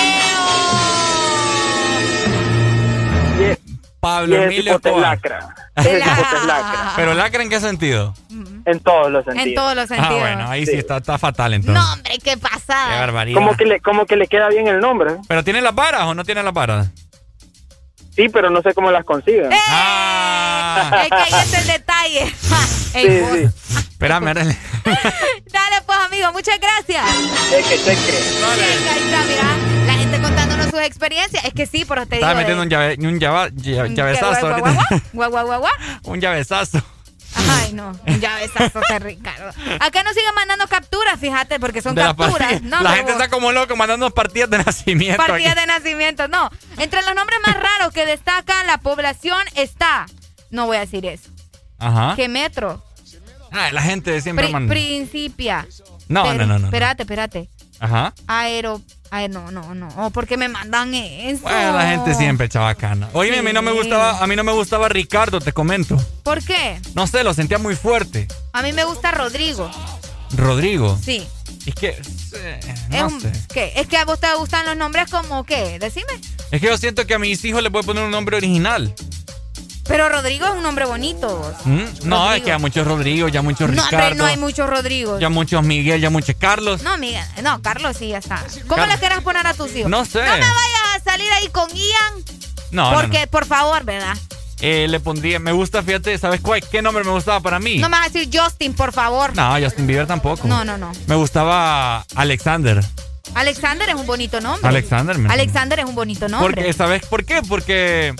Pablo Emilio es Escobar. lacra. ¿Pero lacra en qué sentido? En todos los sentidos. En todos los Ah, sentidos. bueno, ahí sí, está, está fatal entonces. No, hombre, qué pasada. Qué barbaridad. Como que, le, como que le queda bien el nombre. ¿Pero tiene las varas o no tiene las varas? Sí, pero no sé cómo las consiguen. ¡Eh! Ah. Es que ahí está el detalle. Sí, Ey, vos. sí. Espérame, órale. Dale, pues, amigo, muchas gracias. Cheque, cheque. Sí, ahí está, mira. La gente contándonos sus experiencias. Es que sí, pero te digo. Estaba de- metiendo un, llave, un llava- lla- ¿Qué, llavezazo guau, guau, guau, guau? Un llavezazo. Ay, no, un llavezazo de Ricardo. Acá nos siguen mandando capturas, fíjate, porque son De la capturas. partida. No, la gente vos- está como loco mandando partidas de nacimiento. Partidas aquí. de nacimiento, no. Entre los nombres más raros que destaca la población está, no voy a decir eso, Ajá. que Metro, Ah, la gente siempre Pri- manda. Principia. No, no, no, no. Espérate, espérate. Ajá. Aero, ay, no, no, no, oh, porque me mandan eso. Bueno, la gente siempre chabacana. Oye, a mí no me gustaba, a mí no me gustaba Ricardo, te comento. ¿Por qué? No sé, lo sentía muy fuerte. A mí me gusta Rodrigo. Rodrigo. Sí. Es que eh, es, no un- sé. ¿qué? es que a vos te gustan los nombres como qué, decime. Es que yo siento que a mis hijos les voy a poner un nombre original. Pero Rodrigo es un nombre bonito. ¿Mm? No, Rodrigo. es que ya muchos Rodrigo, ya muchos No, Ricardo. hombre, no hay muchos Rodrigos. Ya muchos Miguel, ya muchos Carlos. No, Miguel, no, Carlos sí ya está. ¿Cómo Car- le quieras poner a tus hijos? No sé. No me vayas a salir ahí con Ian. No, no, porque, no. por favor, ¿verdad? Eh, le pondría, me gusta, fíjate, ¿sabes cuál, qué nombre me gustaba para mí? No me vas a decir Justin, por favor. No, Justin Bieber tampoco. No, no, no. Me gustaba Alexander. Alexander es un bonito nombre. Alexander, me- Alexander es un bonito nombre. Porque, ¿sabes por qué? Porque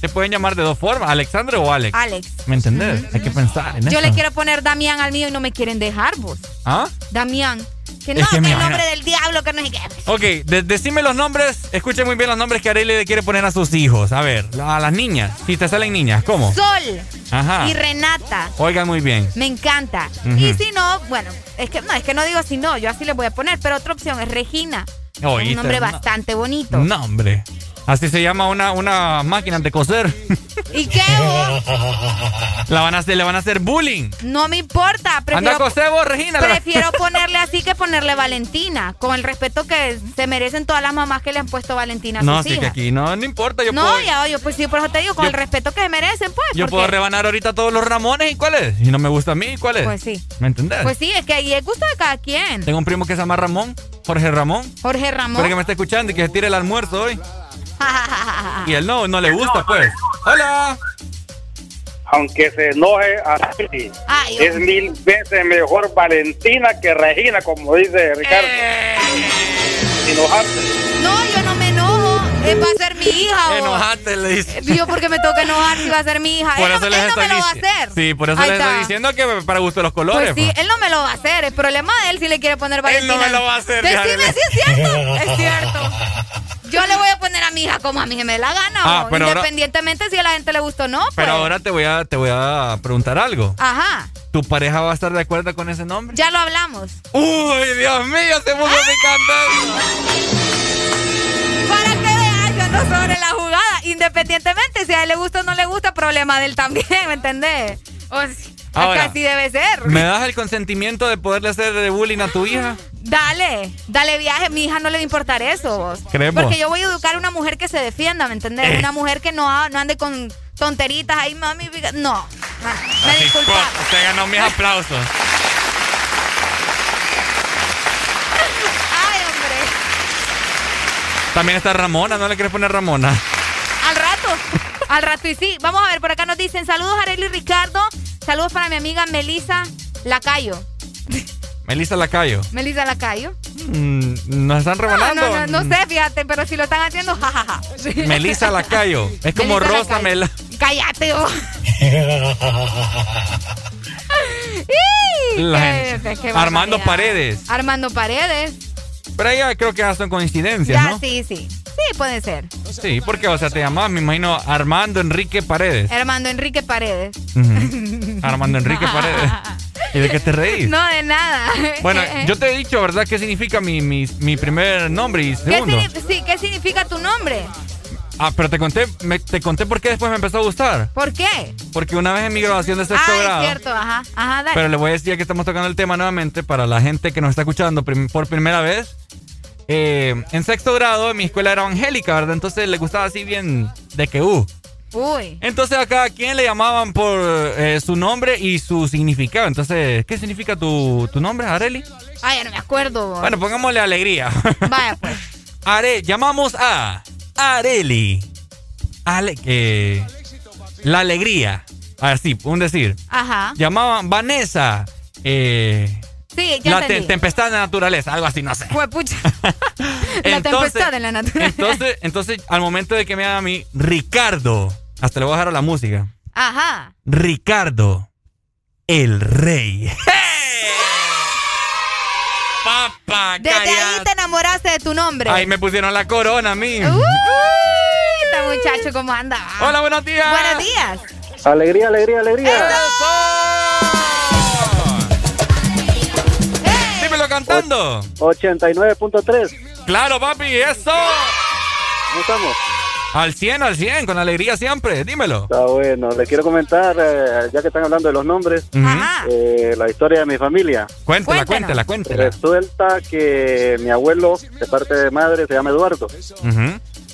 te pueden llamar de dos formas, Alexander o Alex. Alex. ¿Me entendés? Hay que pensar en Yo eso. le quiero poner Damián al mío y no me quieren dejar, vos. ¿Ah? Damián. Que no, Es que que, me el imagino- nombre del diablo, que no sé qué. Ok, de- decime los nombres, escuchen muy bien los nombres que Arely le quiere poner a sus hijos. A ver, a las niñas. Si te salen niñas, ¿cómo? Sol Ajá. y Renata. Oigan muy bien. Me encanta. Y si no, bueno, es que no, es que no digo si no, yo así le voy a poner, pero otra opción es Regina. Es un nombre no. bastante bonito. No, hombre. Así se llama una, una máquina de coser. ¿Y qué vos? La van a hacer, le van a hacer bullying. No me importa. Anda Prefiero, a coser vos, Regina. prefiero ponerle así que ponerle Valentina, con el respeto que se merecen todas las mamás que le han puesto Valentina a No, sus sí que hijas. aquí no, no importa. Yo no, puedo, ya, yo pues sí, por eso te digo, con Yo- el respeto que se merecen, pues. yo porque- puedo rebanar ahorita todos los Ramones. ¿Y cuál es? Y no me gusta a mí, ¿cuál es? Pues sí. ¿Me entendés? Pues sí, es que ahí es gusto de cada quien. Tengo un primo que se llama Ramón, Jorge Ramón. Jorge Ramón. Espero que me esté escuchando y que se tire el almuerzo hoy. Y él no, no le gusta, pues. Hola. Aunque se enoje así, Ay, es mil veces mejor Valentina que Regina, como dice Ricardo. Enojarse. No, yo no me enojo. Es va a ser mi hija. o- Enojate, le dice. Yo porque me toca enojar si va a ser mi hija. Por él eso no, les él no me estoy lo va a hacer. Sí, por eso les estoy diciendo que para gusto de los colores. Pues sí, pues. él no me lo va a hacer. El problema de él si le quiere poner Valentina. no me lo va a hacer, Decime si es cierto. es cierto. Yo le voy a poner a mi hija como a mí me dé la gana. Ah, o pero ahora- independientemente si a la gente le gustó o no. Pues. Pero ahora te voy a te voy a preguntar algo. Ajá. ¿Tu pareja va a estar de acuerdo con ese nombre? Ya lo hablamos. Uy, Dios mío, se puso picante. Para que veas, yo ando sobre la jugada. Independientemente si a él le gusta o no le gusta, problema de él también, ¿me entendés? O si- Ahora, debe ser. ¿Me das el consentimiento de poderle hacer bullying a tu hija? Dale, dale viaje. Mi hija no le va a importar eso, vos. Creemos. Porque yo voy a educar a una mujer que se defienda, ¿me entendés? Eh. Una mujer que no, no ande con tonteritas ahí, mami. No. Me Así, disculpa. Usted ganó mis aplausos. Ay, hombre. También está Ramona, ¿no le quieres poner Ramona? Al rato. Al rato y sí. Vamos a ver, por acá nos dicen saludos Arely y Ricardo. Saludos para mi amiga Melisa Lacayo. Melissa Lacayo. Melisa Lacayo. Mm, ¿Nos están No, rebanando? no, no, no sé, fíjate, pero si lo están haciendo, jajaja. Sí. Melissa Lacayo. Es como Rosa. Mela. Cállate, qué Armando. Paredes. Armando Paredes. Pero ya creo que ya son coincidencias, Ya, ¿no? sí, sí. Sí, puede ser. Sí, porque, o sea, te llamabas, me imagino, Armando Enrique Paredes. Armando Enrique Paredes. Armando Enrique Paredes. ¿Y de qué te reís? No, de nada. Bueno, ¿Qué, yo te he dicho, ¿verdad? ¿Qué significa mi, mi, mi primer nombre y ¿Qué, segundo? signi- sí, ¿Qué significa tu nombre? Ah, pero te conté, me- te conté por qué después me empezó a gustar. ¿Por qué? Porque una vez en mi grabación de sexto ah, grado. es cierto, ajá. Ajá, dale. Pero le voy a decir que estamos tocando el tema nuevamente para la gente que nos está escuchando prim- por primera vez. Eh, en sexto grado mi escuela era evangélica, ¿verdad? Entonces le gustaba así bien de que uh. Uy. Entonces a cada quien le llamaban por eh, su nombre y su significado. Entonces, ¿qué significa tu, tu nombre, Areli? Ay, no me acuerdo. Bueno, pongámosle alegría. Vaya, pues. Are, llamamos a Areli. Ale, eh, la alegría. Así, un decir. Ajá. Llamaban Vanessa. Eh, Sí, ya la te- tempestad de la naturaleza, algo así, no sé. Fue pucha. la Entonces- tempestad de la naturaleza. Entonces, entonces, al momento de que me llama a mí, Ricardo, hasta le voy a dejar a la música. Ajá. Ricardo, el rey. Papá, Desde ahí te enamoraste de tu nombre. Ahí me pusieron la corona a mí. Uy, este muchacho, ¿cómo anda? Hola, buenos días. Buenos días. Alegría, alegría, alegría. Dímelo cantando. 89.3. Claro, papi, eso. ¿Cómo estamos? Al 100, al 100, con alegría siempre. Dímelo. Está bueno. Le quiero comentar, eh, ya que están hablando de los nombres, eh, la historia de mi familia. Cuéntela, cuéntela, cuéntela. Resulta que mi abuelo, de parte de madre, se llama Eduardo.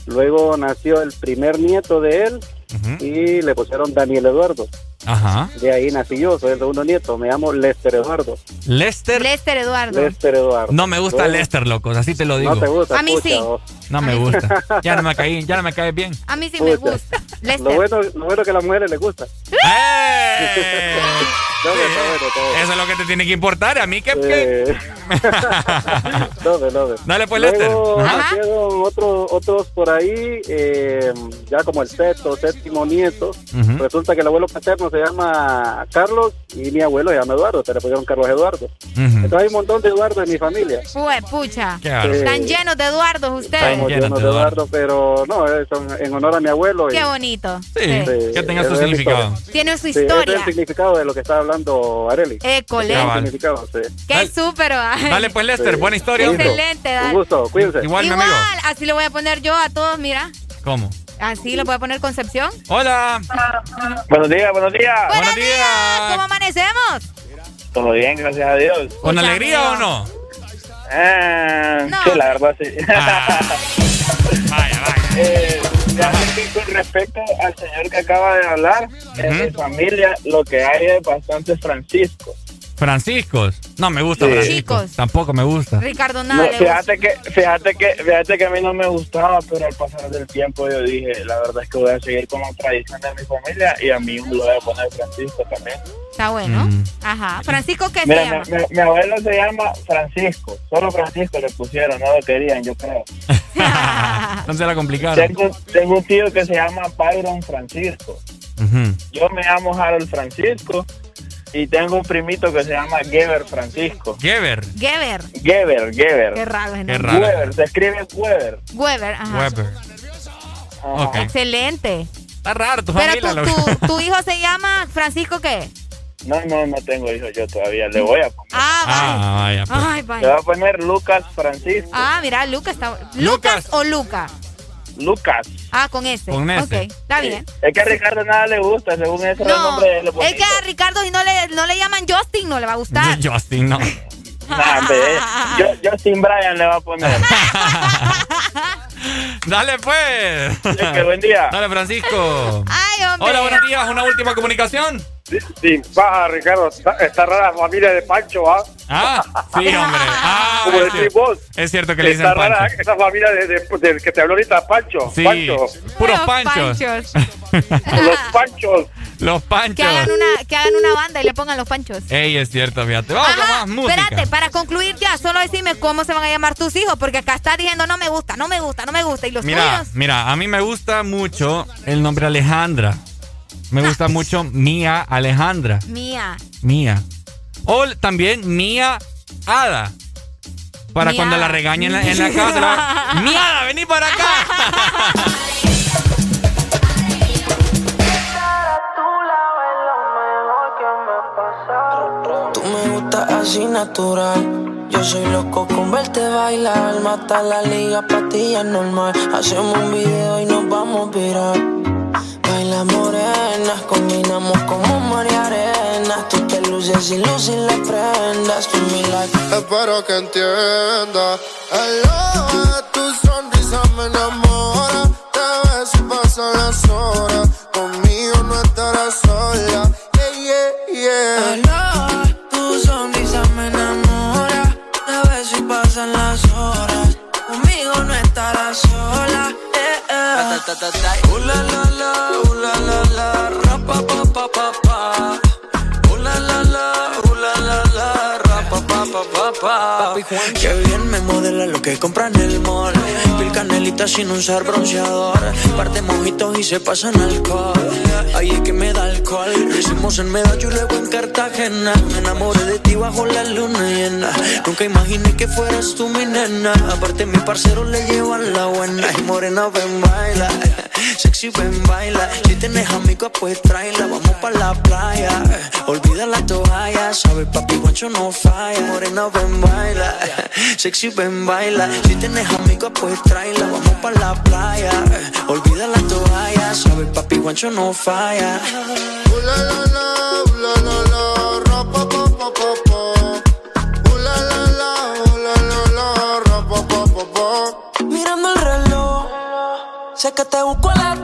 Luego nació el primer nieto de él y le pusieron Daniel Eduardo. Ajá. De ahí nací yo, soy el segundo nieto. Me llamo Lester Eduardo. Lester. Lester Eduardo. Lester Eduardo. No me gusta Luego- Lester, loco, así te lo digo. No te gusta. A mí sí. vos. No me gusta. Ya no me caí, ya no me caes bien. A mí sí me gusta. Lo Lester. bueno, lo bueno que a las mujeres les gusta. ¡Eh! No, bueno. Eso es lo que te tiene que importar. A mí que. Eh, no, no, no. Dale pues, Luego Lester. Nacieron otros, otros por ahí, eh, ya como el sexto, séptimo nieto. Resulta que el abuelo paterno se llama Carlos y mi abuelo se llama Eduardo, se le pusieron Carlos Eduardo. Entonces hay un montón de Eduardo en mi familia. Fue, pucha. Bárbaro. Están llenos de Eduardos ustedes. Estamos llenos llenos de Eduardo, pero no, eh, son en honor a mi abuelo. y- Qué bonito. Sí, Sí. que tenga su significado. historia. Tiene su Sí, ese es historia. el significado de lo que está hablando Areli. École. Un significado, sí. Qué súper. Dale pues, Lester, Sí. buena historia. Excelente, Un dale. gusto, cuídense. Igual, mi Igual, amigo. así lo voy a poner yo a todos, mira. ¿Cómo? Así lo voy a poner Concepción. Hola. Buenos días, buenos días. Buenos días. ¿Cómo amanecemos? Todo bien, gracias a Dios. ¿Con alegría o no? Ah, No. Sí, la verdad sí. Ah. Vaya, vaya. Eh, ya con respecto al señor que acaba de hablar, en Ujú. mi familia lo que hay es bastante Francisco. Franciscos. No me gusta Sí. Francisco. Chicos. Tampoco me gusta. Ricardo nada. fíjate que, fíjate que, fíjate que a mí no me gustaba, pero al pasar del tiempo yo dije, la verdad es que voy a seguir con la tradición de mi familia y a mí me lo voy a poner Francisco también. Está bueno. Mm. Ajá. Francisco, ¿qué se Mira, llama? mi, mi- mi abuelo se llama Francisco, solo Francisco le pusieron, no lo querían, yo creo. no se la complicaron. Tengo, tengo un tío que se llama Byron Francisco. Yo me llamo Harold Francisco y tengo un primito que se llama Geber Francisco. Geber. Geber. Geber, Geber. Qué raro es Qué raro. Weber, se escribe Weber. Weber. Ajá. Weber. Ajá. Ok. Excelente. Está raro tu Pero familia. tu, loco. tu, tu hijo se llama Francisco, ¿qué? No, no, no tengo hijos yo todavía. Le voy a poner. Ah, vale. Ah, vaya. pues. Ay, Le voy vaya. a poner Lucas Francisco. Ah, mira, Lucas está. Lucas. ¿Lucas o Luca? Lucas. Ah, con ese. Con ese. Ok, está bien. Es que a Ricardo nada le gusta, según ese No, nombre le es que a Ricardo si no le, no le llaman Justin, no le va a gustar. Justin, no. Nah, hombre, yo, Justin Bryan le va a poner. Dale, pues. que buen día. Dale, Francisco. Ay, hombre. Hola, buenos días. Una última comunicación. Sí, baja, Ricardo. Está, está rara la familia de Pancho, ¿ah? Ah, sí, hombre. Ah, Como es decís cierto. vos. Es cierto que le dicen Está rara Pancho. esa familia de, de- del que te habló ahorita, Pancho. Sí, Pancho. puros Los panchos. Los Panchos. Los Que panchos. hagan, una, que hagan una banda y le pongan los panchos. Ey, es cierto, fíjate. Vamos Ajá, más música. espérate, para concluir ya, solo decime cómo se van a llamar tus hijos, porque acá estás diciendo no me gusta, no me gusta, no me gusta. ¿Y los Mira, tuyos? mira, a mí me gusta mucho el nombre Alejandra. Me gusta mucho Mía Alejandra. Mía. Mía. O también Mía Ada. Para Mía. cuando la regañen en la, en la casa. Miada, vení para acá. natural. Yo soy loco con verte bailar. Mata la liga, patilla normal. Hacemos un video y nos vamos a virar. Baila morenas, combinamos como mar y arena. Tú te luces y luces las prendas. Tú mi like. Espero que entienda. Aloha, tu sonrisa me enamora. Te ves y pasan las horas. Conmigo no estarás sola. Yeah, yeah, yeah. Eh. Uh, la, la, la, uh, la, la, la, ra, pa, pa, pa, pa, la, la, la, la, la, la, pa, pa, pa. Papi Juan, que bien me modela lo que compra en el mall. Pil canelita sin usar bronceador. Parte mojitos y se pasan alcohol. Ahí es que me da alcohol. Lo hicimos en Medallo y luego en Cartagena. Me enamoré de ti bajo la luna llena. Nunca imaginé que fueras tú mi nena. Aparte, mi parcero le llevan la buena. Y morena, ven, baila. Sexy, ven, baila. Si tienes amigos, pues tráela. Vamos pa' la playa. Olvida la toalla. Sabe, papi, guancho no falla. Morena, ven, baila. Sexy, ven, baila. Si tienes amigos, pues tráela. Vamos pa' la playa. Olvida la toalla. Sabe, papi, guancho no falla. Ooh la la la, ooh la la la, ra pa pa pa pa pa. Ooh la la la, ooh la la la, ra pa pa pa pa. Mirando el reloj, sé que te busco a las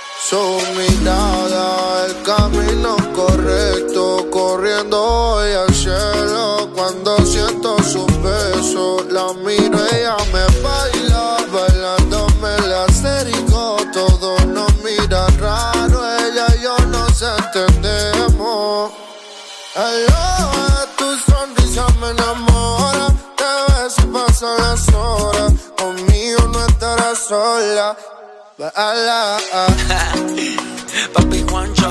Su mirada, el camino correcto, corriendo hoy al cielo. Cuando siento su beso, la miro, Baila. Papi Juancho,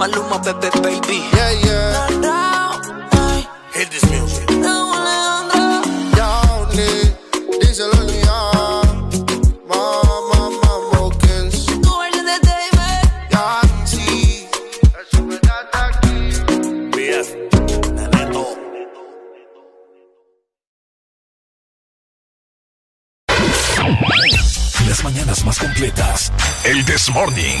Maluma, Pepe, baby. Yeah, yeah. Hit this music Downey, mañanas más completas. El This Morning.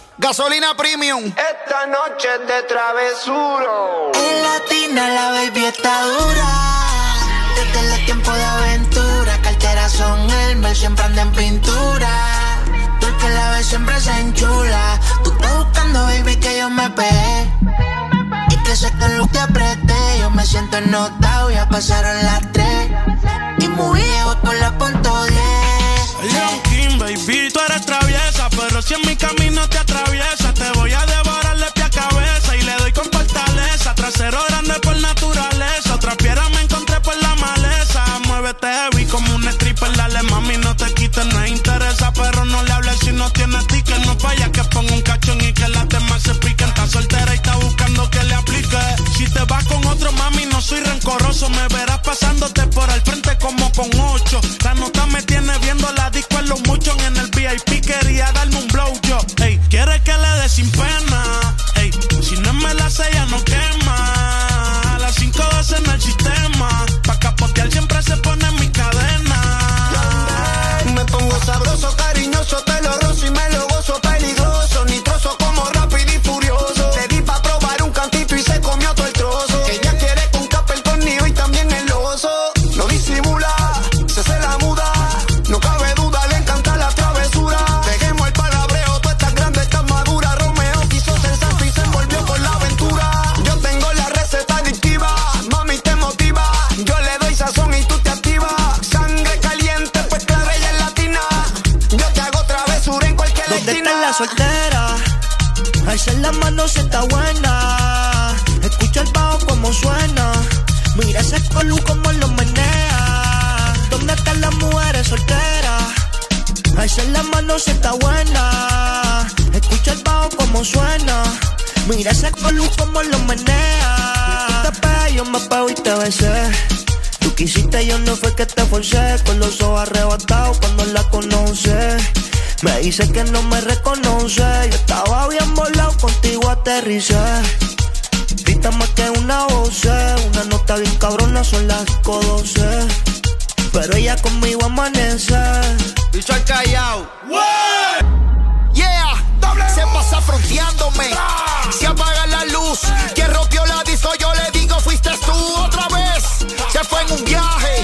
gasolina premium. Esta noche es de travesuro. En latina la baby está dura. Desde el tiempo de aventura. Carteras son el siempre anda en pintura. Tú el que la ves siempre se enchula. Tú estás buscando, baby, que yo me pegue. Y que sé que lo que apreté. Yo me siento ennotado, ya pasaron las tres. Y muy viejo con la punto 10. Young King, baby, tú eres traviesa, pero si en mi camino te voy a devorar de pie a cabeza y le doy con fortaleza. Trasero grande por naturaleza, otra piedra me encontré por la maleza. Muévete heavy como un stripper, dale mami, no te quites, no interesa, pero no le hables si no tiene que no falla, que ponga un cachón y que las demás se piquen. Está soltera y está buscando que le aplique. Si te vas con otro mami, no soy rencoroso, me verás pasándote por el frente como con ocho. La nota me tiene viendo la disco en los muchos Alza la mano se está buena. Escucha el bajo como suena. Mira ese colu como lo menea. Tú te pegas, yo me pego y te besé. Tú quisiste, yo no fue que te forcé. Con los ojos arrebatados cuando la conoce. Me dice que no me reconoce. Yo estaba bien volado, contigo aterricé. Grita más que una voz, una nota bien cabrona, son las 5:12. Pero ella conmigo amanece. Y soy callao. Yeah, se pasa fronteándome. Se apaga la luz. Quien rompió la disco, yo le digo, fuiste tú otra vez. Se fue en un viaje,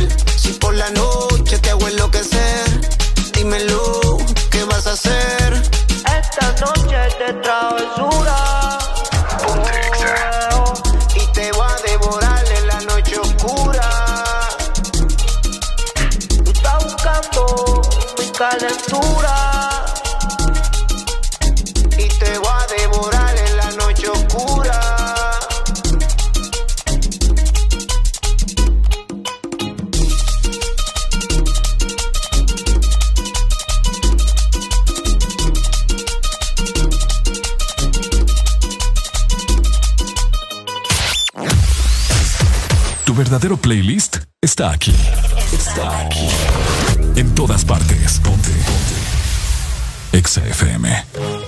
Calentura. Y te va a devorar en la noche oscura. Tu verdadero playlist está aquí. Está aquí. En todas partes. Ponte. Ponte. Exa FM.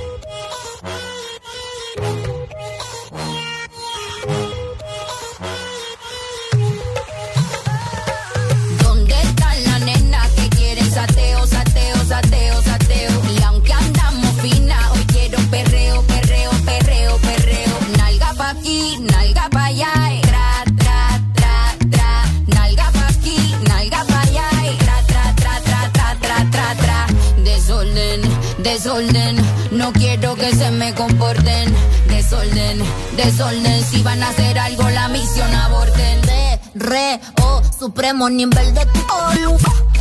Se me comporten. Desorden, desorden. Si van a hacer algo, la misión aborten. De, re, o, supremo nivel de tu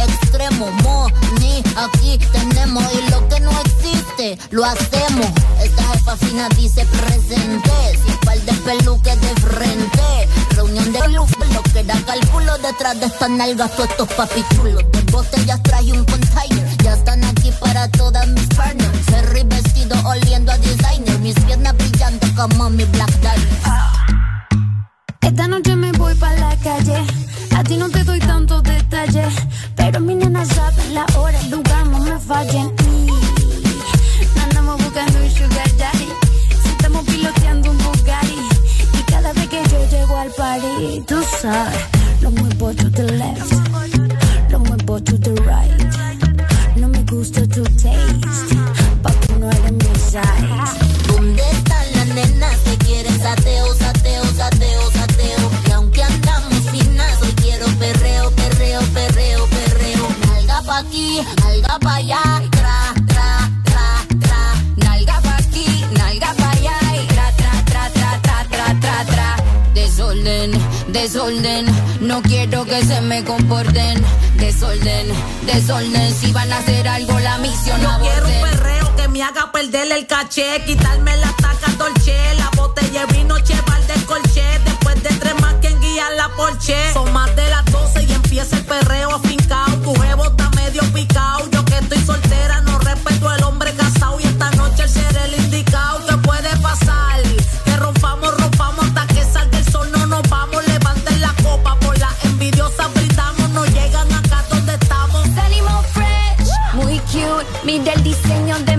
extremo, mo, ni, aquí tenemos y lo que no existe, lo hacemos. Esta jefa fina dice presente, sin par de peluques de frente, reunión de luz, lo que da cálculo detrás de estas nalgas, todos estos papichulos. De botellas un container, ya están aquí para todas mis partners. Ferry vestido oliendo a designer, mis piernas brillando como mi Black Esta noche me voy para la calle, a ti no te doy tantos detalles, pero mi nena sabe la hora, el lugar, no me fallen. Andamos buscando un sugar daddy, estamos piloteando un Bugatti, y cada vez que yo llego al party, tú sabes, lo muevo to the left, ¿Dónde están las nenas que quieren sateo, sateo, sateo, sateo? Y aunque andamos finas, hoy quiero perreo, perreo, perreo, perreo. Nalga pa' aquí, nalga pa' allá, tra, tra, tra, tra. Nalga pa' aquí, nalga pa' allá, tra, tra, tra, tra, tra, tra, tra, tra. Desorden, desorden, no quiero que se me comporten. Desorden, desorden, si van a hacer algo la misión Yo quiero un perreo que me haga perder el caché, quitarme la taca dolce, la botella vino cheval del colché, después de tres más quien guía la porche. Son más de las 12 y empieza el perreo afincao, tu jevo está medio picao, yo que estoy soltera no respeto al hombre casado y esta noche el ser el indicado, ¿qué puede pasar? Que rompamos, rompamos hasta que salga el sol, no nos vamos, levanten la copa, por la envidiosa brindamos, no llegan acá donde estamos. Salimos fresh, muy cute. Mira el diseño de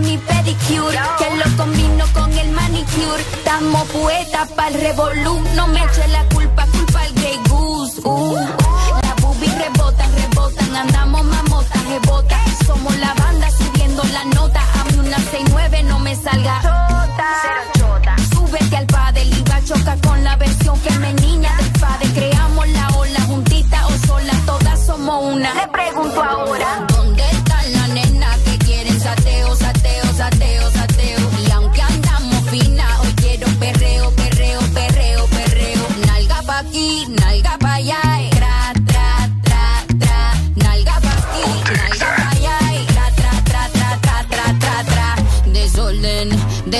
que lo combino con el manicure. Estamos poetas pa'l revolú, no me eche la culpa, culpa al Grey Goose. Uh, las boobies rebotan, rebotan, andamos mamotas, rebotan. Somos la banda subiendo la nota, a mí una 69 no me salga. Chota. Súbete al padre, iba a chocar con la versión femenina del padre. Creamos la ola juntita o sola, todas somos una. Le pregunto ahora.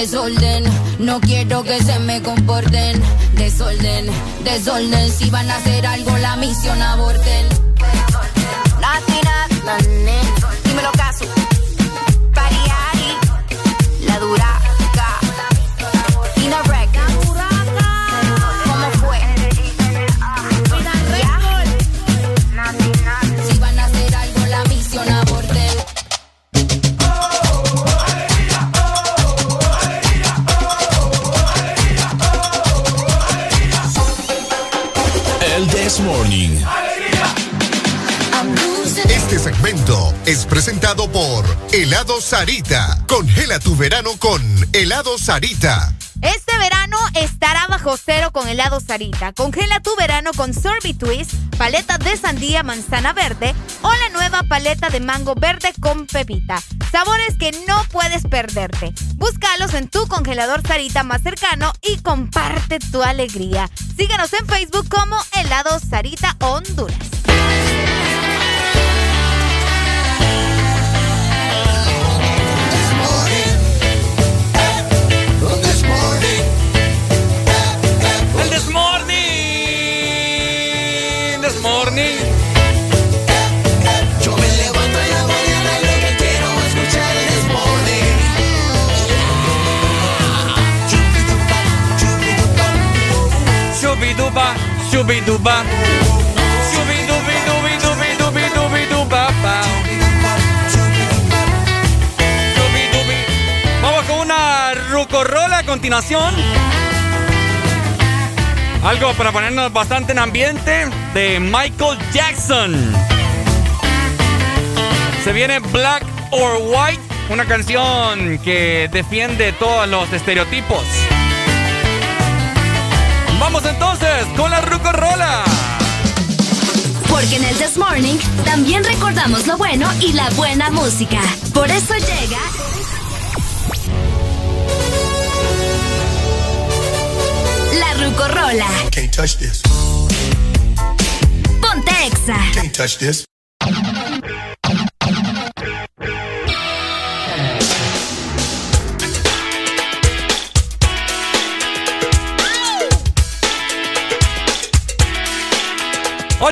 Desorden, no quiero que se me comporten. Desorden, desorden, si van a hacer algo la misión aborten. Nena. Dímelo caso. Este segmento es presentado por Helado Sarita. Congela tu verano con Helado Sarita. Este verano estará bajo cero con helado Sarita. Congela tu verano con Sorbet Twist, paleta de sandía manzana verde o la nueva paleta de mango verde con pepita. Sabores que no puedes perderte. Búscalos en tu congelador Sarita más cercano y comparte tu alegría. Síguenos en Facebook como Helado Sarita Honduras. Vamos con una rucorrola a continuación. Algo para ponernos bastante en ambiente de Michael Jackson. Se viene Black or White, una canción que defiende todos los estereotipos. Vamos entonces con la rucorrola. Porque en el This Morning también recordamos lo bueno y la buena música. Por eso llega. La Rucorola. Can't touch this. Ponte Exa. Can't touch this.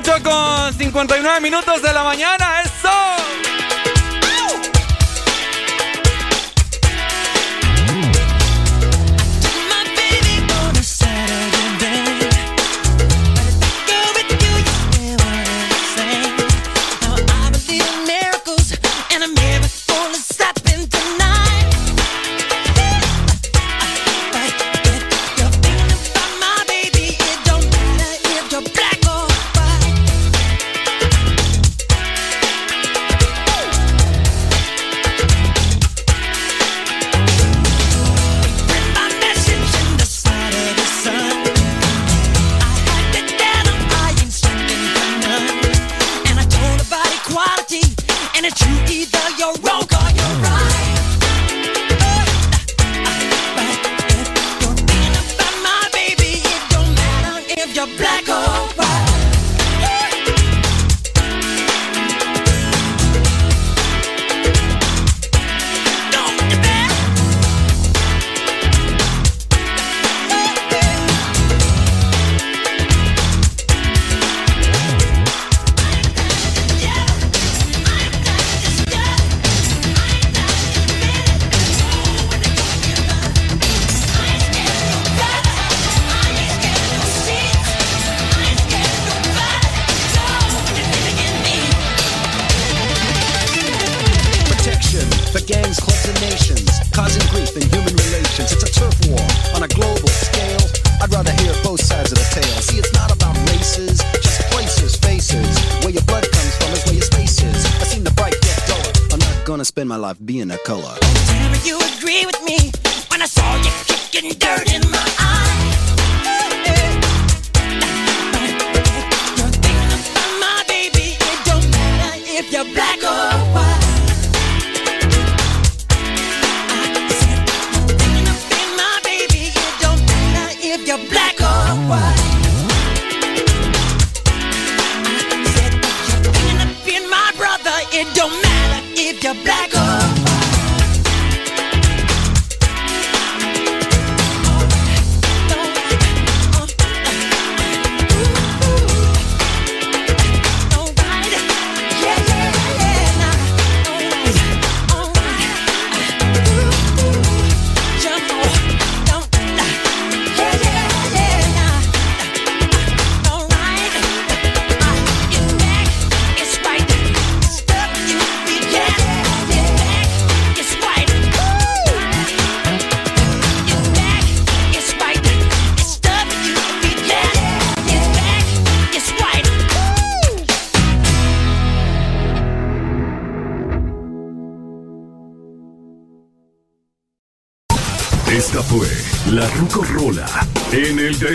8 con 59 minutos de la mañana, eso.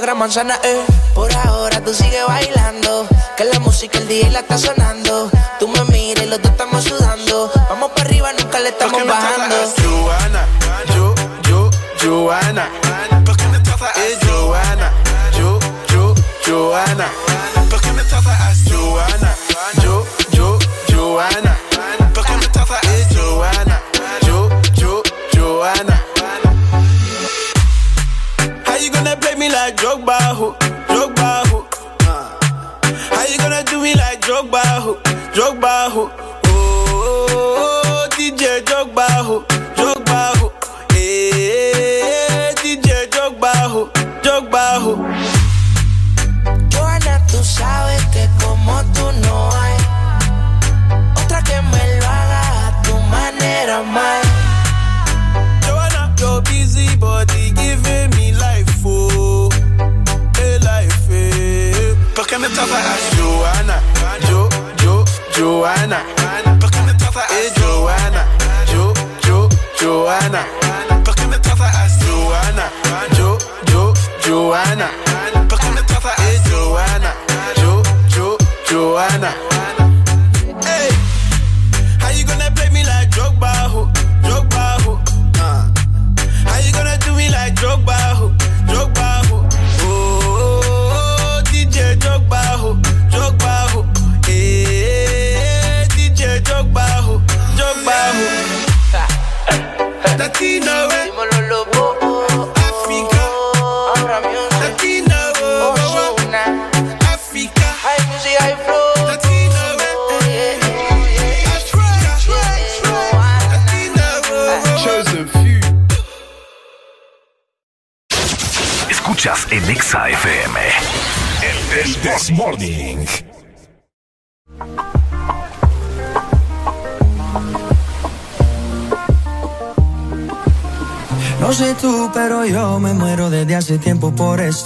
la Gran Manzana, eh. Por ahora tú sigues bailando. Que la música el día la está sonando. Tú me miras y los dos estamos sudando. Vamos para arriba, nunca le estamos bajando.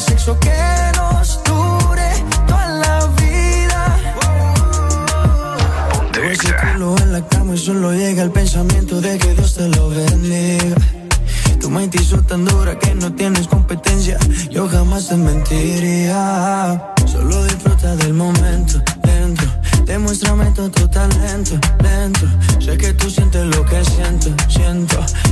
De sexo que nos dure toda la vida. Ese culo en la cama y solo llega el pensamiento de que Dios te lo bendiga. Tu mente hizo tan dura que no tienes competencia. Yo jamás te mentiría. Solo disfruta del momento dentro. Demuéstrame todo tu talento dentro. Sé que tú sientes lo que siento, siento.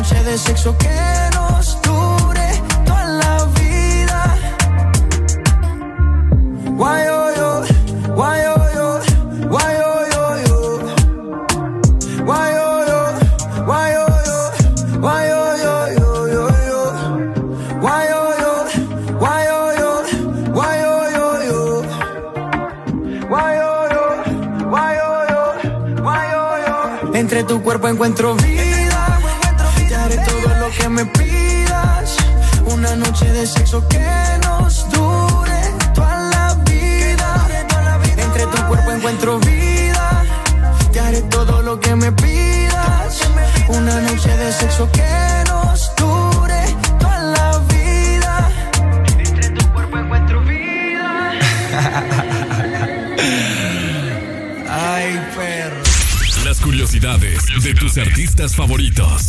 Noche de sexo que nos dure toda la vida. Why oh yo, why oh yo, why oh yo yo. Why oh yo, why oh yo, why oh yo yo yo yo. Why oh yo, why oh yo, why oh yo yo. Why oh yo, why oh yo, why oh yo. Entre tu cuerpo encuentro vida. Una noche de sexo que nos dure toda la vida. Entre tu cuerpo encuentro vida. Te haré todo lo que me pidas. Una noche de sexo que nos dure toda la vida. Entre tu cuerpo encuentro vida. Las curiosidades de tus artistas favoritos.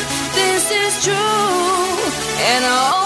is true. And I owe it all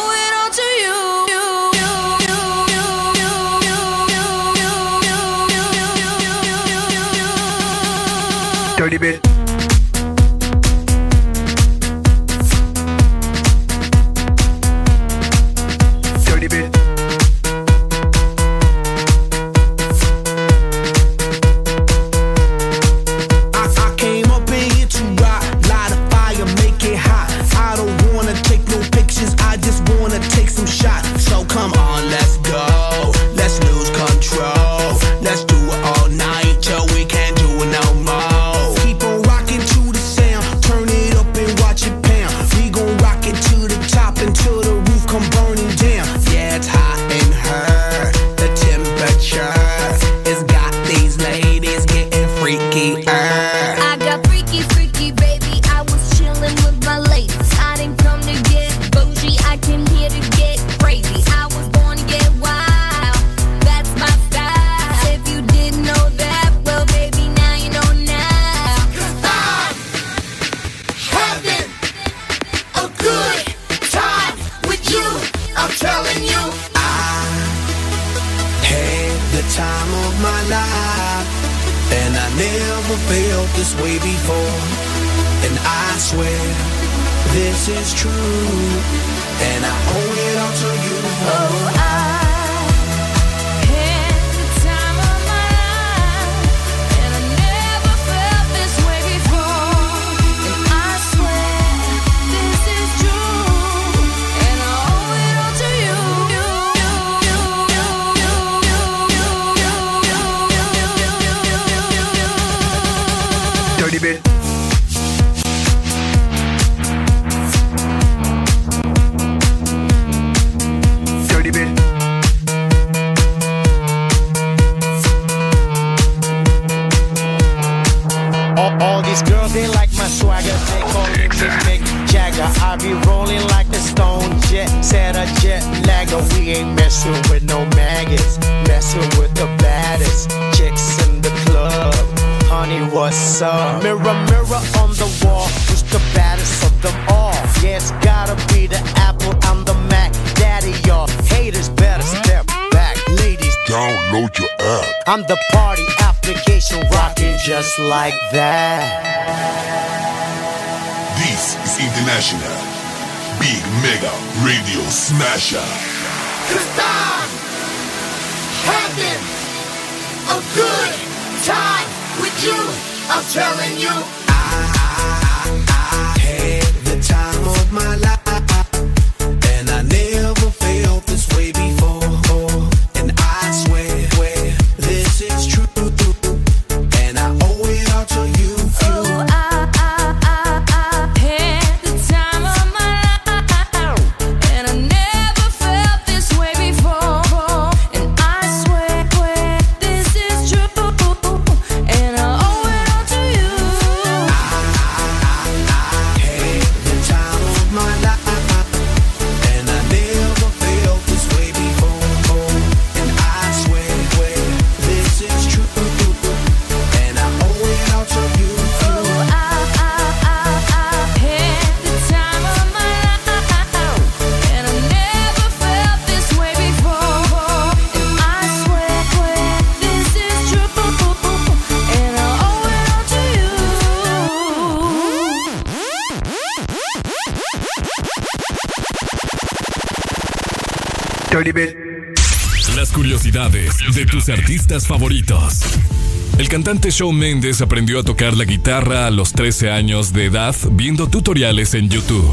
like that. This is International Big Mega Radio Smasher. De tus artistas favoritos. El cantante Shawn Mendes aprendió a tocar la guitarra a los 13 años de edad viendo tutoriales en YouTube.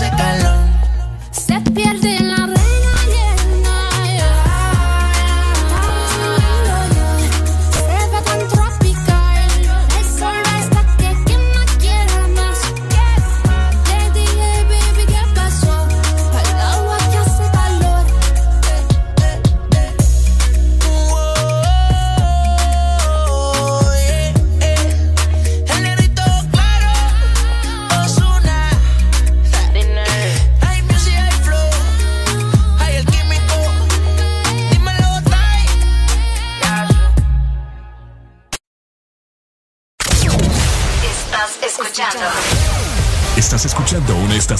ese calor.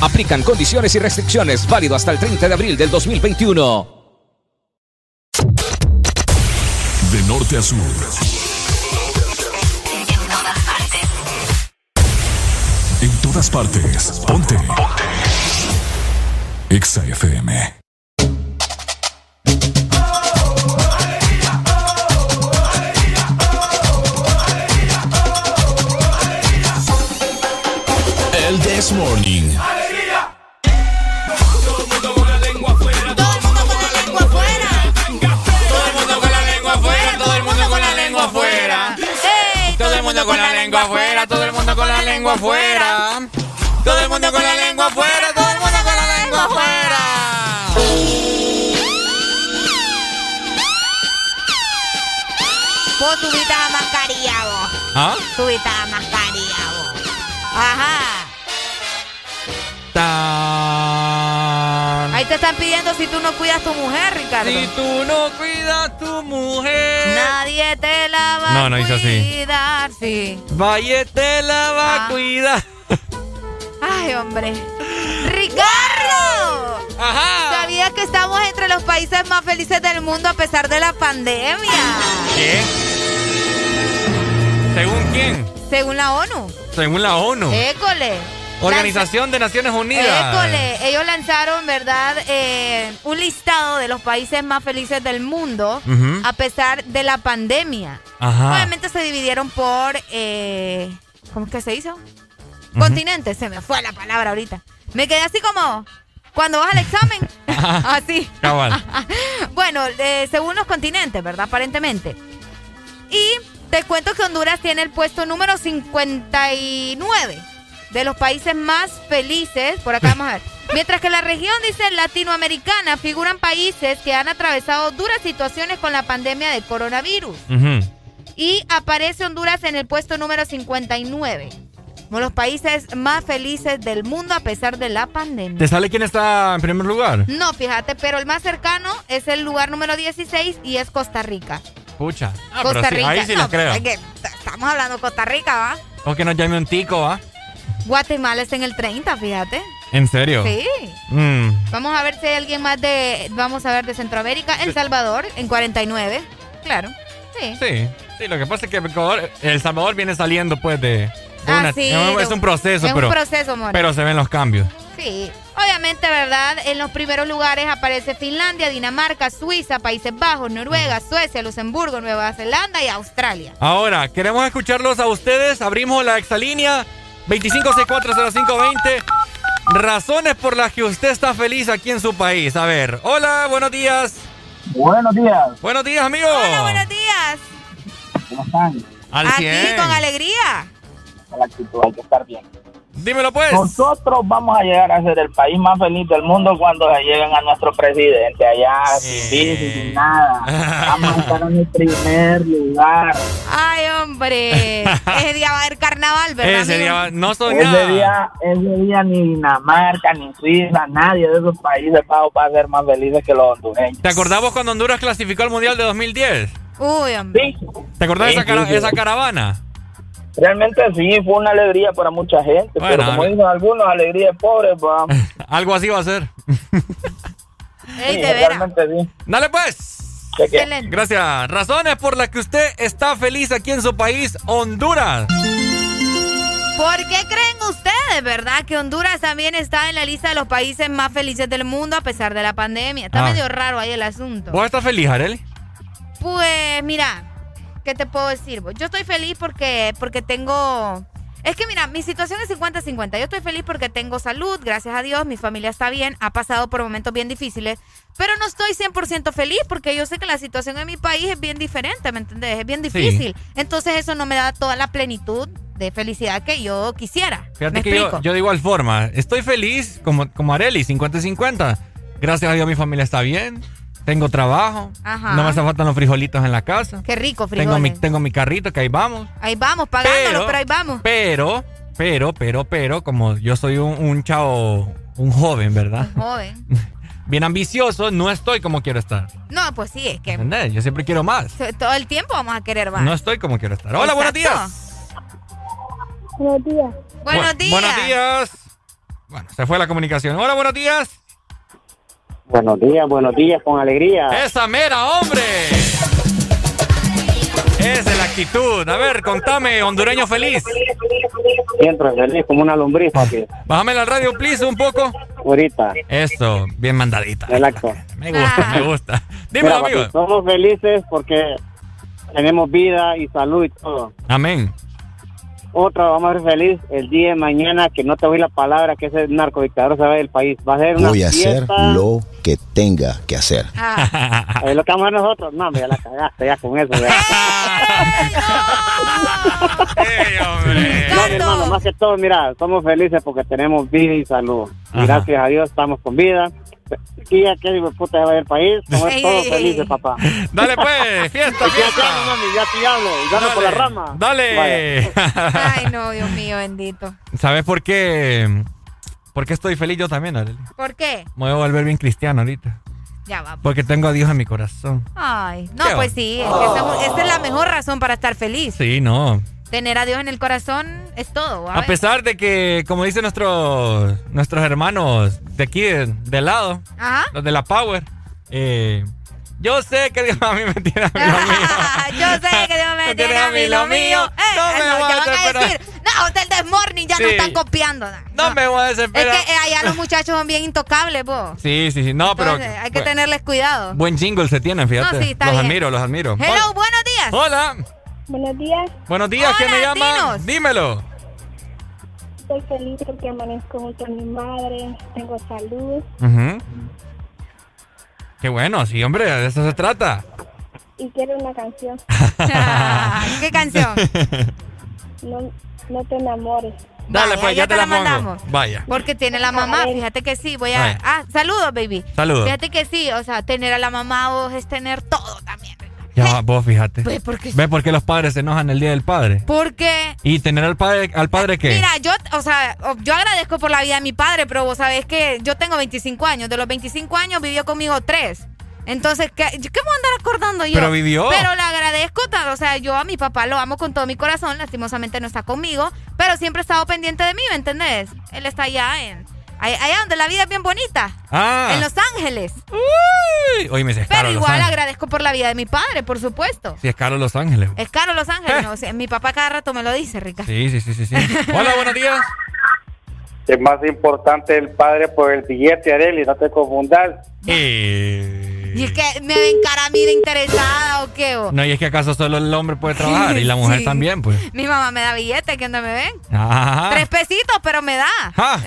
Aplican condiciones y restricciones válido hasta el 30 de abril del 2021. De norte a sur. En todas partes. Ponte. Ponte. Exa FM. This Morning. Todo el mundo con la lengua afuera. Todo el mundo con la lengua afuera. Todo el mundo con la lengua afuera. Todo el mundo con la lengua afuera. Todo el mundo con la lengua afuera. Todo el mundo con la lengua afuera. Todo el mundo con la lengua afuera. Todo el mundo con la lengua afuera. Vos subiste la mascarilla, vos. ¿Ah? Subiste la mascarilla, vos. Ajá. Tan. Ahí te están pidiendo si tú no cuidas tu mujer, Ricardo. Si tú no cuidas tu mujer. Nadie te la va No, no a dice así. Sí. Valle te la va a Ah. cuidar. Ay, hombre. ¡Ricardo! Ajá. ¿Sabías que estamos entre los países más felices del mundo a pesar de la pandemia? ¿Qué? ¿Según quién? Según la ONU. Según la ONU. École. Organización de Naciones Unidas. École, ellos lanzaron, ¿verdad? Eh, un listado de los países más felices del mundo a pesar de la pandemia. Ajá. Obviamente se dividieron por, eh, ¿cómo es que se hizo? Continentes, se me fue la palabra ahorita. Me quedé así como cuando vas al examen. así. Cabal. Bueno, eh, según los continentes, ¿verdad? Aparentemente. Y te cuento que Honduras tiene el puesto número 59 de los países más felices. Por acá vamos a ver. Mientras que la región, dice, latinoamericana figuran países que han atravesado duras situaciones con la pandemia de coronavirus. Y aparece Honduras en el puesto número 59. Como los países más felices del mundo a pesar de la pandemia. ¿Te sale quién está en primer lugar? No, fíjate, pero el más cercano es el lugar número 16 y es Costa Rica. Pucha. Ah, Costa pero sí, Rica. ahí sí No, creo. es que t- estamos hablando de Costa Rica, ¿va? O que nos llame un tico, ¿va? Guatemala está en el 30, fíjate. ¿En serio? Sí. Mm. Vamos a ver si hay alguien más de, vamos a ver, de Centroamérica. El Salvador en 49. Claro. Sí. Sí, sí, lo que pasa es que El Salvador viene saliendo pues de, de Ah, una- sí, es un- un proceso, es un pero, proceso, amor. pero se ven los cambios. Sí. Obviamente, ¿verdad? En los primeros lugares aparece Finlandia, Dinamarca, Suiza, Países Bajos, Noruega, Suecia, Luxemburgo, Nueva Zelanda y Australia. Ahora, queremos escucharlos a ustedes. Abrimos la exalínea 25640520. Razones por las que usted está feliz aquí en su país. A ver, hola, buenos días. Buenos días. Buenos días, amigo. Hola, buenos días. ¿Cómo están? Al Aquí 100. con alegría. Con la actitud, hay que estar bien. Dímelo pues. Nosotros vamos a llegar a ser el país más feliz del mundo cuando se lleguen a nuestro presidente allá, sin bici, sin nada. Vamos a estar en el primer lugar. Ay, hombre. Ese día va a haber carnaval, ¿verdad? Ese amigo? día va- no son Ese día, ese día ni Dinamarca, ni Suiza, nadie de esos países va va a ser más felices que los hondureños. ¿Te acordabas cuando Honduras clasificó al Mundial de 2010? Uy, hombre. ¿Te acordás de Sí, esa, cara- sí, sí. esa caravana? Realmente sí, fue una alegría para mucha gente, Bueno, pero como dicen algunos, alegría de pobres, va. Algo así va a ser. Ey, Sí, de realmente sí. Dale pues. Excelente. Gracias. Razones por las que usted está feliz aquí en su país, Honduras. ¿Por qué creen ustedes, verdad, que Honduras también está en la lista de los países más felices del mundo a pesar de la pandemia? Está Ah. medio raro ahí el asunto. ¿Vos estás feliz, Arely? Pues mira, ¿qué te puedo decir? Yo estoy feliz porque, porque tengo... Es que mira, mi situación es 50-50. Yo estoy feliz porque tengo salud, gracias a Dios, mi familia está bien, ha pasado por momentos bien difíciles, pero no estoy 100% feliz porque yo sé que la situación en mi país es bien diferente, ¿me entendés? Es bien difícil. Entonces eso no me da toda la plenitud de felicidad que yo quisiera. Fíjate que yo, yo, de igual forma, estoy feliz como, como Areli, 50-50. Gracias a Dios mi familia está bien. Tengo trabajo. No me hace falta los frijolitos en la casa. Qué rico, frijoles. Tengo mi, tengo mi carrito que ahí vamos. Ahí vamos, pagándolo, pero, ahí vamos. Pero, pero, pero, pero, como yo soy un, un chavo, un joven, ¿verdad? Un joven. Bien ambicioso, no estoy como quiero estar. No, pues sí, es que. ¿Entendés? Yo siempre quiero más. Todo el tiempo vamos a querer más. No estoy como quiero estar. Hola, buenos días. Buenos días. Buenos días. Buenos días. Bueno, se fue la comunicación. Hola, buenos días. Buenos días, buenos días, con alegría. ¡Esa mera, hombre! Es de la actitud. A ver, contame, hondureño feliz. Siempre feliz, como una lombriz, papi. Bájame la radio, please, un poco. Ahorita. Eso, bien mandadita. Relaxo. Me gusta, me gusta. Dime, amigo. somos felices porque tenemos vida y salud y todo. Amén otra, vamos a ser feliz el día de mañana que no te voy la palabra que ese narcodictador se va del país. Va a ser una Voy a hacer lo que tenga que hacer. Ah. lo que vamos a hacer nosotros. No, ya la cagaste ya con eso. no, mi hermano, más que todo, mira, somos felices porque tenemos vida y salud. Y gracias a Dios estamos con vida y ya que puta va a ir al país, somos todos felices, papá. Dale pues, fiesta, fiesta. Ya, mami, ya te hablo, dale por la rama. Dale. Ay, no, Dios mío, bendito. ¿Sabes por qué? ¿Por qué estoy feliz yo también, Arely? ¿Por qué? Me voy a volver bien cristiano ahorita. Ya va. Pues. Porque tengo a Dios en mi corazón. Ay, no, pues sí, es que esa es la mejor razón para estar feliz. Sí, no. Tener a Dios en el corazón es todo. A, pesar de que, como dicen nuestros nuestros hermanos de aquí, de, lado, los de la Power, eh, yo sé que Dios a mí me tiene a mí lo mío. yo sé que Dios me, tiene a mí lo mío. Eh, no, me no, a, a decir, no, del Desmorning ya no están copiando. No, me voy a desesperar. Es que eh, allá los muchachos son bien intocables, vos. Sí, sí, sí. No, pero. Hay que tenerles cuidado. Buen jingle se tienen, fíjate. No, sí, está los admiro, los admiro. Hello, buenos días. Hola. Buenos días. Buenos días, ¿quién me llama? Dímelo. Estoy feliz porque amanezco junto a mi madre, tengo salud. Qué bueno, sí, hombre, de eso se trata. Y quiero una canción. ¿Qué canción? No, no te enamores. Dale, pues ya, te, la, mandamos. Vaya. Porque tiene la mamá, fíjate que sí, voy a... Ah, saludos, baby. Saludos. Fíjate que sí, o sea, tener a la mamá vos es tener todo también. Ya, vos fíjate. Pues porque... ¿Ve por qué los padres se enojan el día del padre? ¿Por qué? ¿Y tener al padre, al padre qué? Mira, yo, o sea, yo agradezco por la vida de mi padre, pero vos sabés que yo tengo 25 años. De los 25 años vivió conmigo 3. Entonces, ¿qué, ¿qué me voy a andar acordando yo? Pero vivió. Pero le agradezco, o sea, yo a mi papá lo amo con todo mi corazón, lastimosamente no está conmigo, pero siempre ha estado pendiente de mí, ¿me entendés? Él está allá en Allá donde la vida es bien bonita. Ah. En Los Ángeles. Uy. Oye, me es Pero igual agradezco por la vida de mi padre, por supuesto. Sí, es caro Los Ángeles. Es caro Los Ángeles. Eh. mi papá cada rato me lo dice, Rica. Sí, sí, sí, sí. sí. Hola, buenos días. Es más importante el padre por el billete, Areli, no te confundas. Eh... Y es que me ven cara a mí de interesada o qué. No, y es que acaso solo el hombre puede trabajar y la mujer también, pues. Mi mamá me da billete, que no me ven. Ajá. Tres pesitos, pero me da.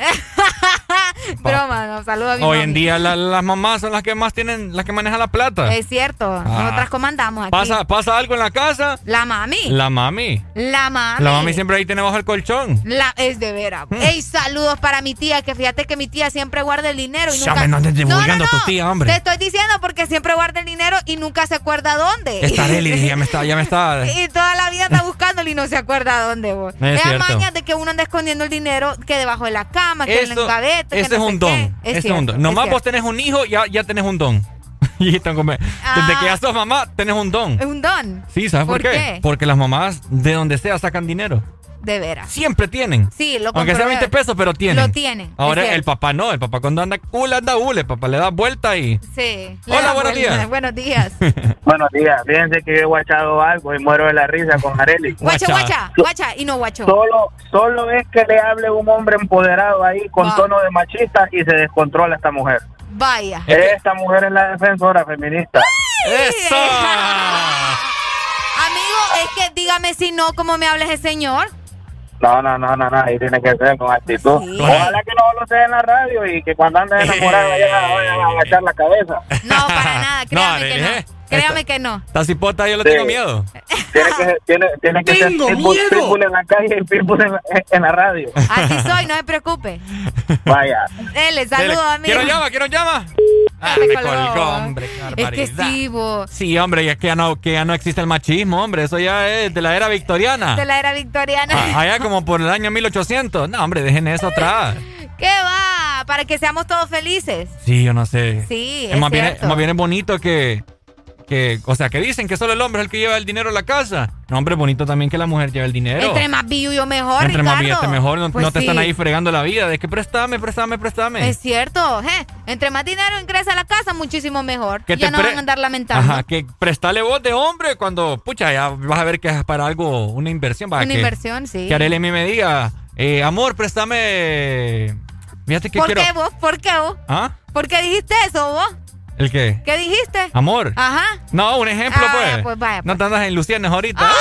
Broma, no, saludos a mi Hoy en día las mamás son las que más tienen, las que manejan la plata. Es cierto, ah. nosotras comandamos aquí. ¿Pasa, ¿Pasa algo en la casa? La mami. La mami. La mami. La mami siempre ahí tiene bajo el colchón. La, es de veras. Mm. Ey, saludos para mi tía, que fíjate que mi tía siempre guarda el dinero y nunca... no no, no, tu tía, hombre. Te estoy diciendo porque siempre guarda el dinero y nunca se acuerda dónde. Está Deli, ya me está, ya me está. y toda la vida está buscándolo y no se acuerda dónde vos. Es, es de que uno anda escondiendo el dinero que debajo de la cama, que en el gaveta. Ese es, un don. Es un don. Nomás vos tenés un hijo, ya, ya tenés un don. Y Desde que ya sos mamá, tenés un don. Es un don. Sí, ¿sabes por, qué? Porque las mamás, de donde sea, sacan dinero. De veras. Siempre tienen. Sí, lo Aunque sea 20 pesos, pero tienen. Lo tienen. Ahora el papá no, el papá cuando anda cool anda hule, el papá le da vuelta y. Sí. Hola, buenos días. Buenos días. buenos días. Fíjense que yo he guachado algo y muero de la risa con Areli. Guacha, guacha, guacha y no guacho. Solo, solo es que le hable un hombre empoderado ahí con tono de machista y se descontrola esta mujer. Vaya. Esta mujer es la defensora feminista. ¡Eso! Amigo, es que dígame si no, ¿cómo me habla ese señor? No, no, no, no, no, ahí tiene que ser con actitud. Ojalá que no lo sea en la radio y que cuando andes enamorado vayan a, vayan a agachar la cabeza. No, para nada, créame que ¿eh? no. Créame que no. Esta cipota yo le Sí. tengo miedo. Tiene que, tiene, tiene que ser ¡Tengo pitbull, miedo! pitbull en la calle y pitbull en, la- en la radio. Así soy, no se preocupe. Vaya. Dele, saludos, Dele. amigo. ¿Quién nos llama? ¿Quién nos llama? Ah, me colgó. hombre. Es que sí. Sí, hombre, y es que ya no, que ya no existe el machismo, hombre. Eso ya es de la era victoriana. De la era victoriana. Ah, Allá como por el año 1800. No, hombre, dejen eso atrás. ¿Qué va? Para que seamos todos felices. Sí, yo no sé. Sí, es es más bien, más bien es bonito que, que, o sea, que dicen que solo el hombre es el que lleva el dinero a la casa. No, hombre, bonito también que la mujer lleve el dinero. Entre más billuyo mejor, Entre Ricardo. más billete mejor, no, Pues no te sí. están ahí fregando la vida. De que préstame, préstame, préstame. Es cierto, ¿eh? Entre más dinero ingresa a la casa, muchísimo mejor. Que ya no van a andar lamentando. Ajá, que prestale voz de hombre cuando, pucha, ya vas a ver que es para algo, una inversión. Una que- inversión, sí. Que Arely me diga, eh, amor, préstame. Fíjate que ¿Por quiero. qué vos? ¿Por qué vos? ¿Ah? ¿Por qué dijiste eso vos? ¿El qué? ¿Qué dijiste? Amor. Ajá. No, un ejemplo, Ah, pues. pues vaya, No te andas en Lucianes ahorita.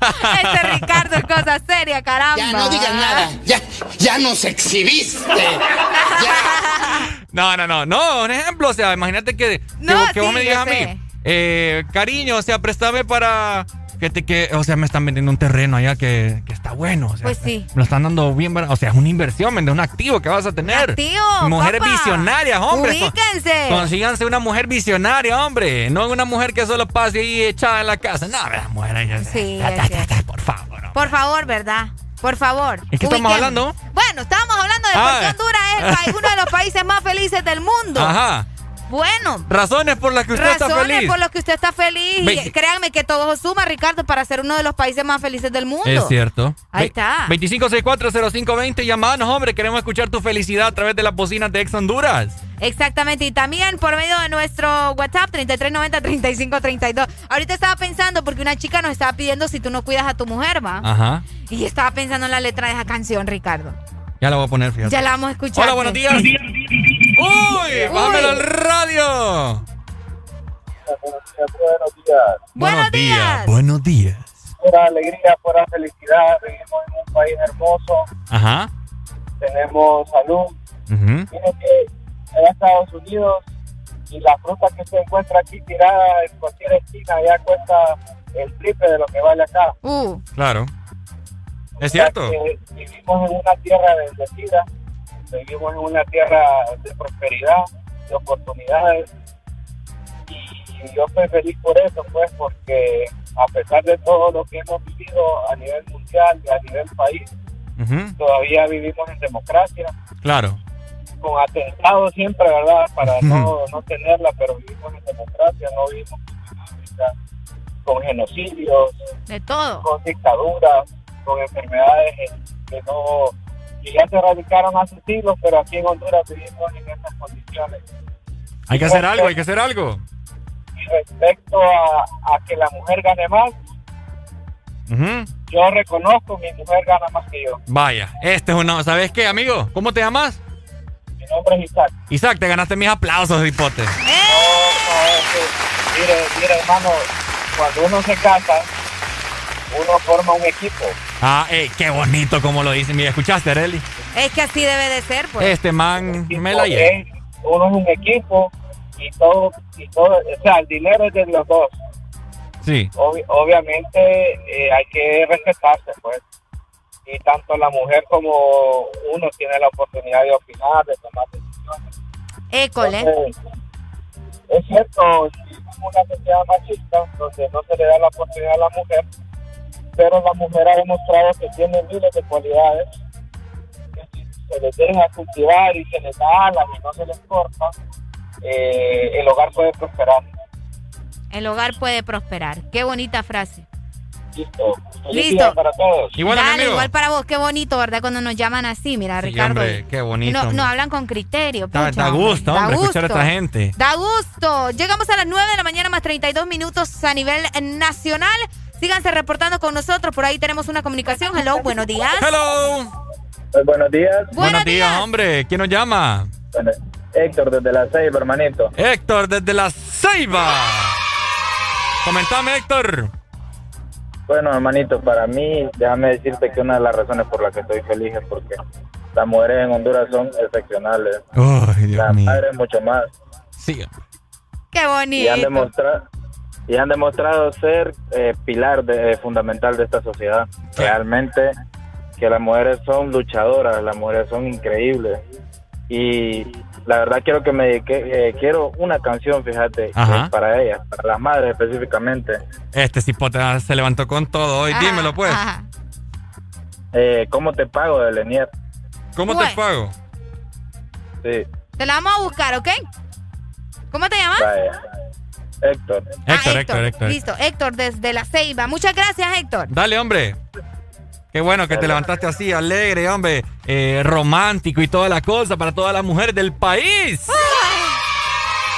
Este Ricardo es cosa seria, caramba. Ya no digas nada. Ya, ya nos exhibiste. No, no, no, no, un ejemplo, o sea, imagínate que, que, No, vos- que vos me digas a mí, eh, cariño, o sea, préstame para que te que, o sea, me están vendiendo un terreno allá que, que está bueno, o sea, Pues sí. me lo están dando bien, o sea, es una inversión, ¿me entiendes? un activo que vas a tener. Activo, Mujeres visionarias, hombre. Ubíquense. Consíganse una mujer visionaria, hombre, no una mujer que solo pase ahí echada en la casa. No, la mujer ella- Sí, es por favor. Por favor, ¿verdad? Por favor. ¿En qué estamos hablando? Bueno, estábamos hablando de por qué Honduras es uno de los países más felices del mundo. Ajá. Bueno, Razones por las que usted está razones feliz. por las que usted está feliz. Ve- Y créanme que todo suma, Ricardo, para ser uno de los países más felices del mundo. Es cierto. Ahí Ve- está. 25640520, llamanos, hombre. Queremos escuchar tu felicidad a través de las bocinas de Ex Honduras. Exactamente, y también por medio de nuestro WhatsApp 3390-3532. Ahorita estaba pensando, porque una chica nos estaba pidiendo si tú no cuidas a tu mujer, ¿va? Ajá. Y estaba pensando en la letra de esa canción, Ricardo. Ya la voy a poner, fíjate. Ya la vamos a escuchar. Hola, buenos días. ¡Uy! ¡Bájamelo al radio! Buenos días. Buenos días. Buenos días. Pura alegría, pura felicidad. Vivimos en un país hermoso. Ajá. Tenemos salud. Ujú. Mire que en Estados Unidos y la fruta que se encuentra aquí tirada en cualquier esquina ya cuesta el triple de lo que vale acá. Uh. Claro. Es cierto. vivimos en una tierra bendecida, vivimos en una tierra de prosperidad, de oportunidades. Y yo estoy feliz por eso, pues, porque a pesar de todo lo que hemos vivido a nivel mundial y a nivel país, todavía vivimos en democracia, Claro. con atentados siempre, ¿verdad? Para no, no tenerla, pero vivimos en democracia, no vivimos con genocidios, De todo. con dictaduras, con enfermedades que no que ya se erradicaron hace siglos, pero aquí en Honduras vivimos en estas condiciones. Hay que hacer algo, hay que hacer algo. Y respecto a, a que la mujer gane más, Ujú. yo reconozco mi mujer gana más que yo. Vaya, este es uno. ¿Sabes qué, amigo? ¿Cómo te llamas? Mi nombre es Isaac. Isaac, te ganaste mis aplausos, hipote. No, no, es que, mire, mire, hermano, cuando uno se casa, uno forma un equipo. Ah, eh, qué bonito como lo dice. Mira, ¿escuchaste, Areli? Es que así debe de ser, pues. Este man me la lleva. Ok, Uno es un equipo y todo, y todo, o sea, el dinero es de los dos. Sí. Obvi- obviamente eh, hay que respetarse, pues. Y tanto la mujer como uno tiene la oportunidad de opinar, de tomar decisiones. École. Entonces, es cierto, en una sociedad machista donde no se le da la oportunidad a la mujer, pero la mujer ha demostrado que tiene miles de cualidades, que si se les deja cultivar y se les da alas y no se les corta, eh, el hogar puede prosperar. El hogar puede prosperar. Qué bonita frase. Listo. Listo. para todos. Dale, igual para vos. Qué bonito, ¿verdad? Cuando nos llaman así, mira, Sí, Ricardo. hombre, qué bonito. no, hombre. nos hablan con criterio. Da, pucha, da gusto, Da hombre, escuchar a gusto. esta gente. Da gusto. Llegamos a las 9 de la mañana más 32 minutos a nivel nacional. Síganse reportando con nosotros. Por ahí tenemos una comunicación. Hello, buenos días. Hello. buenos días. Buenos días, hombre. ¿Quién nos llama? Héctor desde la Ceiba, hermanito. Héctor, desde la Ceiba. Comentame, Héctor. Bueno, hermanito, para mí, déjame decirte que una de las razones por las que estoy feliz es porque las mujeres en Honduras son excepcionales. Ay, Dios las madres mucho más. Sí. Qué bonito. Y han demostrado, y han demostrado ser eh, pilar de- eh, fundamental de esta sociedad. Realmente que las mujeres son luchadoras, las mujeres son increíbles. Y la verdad quiero que me dedique, eh, quiero una canción, fíjate, es para ellas, para las madres específicamente. Este cipote se levantó con todo hoy. Dímelo, pues. Eh, ¿Cómo te pago de Lenier? ¿Cómo Bueno. te pago? Sí, Te la vamos a buscar, ¿ok? ¿Cómo te llamas? vaya. Héctor. Héctor, Héctor, Héctor. Listo, Héctor desde La Ceiba. Muchas gracias, Héctor. Dale, hombre. Qué bueno que te levantaste así, alegre, hombre, eh, romántico y toda la cosa para todas las mujeres del país.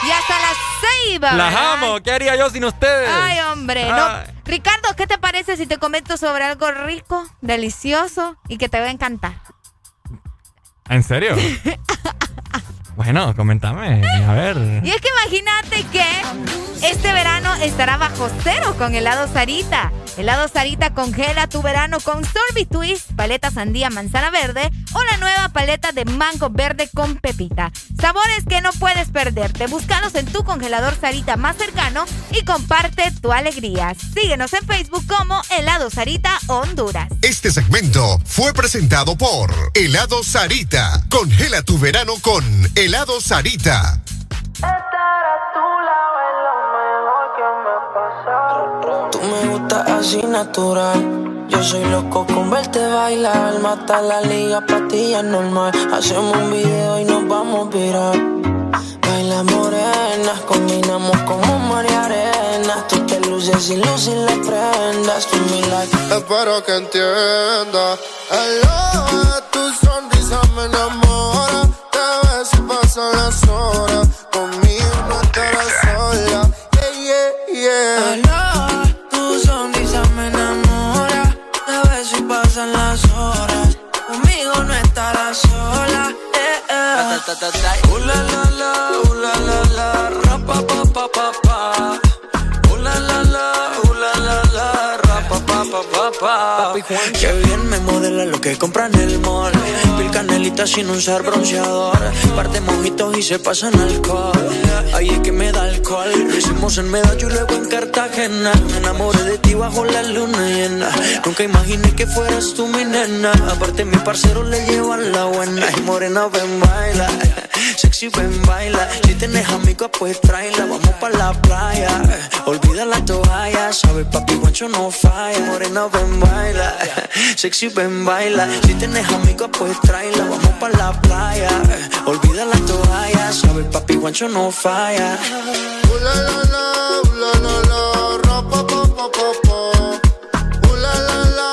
Y hasta La Ceiba. Las ¿verdad? amo. ¿Qué haría yo sin ustedes? Ay, hombre. Ay. No. Ricardo, ¿qué te parece si te comento sobre algo rico, delicioso y que te va a encantar? ¿En serio? bueno, coméntame. A ver. Y es que imagínate que este verano estará bajo cero con helado Sarita. Helado Sarita congela tu verano con Sorbit Twist, paleta sandía manzana verde o la nueva paleta de mango verde con pepita. Sabores que no puedes perderte. Búscalos en tu congelador Sarita más cercano y comparte tu alegría. Síguenos en Facebook como Helado Sarita Honduras. Este segmento fue presentado por Helado Sarita. Congela tu verano con Helado Sarita. Así natural. Yo soy loco con verte bailar. Mata la liga, patilla normal. Hacemos un video y nos vamos viral. Baila morenas, combinamos como mar y arena. Tú te luces y luces las prendas. Tú like. Espero que entienda. Hello, eh. Uh, la, la, la, la, la, la, pa, pa, pa, pa, pa. Pa, pa, pa, pa, pa. Qué bien me modela lo que compra en el mall. Pil canelita sin usar bronceador. Parte mojitos y se pasan alcohol. Ahí es que me da alcohol. Lo hicimos en Medallo y luego en Cartagena. Me enamoré de ti bajo la luna llena. Nunca imaginé que fueras tú mi nena. Aparte, mi parcero le llevan la buena. Y morena, ven, baila. Sexy, ven, baila. Si tienes amigos, pues tráela. Vamos pa' la playa. Olvida la toalla. Sabes, papi, guancho no falla. Morena, ven, baila. Sexy, ven, baila. Si tienes amigos, pues tráela. Vamos pa' la playa. Olvida la toalla. Sabes, papi, guancho no falla. Uh, la, la, la, uh, la, la, la, ra, pa, pa, pa, pa, pa. La, la, la,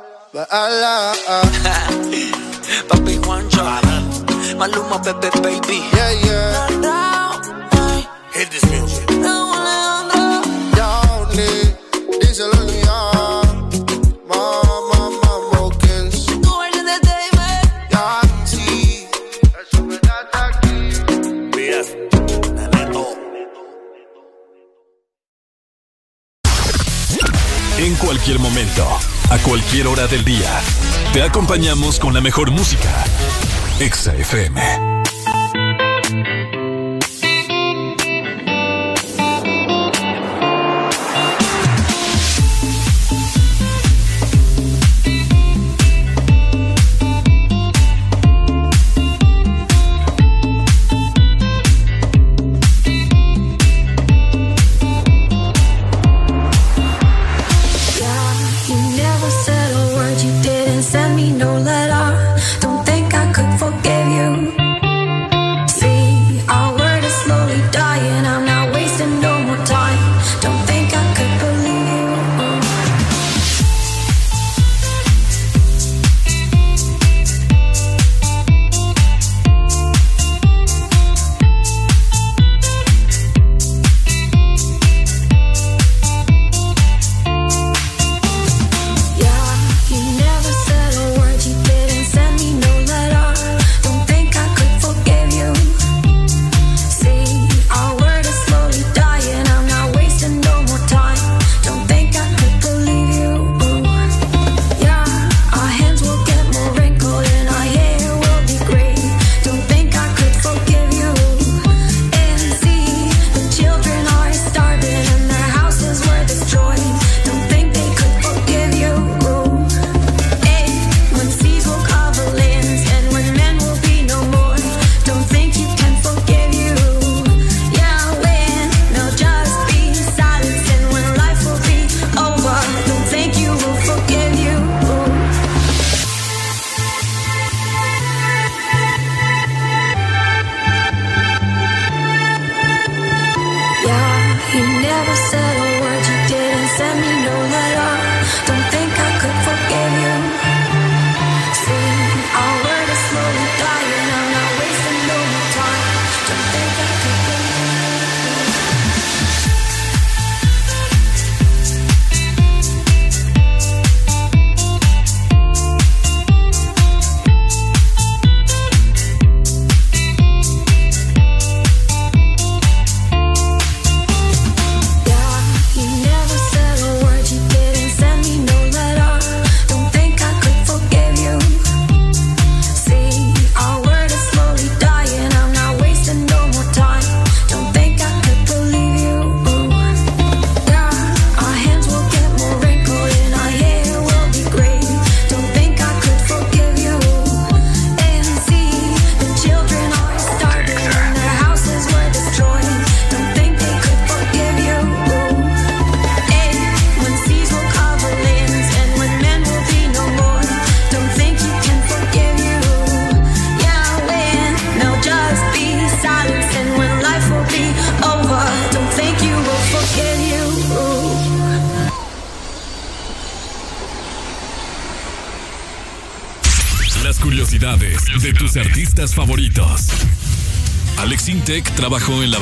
Papi Juancho. Maluma, bebé, baby. Yeah, yeah. Hit this music. Díselo, Tu En cualquier momento a cualquier hora del día. Te acompañamos con la mejor música. Exa FM.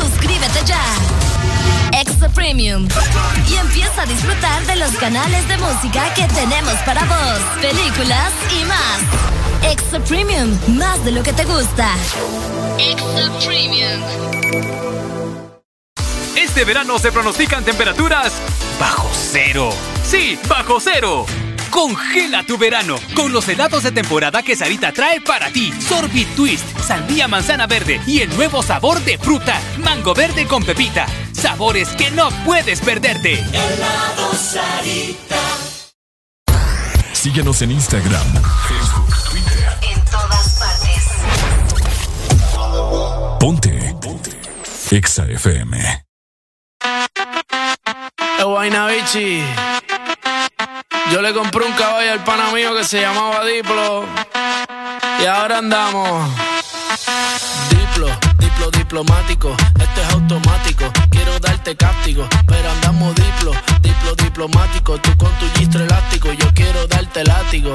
Suscríbete ya. Exa Premium. Y empieza a disfrutar de los canales de música que tenemos para vos, películas y más. Exa Premium, más de lo que te gusta. Exa Premium. Este verano se pronostican temperaturas bajo cero. Sí, bajo cero Congela tu verano con los helados de temporada que Sarita trae para ti. Sorbit Twist, sandía manzana verde y el nuevo sabor de fruta, mango verde con pepita. Sabores que no puedes perderte. Helado Sarita. Síguenos en Instagram, Facebook, Twitter. En todas partes. Ponte. Ponte. Exa FM. Yo le compré un caballo al pana mío que se llamaba Diplo. Y ahora andamos. Diplo, diplo diplomático. Esto es automático. Quiero darte cáptico. Pero andamos diplo, diplo diplomático. Tú con tu gistro elástico. Yo quiero darte látigo.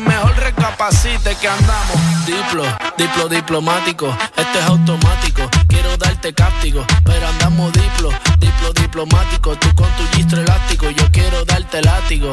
mejor recapacite que andamos. Diplo, diplo diplomático. Este es automático. Quiero darte cáptico. Pero andamos diplo, diplo diplomático. Tú con tu gistro elástico. Yo quiero darte látigo.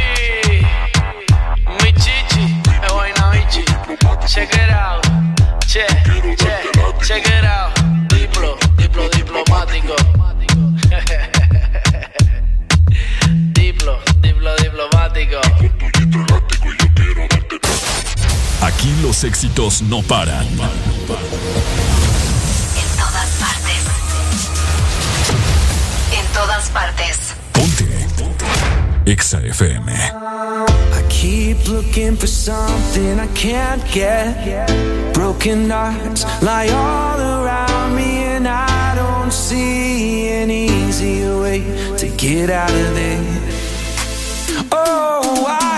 Check it out. Check, check, check it out. Diplo, diplo diplomático. diplo, diplo diplomático. Aquí los éxitos no paran. En todas partes. En todas partes. Ponte. Exa FM. I keep looking for something I can't get. Broken hearts lie all around me, and I don't see an easier way to get out of there. Oh, I,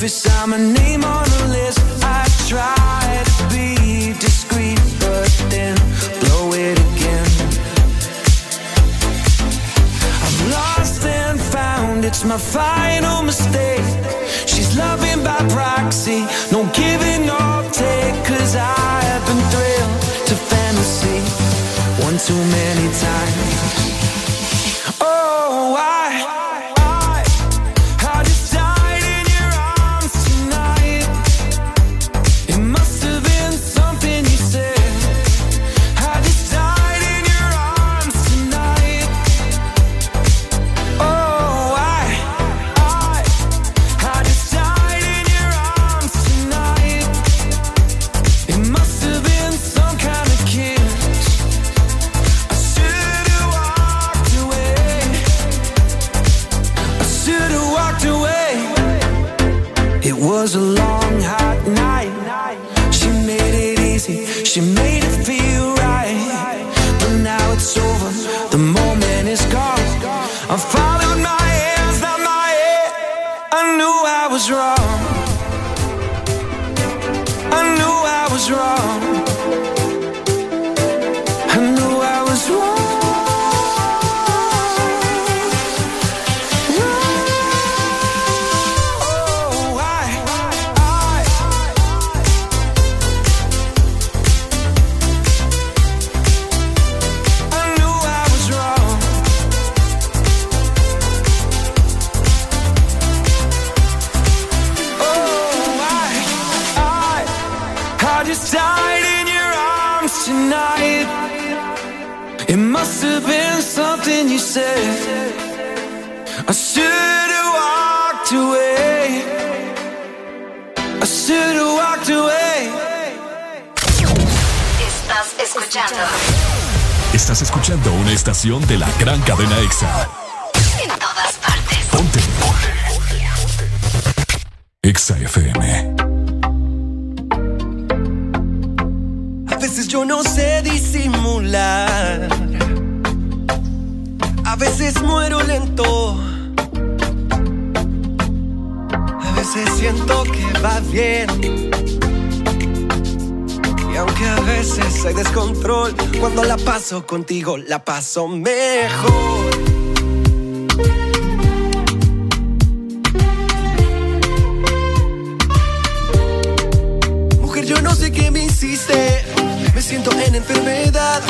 Surface, I'm name on the list. I try to be discreet, but then blow it again. I've lost and found, it's my final mistake. She's loving by proxy, no giving or take. Cause I've been thrilled to fantasy one too many times. Oh, I, I, was a long, hot night. She made it easy. She made it feel right. But now it's over. The moment is gone. I followed my hands, not my head. I knew I was wrong. I knew I was wrong. Tonight. It must have been something you said. I should have walked away. I should have walked away. Estás escuchando. Estás escuchando una estación de la gran cadena EXA. En todas partes. Ponte. EXA FM. Veces yo no sé disimular. A veces muero lento. veces siento que va bien. Y aunque a veces hay descontrol, cuando la paso contigo, la paso mejor. Siento en enfermedad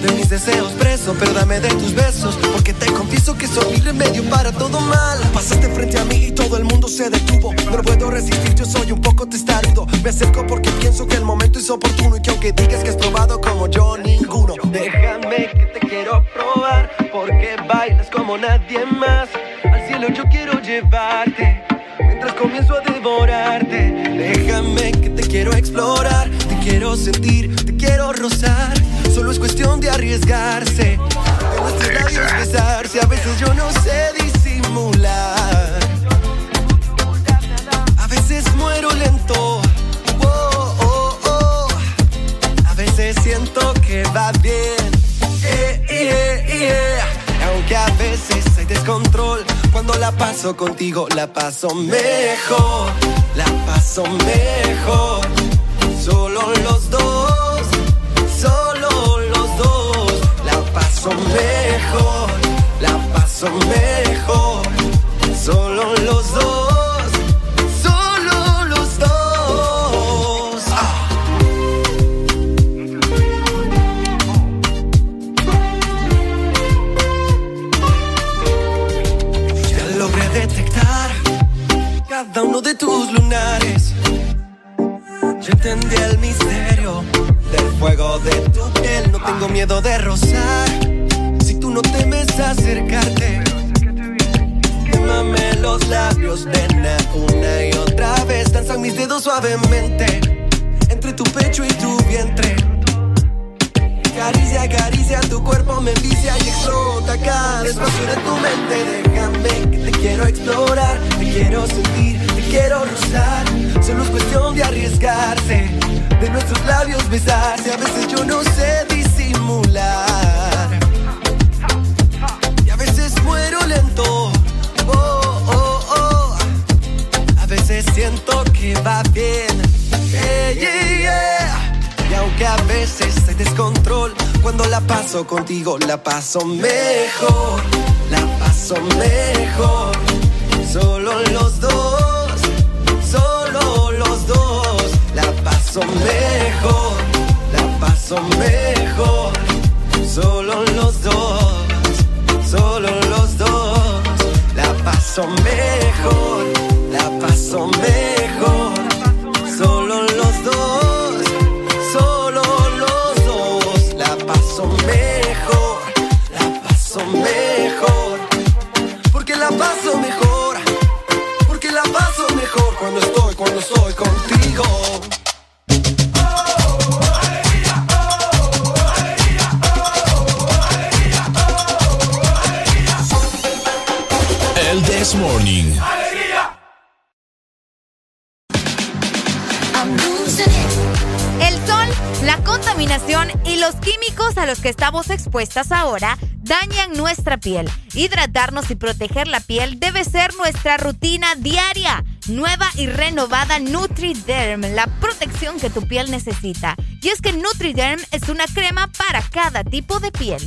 de mis deseos preso, pero dame de tus besos, porque te confieso que soy mi remedio para todo mal. Pasaste frente a mí y todo el mundo se detuvo, no puedo resistir, yo soy un poco testarudo. Me acerco porque pienso que el momento es oportuno y que aunque digas que has probado como yo, ninguno. Déjame que te quiero probar, porque bailas como nadie más. Al cielo yo quiero llevarte. Mientras comienzo a devorarte, déjame que te quiero explorar, quiero sentir, te quiero rozar. Solo es cuestión de arriesgarse, de nuestros labios besarse. A veces yo no sé disimular, a veces muero lento. Oh, oh, oh. A veces siento que va bien. Eh, eh, eh. Aunque a veces hay descontrol, cuando la paso contigo la paso mejor, la paso mejor. Solo los dos, solo los dos, la paso mejor, la paso mejor. Solo los dos, la paso piel. Hidratarnos y proteger la piel debe ser nuestra rutina diaria. Nueva y renovada NutriDerm, la protección que tu piel necesita. Y es que NutriDerm es una crema para cada tipo de piel.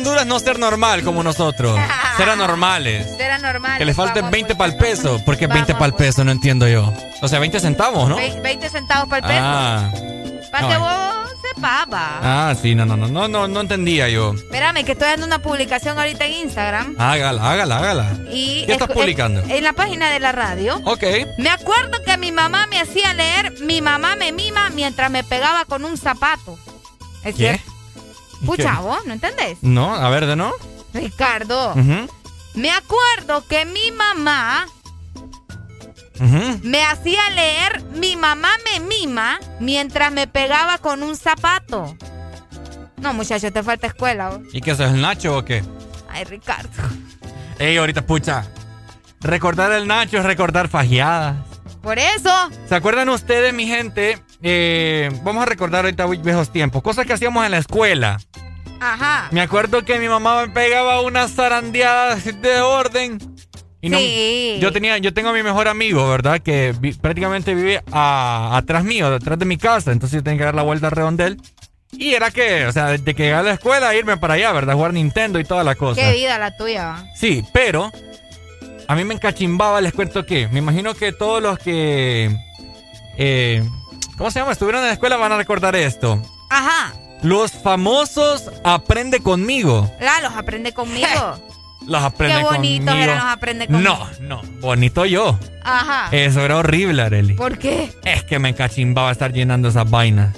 Honduras no ser normal como nosotros. Ser anormales. Será normal. Que le falten Vamos, 20 pues. para el peso. ¿Por qué 20 para el peso? No entiendo yo. O sea, 20 centavos, ¿no? Ve- 20 centavos para el peso. Ah. para no, que eh. vos sepaba. Ah, sí, no, no, no, no, no, no entendía yo. Espérame, que estoy dando una publicación ahorita en Instagram. Hágala, hágala, hágala. Y ¿Qué estás escu- publicando? En, en la página de la radio. Ok. Me acuerdo que mi mamá me hacía leer Mi mamá me mima mientras me pegaba con un zapato. ¿Es ¿Qué? cierto? Pucha, vos, ¿no entendés? No, a ver, de no. Ricardo, me acuerdo que mi mamá me hacía leer Mi mamá me mima mientras me pegaba con un zapato. No, muchacho, te falta escuela. vos. ¿Y qué es el Nacho o qué? Ay, Ricardo. Ey, ahorita, pucha. Recordar el Nacho es recordar fajeadas. Por eso. ¿Se acuerdan ustedes, mi gente? Eh, vamos a recordar ahorita viejos tiempos. Cosas que hacíamos en la escuela. Ajá. Me acuerdo que mi mamá me pegaba unas zarandeadas de orden. Y no, Sí. yo tenía, yo tengo a mi mejor amigo, ¿verdad? Que vi- prácticamente vive a- atrás mío, detrás de mi casa. Entonces yo tenía que dar la vuelta al redondel. Y era que, o sea, desde que llegué a la escuela, irme para allá, ¿verdad? Jugar Nintendo y toda la cosa. Qué vida la tuya. Sí, pero a mí me encachimbaba, les cuento que, me imagino que todos los que, eh, ¿cómo se llama? Estuvieron en la escuela van a recordar esto. Ajá. Los famosos aprende conmigo. La, los aprende conmigo. Los aprende Qué bonitos conmigo. eran los aprende conmigo. No, no, bonito yo. Ajá. Eso era horrible, Areli. ¿Por qué? Es que me encachimbaba estar llenando esas vainas.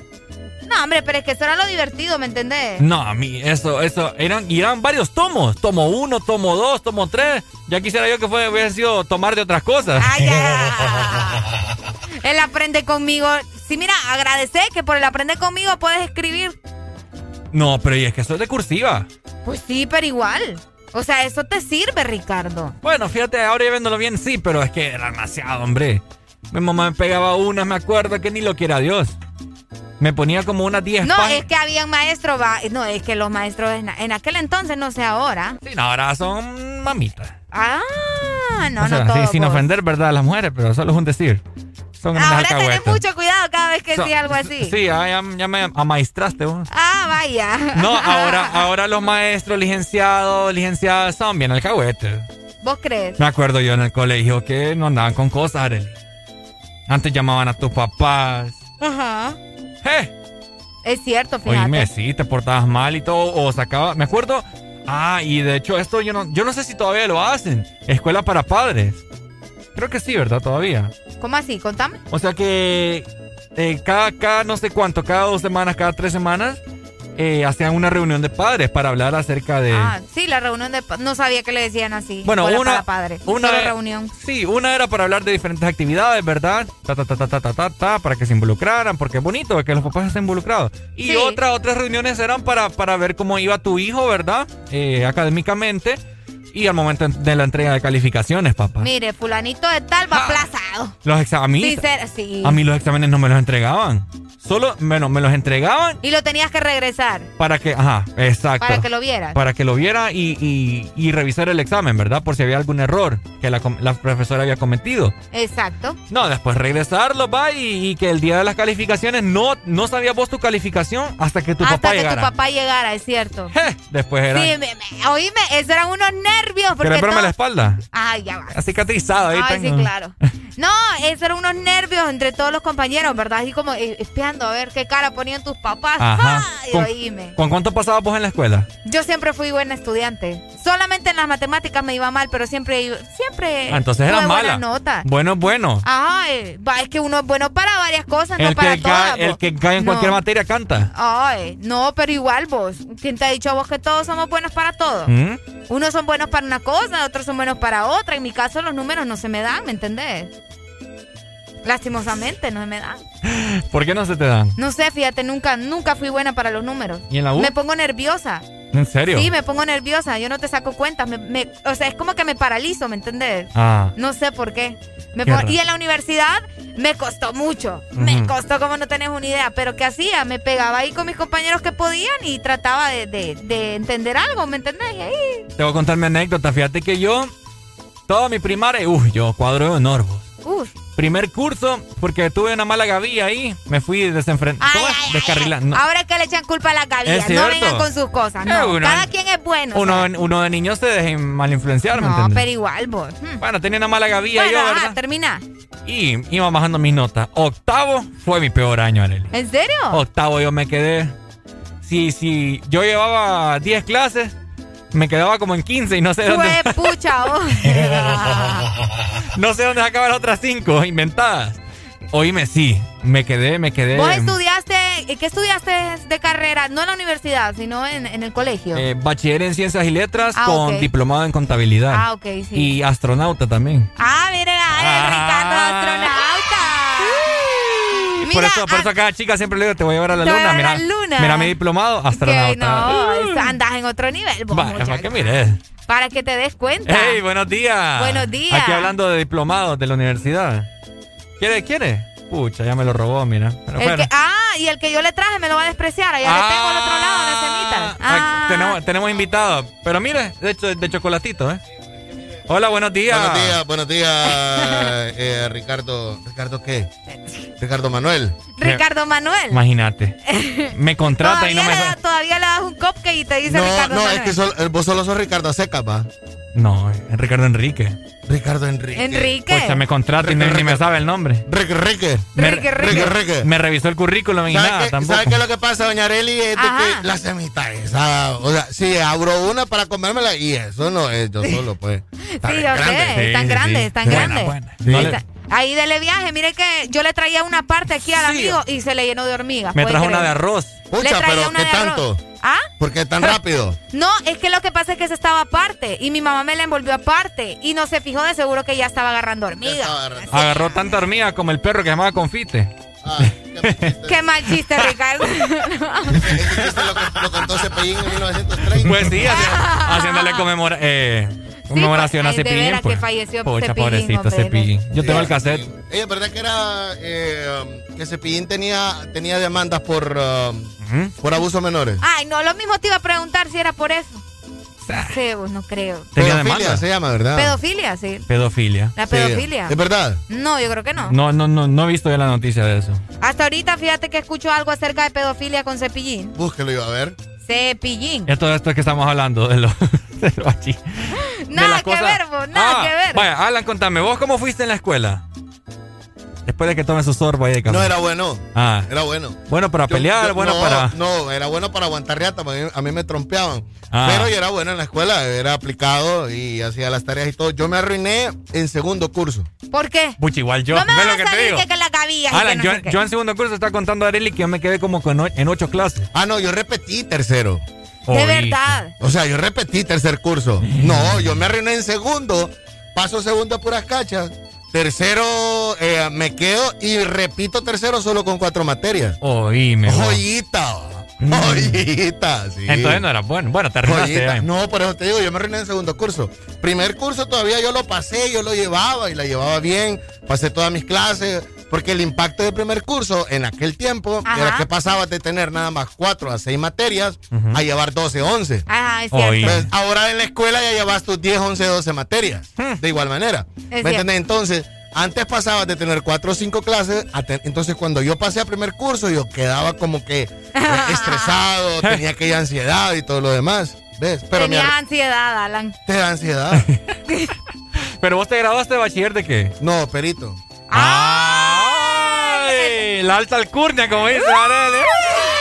No, hombre, pero es que eso era lo divertido, ¿me entendés? No, a mí, eso, eso, eran, eran varios tomos. Tomo uno, tomo dos, tomo tres. Ya quisiera yo que fue, hubiera sido tomar de otras cosas. Ay, ya. Él aprende conmigo. Sí, mira, agradecer que por el aprende conmigo puedes escribir. no, pero y es que eso es de cursiva. Pues sí, pero igual. O sea, eso te sirve, Ricardo. Bueno, fíjate, ahora ya viéndolo bien, sí, pero es que era demasiado, hombre. Mi mamá me pegaba una, me acuerdo que ni lo quiera Dios. Me ponía como unas 10 No, es que habían maestros, va- no, es que los maestros en, en aquel entonces, no sé ahora. Sí, no, ahora son mamitas. Ah, no, O sea, no sí, sin ofender, ¿verdad? A las mujeres, pero solo es un decir. Son Ahora tenés mucho cuidado cada vez que So- decís algo así. Sí, ah, ya, ya me amaestraste vos. Ah, vaya. No, ahora, ahora los maestros, licenciados, licenciadas son bien alcahuetes. ¿Vos crees? Me acuerdo yo en el colegio que no andaban con cosas, Arely. Antes llamaban a tus papás. Ajá. ¡Eh! Es cierto, fíjate. Oíme, sí, te portabas mal y todo, o sacaba, me acuerdo, ah, y de hecho esto yo no, yo no sé si todavía lo hacen, escuela para padres. Creo que sí, ¿verdad? Todavía. ¿Cómo así? Contame. O sea que eh, cada, cada no sé cuánto, cada dos semanas, cada tres semanas, eh, hacían una reunión de padres para hablar acerca de... Ah, sí, la reunión de... No sabía que le decían así. Bueno, una- para padres. una Solo reunión. Sí, una era para hablar de diferentes actividades, ¿verdad? Ta, ta, ta, ta, ta, ta, ta, ta, para que se involucraran, porque es bonito que los papás estén involucrados. Y Sí. otra, otras reuniones eran para, para ver cómo iba tu hijo, ¿verdad? Eh, académicamente y al momento de la entrega de calificaciones, papá. Mire, fulanito de tal Ah. va aplazado. Los exámenes. Sí. A mí los exámenes no me los entregaban. Solo, bueno, me los entregaban Y lo tenías que regresar para que, ajá, exacto. para que lo vieras. Para que lo viera y, y, y revisar el examen, ¿verdad? Por si había algún error que la, profesora había cometido. Exacto. No, después regresarlo, va, y, y que el día de las calificaciones no, no sabías vos tu calificación hasta que tu Hasta papá que llegara. tu papá llegara, es cierto. Después era. Sí, me, me- oíme, esos eran unos nervios. Porque ¿Querés verme todo- la espalda? Ay, ya va. Cicatrizado ahí Ay, sí, tengo. claro. No, esos eran unos nervios entre todos los compañeros, ¿verdad? Así como eh, espiando a ver qué cara ponían tus papás. Ajá. Ay, ¿Con, oíme. ¿Con cuánto pasabas vos en la escuela? Yo siempre fui buena estudiante. Solamente en las matemáticas me iba mal, pero siempre siempre Ah, entonces eras mala. notas. Bueno, bueno. Ajá, eh, es que uno es bueno para varias cosas, no el, para que todas. el vos. que cae en No. cualquier materia canta. Ay, no, pero igual vos. ¿Quién te ha dicho a vos que todos somos buenos para todo? ¿Mm? Unos son buenos para una cosa, otros son buenos para otra. En mi caso los números no se me dan, ¿me entendés? Lastimosamente no se me dan. ¿Por qué no se te dan? No sé, fíjate, nunca, nunca fui buena para los números. ¿Y en la U? Me pongo nerviosa. ¿En serio? Sí, me pongo nerviosa. Yo no te saco cuentas. Me, me- o sea, es como que me paralizo, ¿me entendés? Ah. No sé por qué. Me y en la universidad me costó mucho. Me costó como no tenés una idea. Pero ¿qué hacía? Me pegaba ahí con mis compañeros que podían y trataba de, de- de entender algo, ¿me entendés? Y ahí. Te voy a contar mi anécdota. Fíjate que yo, toda mi primaria, uy, yo cuadro de honor, vos. Uf. Primer curso, porque tuve una mala gavilla ahí, me fui desenfrentado. Descarrilando. Ahora es que le echan culpa a la cabilla. Es No vengan con sus cosas. No. uno- Cada quien es bueno. Uno, uno de niño se deja mal influenciar, ¿me no, pero igual vos. Hmm. Bueno, tenía una mala gavilla Bueno, yo, ajá, ¿verdad? termina. Y iba bajando mis notas. Octavo fue mi peor año, Arely. ¿En serio? Octavo yo me quedé. Si, si yo llevaba 10 clases, me quedaba como en 15 y no sé dónde. Fue pucha, vos. no sé dónde sacaban las otras 5 inventadas. Oíme, sí, me quedé, me quedé. Vos estudiaste ¿y qué estudiaste de carrera? No en la universidad, sino en, en el colegio. Eh, bachiller en ciencias y letras Ah, con diplomado en contabilidad. Ah, ok, sí. Y astronauta también. Ah, mire, ay, Ricardo astronauta. Por, eso, por eso a cada chica siempre le digo, te voy a llevar a la luna. a Mira, la luna. mira mi diplomado, Que astronauta. no, es- andas en otro nivel, vos, Va, muchacho. para que mires. Para que te des cuenta. Hey, buenos días. Buenos días. Aquí hablando de diplomados de la universidad. ¿Quiere? ¿Quiere? Pucha, ya me lo robó, mira. Pero El que- ah, y el que yo le traje me lo va a despreciar. Allá le tengo al otro lado la semita. Ah, Ah, tenemos, tenemos invitados. Pero mire, de hecho, de chocolatito, ¿eh? Hola, buenos días. Buenos días, buenos días, eh, Ricardo. ¿Ricardo qué? Ricardo Manuel. Ricardo Manuel. Imagínate. Me contrata y no me. le, da- todavía le das un cupcake y te dice No, Ricardo no, Manuel. es que sol- vos solo sos Ricardo Seca, va. No, es Ricardo Enrique. Ricardo Enrique. Enrique. Pues se me contrata y ni, me sabe el nombre. Rique, Rique. Me, Rique, Rique. Rique. me revisó el currículum y ¿Sabe nada qué, tampoco. ¿Sabe qué es lo que pasa, doña Areli? Es de que la semita esa. O sea, sí, abro una para comérmela y eso no es yo solo, pues. Sí, yo sé, están grandes, sí. están grandes. Ahí dele viaje, mire que yo le traía una parte aquí al Sí. amigo y se le llenó de hormigas. me ¿puede trajo una de arroz. Le Pucha, pero una ¿qué de arroz. tanto? ¿Ah? ¿Por qué tan rápido? No, es que lo que pasa es que ese estaba aparte y mi mamá me la envolvió aparte y no se fijó de seguro que ya estaba agarrando hormigas. Agarró tanta hormiga como el perro que se llamaba Confite. Qué mal chiste, Ricardo. Lo contó Cepillín en 1930. Pues sí, haci- haciéndole conmemora- eh, conmemoración pues, a de Cepillín. veras pues. que falleció Pucha, Cepillín, pobrecito hombre. Cepillín. Yo tengo el cassette. Ella, ¿verdad que era eh, que Cepillín tenía, tenía demandas por, um, por abuso a menores? Ay, no, lo mismo te iba a preguntar si era por eso. Sí, pues no creo. Tenía Pedofilia demanda. se llama, ¿verdad? Pedofilia, sí. Pedofilia. La pedofilia. ¿Es verdad? No, yo creo que no. No, no, no, no he visto ya la noticia de eso. Hasta ahorita, fíjate que escucho algo acerca de pedofilia con Cepillín. Búsquelo yo, a ver. Cepillín. Ya todo esto es que estamos hablando de los de lo. Nada las que cosas- ver, vos, nada Ah, que ver. Vaya, Alan, contame, ¿vos cómo fuiste en la escuela? Después de que tomes su sorbo ahí de café. No, era bueno. Ah. Era bueno. Bueno para Yo- pelear, yo- bueno no, para. No, era bueno para aguantar riata, porque a mí me trompeaban. Ah. Pero yo era bueno en la escuela, era aplicado y hacía las tareas y todo. Yo me arruiné en segundo curso. ¿Por qué? Pucha, igual yo. no me ¿Ves vas lo a que te salir digo? que, que la cabía. Alan, yo, yo en segundo curso estaba contando a Arely que yo me quedé como con en ocho clases. Ah, no, yo repetí tercero. De verdad. O sea, yo repetí tercer curso. No, yo me arruiné en segundo, paso segundo a puras cachas. Tercero, eh, me quedo y repito tercero solo con cuatro materias. Oíme. Joyita. Mm. Joyita, sí. Entonces no era bueno. Bueno, te arruinaste. No, por eso te digo, yo me arruiné en segundo curso. Primer curso todavía yo lo pasé, yo lo llevaba y la llevaba bien. Pasé todas mis clases. Porque el impacto del primer curso en aquel tiempo Ajá. era que pasabas de tener nada más cuatro a seis materias a llevar 12, 11. Ajá, es cierto. Pues, ahora en la escuela ya llevas tus 10, 11, 12 materias. De igual manera. Es ¿Me entiendes? Entonces, antes pasabas de tener 4 o 5 clases. a entonces, cuando yo pasé a primer curso, yo quedaba como que eh, estresado, tenía aquella ansiedad y todo lo demás. ¿Ves? Pero me Tenías ar- ansiedad, Alan. te da ansiedad. Pero vos te graduaste de bachiller de qué? No, perito. La alta alcurnia, como dice Arely.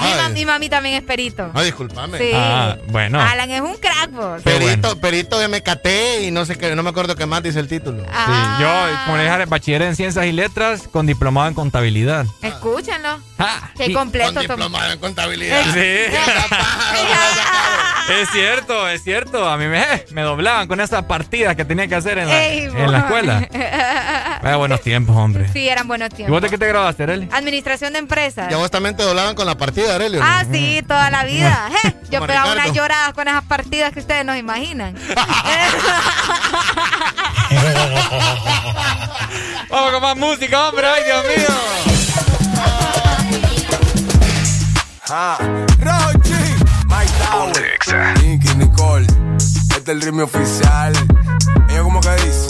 Mi, Ay. ma- mi mami también es perito. No, discúlpame. Sí. Ah, bueno. Alan es un crack, vos. Perito, perito de MKT y no sé qué, no me acuerdo qué más dice el título. Ah. Sí, yo, como le dije, bachiller en ciencias y letras con diplomado en contabilidad. Escúchenlo. Ah, Qué completo. Con diplomado en contabilidad. Sí. Es cierto, es cierto. A mí me, me doblaban con esas partidas que tenía que hacer en la, Ey, en la escuela. Vaya buenos tiempos, hombre. Sí, eran buenos ¿Y vos tiempos. de qué te graduaste, Arely? Administración de empresas. Y a vos también te doblaban con la partida, Arelio. ¿no? Ah, sí, toda la vida. Je, Yo Como pegaba Ricardo. unas lloradas con esas partidas que ustedes no imaginan. Vamos con más música, hombre. Ay, Dios mío. Ah, Rochi, Mike Tower, Nicky Nicole, este es el ritmo oficial. Ella como que dice.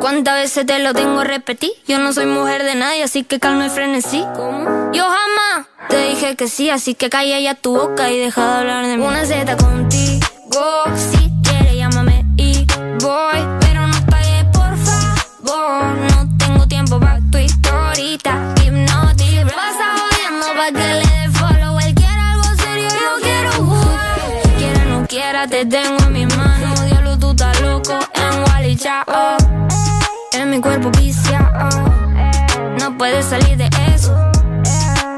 ¿Cuántas veces te lo tengo repetir? Yo no soy mujer de nadie, así que calma y frenesí. ¿Cómo? Yo jamás te dije que sí, así que calla ya tu boca y deja de hablar de mí. Una Z contigo, si quieres llámame y voy. Pero no pagues, por favor. No tengo tiempo para tu historita. Hipnotic, pasa jodiendo pa' que le dé follow. Él quiere algo serio, yo quiero jugar. Quiera no quiera, te tengo en mis manos. Diablo, tú estás loco en Wally Chao. Mi cuerpo viciado. No puedes salir de eso.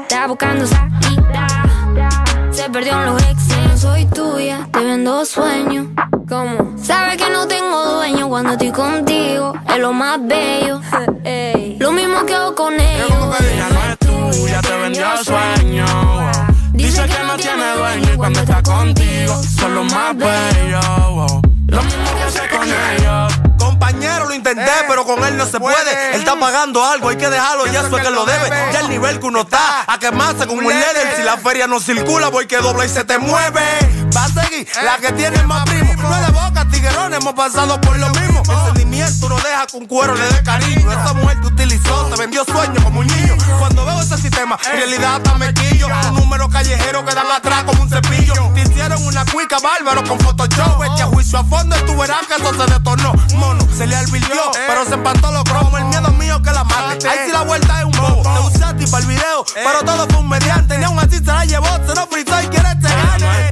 Está buscando salida. Se perdió en los exes. Soy tuya, te vendo sueños. ¿Cómo? Sabes que no tengo dueño cuando estoy contigo. Es lo más bello. Lo mismo que hago con ellos. Ella no es tuya, te vendió sueño. Dice que no tiene dueño y cuando está contigo son los más bellos. Lo mismo que hace con ellos. Compañero, lo intenté, pero con él no se puede. Él está pagando algo, hay que dejarlo, ya eso es que lo debe. Ya el nivel que uno está, a quemarse con un líder. Si la feria no circula, voy que dobla y se te mueve. Va a seguir, la que tiene más primo. No de boca, tiguerón, hemos pasado por lo mismo. Sentimiento no deja que un cuero le dé cariño. Esa mujer te utilizó, te vendió sueños como un niño. Cuando veo ese sistema, en realidad hasta me quillo. Un número callejero que dan atrás como un cepillo. Te hicieron una cuica bárbaro con Photoshop. Echa juicio a fondo y tú verás que eso se detornó. Mono, se le advirtió, pero se empató los cromos. El miedo mío que la mate. Ahí sí la vuelta es un bobo. Te usé a ti para el video, pero todo fue un mediante. Ni aún así se la llevó, se lo fritó y quiere te gane.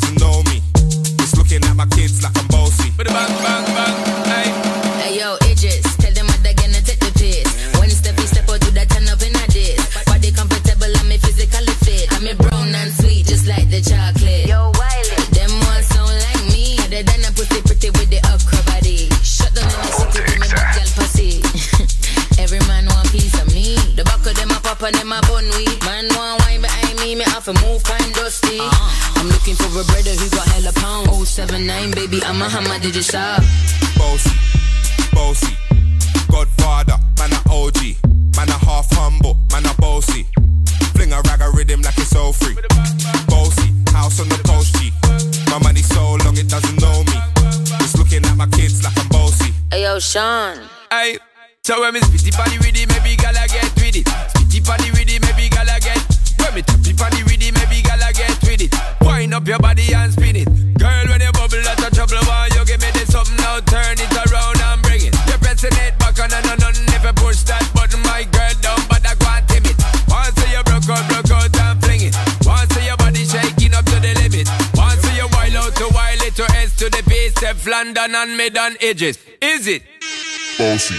Doesn't know I'm looking for a brother who got hella pound. 079, baby, I'm a hammer, did you stop? Bossy, bossy, Godfather, man a OG, man a half humble, man a bossy. Fling a rag a rhythm like it's all free. Bossy, house on the coast G. My money so long it doesn't know me. It's looking at my kids like I'm bossy. Hey yo, Sean. Aye. So when me spitty body with it, maybe gala get with it. Spitty body with it, maybe gala get. When me tappy body with it, up your body and spin it. Girl, when you bubble out of trouble, why you give me this something now? Turn it around and bring it. You're pressing it back on and on and if you push that button, my girl, down, but I can't tame it. Once you broke out, broke out and fling it. Once your body shaking up to the limit. Once you wild out to wild it to S to the base, Teflon done and made on edges. Is it? Bossy,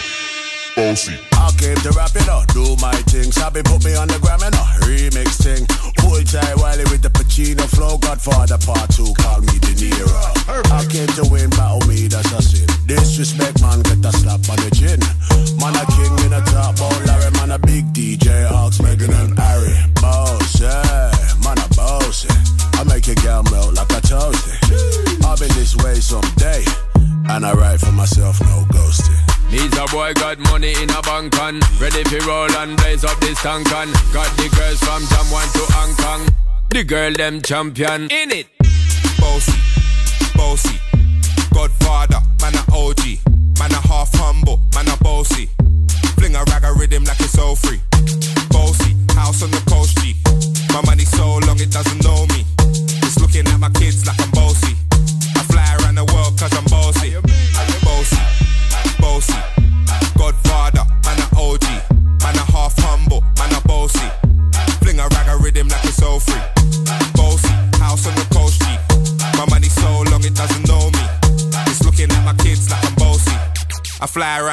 bossy. I came to rap it up, do my thing. Sabi put me on the gram and a remix thing. Hold tight Wiley with the Pacino flow. Godfather part two, call me De Niro. I came to win, battle me, that's a sin. Disrespect, man, get a slap on the chin. Man, a king in a top, oh Larry, man, a big DJ, Ox, Megan and Harry. Boss, yeah, man, a boss, I make your girl melt like a toasty. I'll be this way someday. And I write for myself, no ghosting. Needs a boy got money in a bank on Ready for roll and blaze up this tank on Got the girls from Jamwan to Hong Kong. The girl them champion. In it. Bossy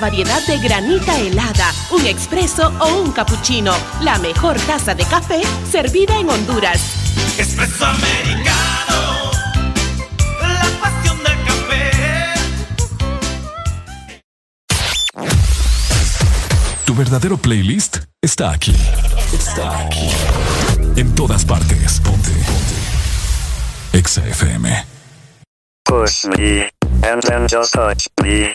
Variedad de granita helada, un expreso o un cappuccino. La mejor taza de café servida en Honduras. Espresso americano, la pasión del café. Tu verdadero playlist está aquí. Está aquí. En todas partes. Ponte. Ponte. Exa FM. Push me, and then just touch me,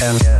yeah.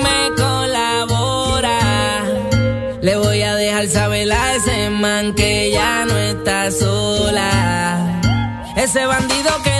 que ya no está sola. Ese bandido que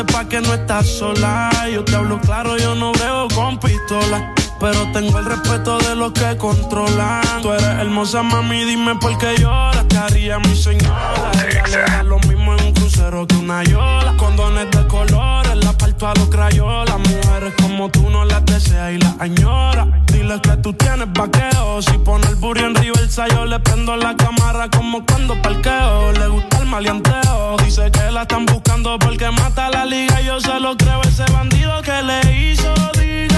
y que no estás sola. Yo te hablo claro, yo no veo con pistola. Pero tengo el respeto de los que controlan. Tú eres hermosa, mami, dime por qué lloras. Te haría mi señora. Lo mismo en un crucero que una yola. Condones de parto a los crayolas. Mujeres como tú no las deseas y las añora. Dile que tú tienes vaqueo. Si pone el burro en reversa, yo le prendo la cámara como cuando parqueo. Le gusta el maleanteo. Dice que la están buscando porque mata la liga. Yo se lo creo, ese bandido que le hizo. Dígame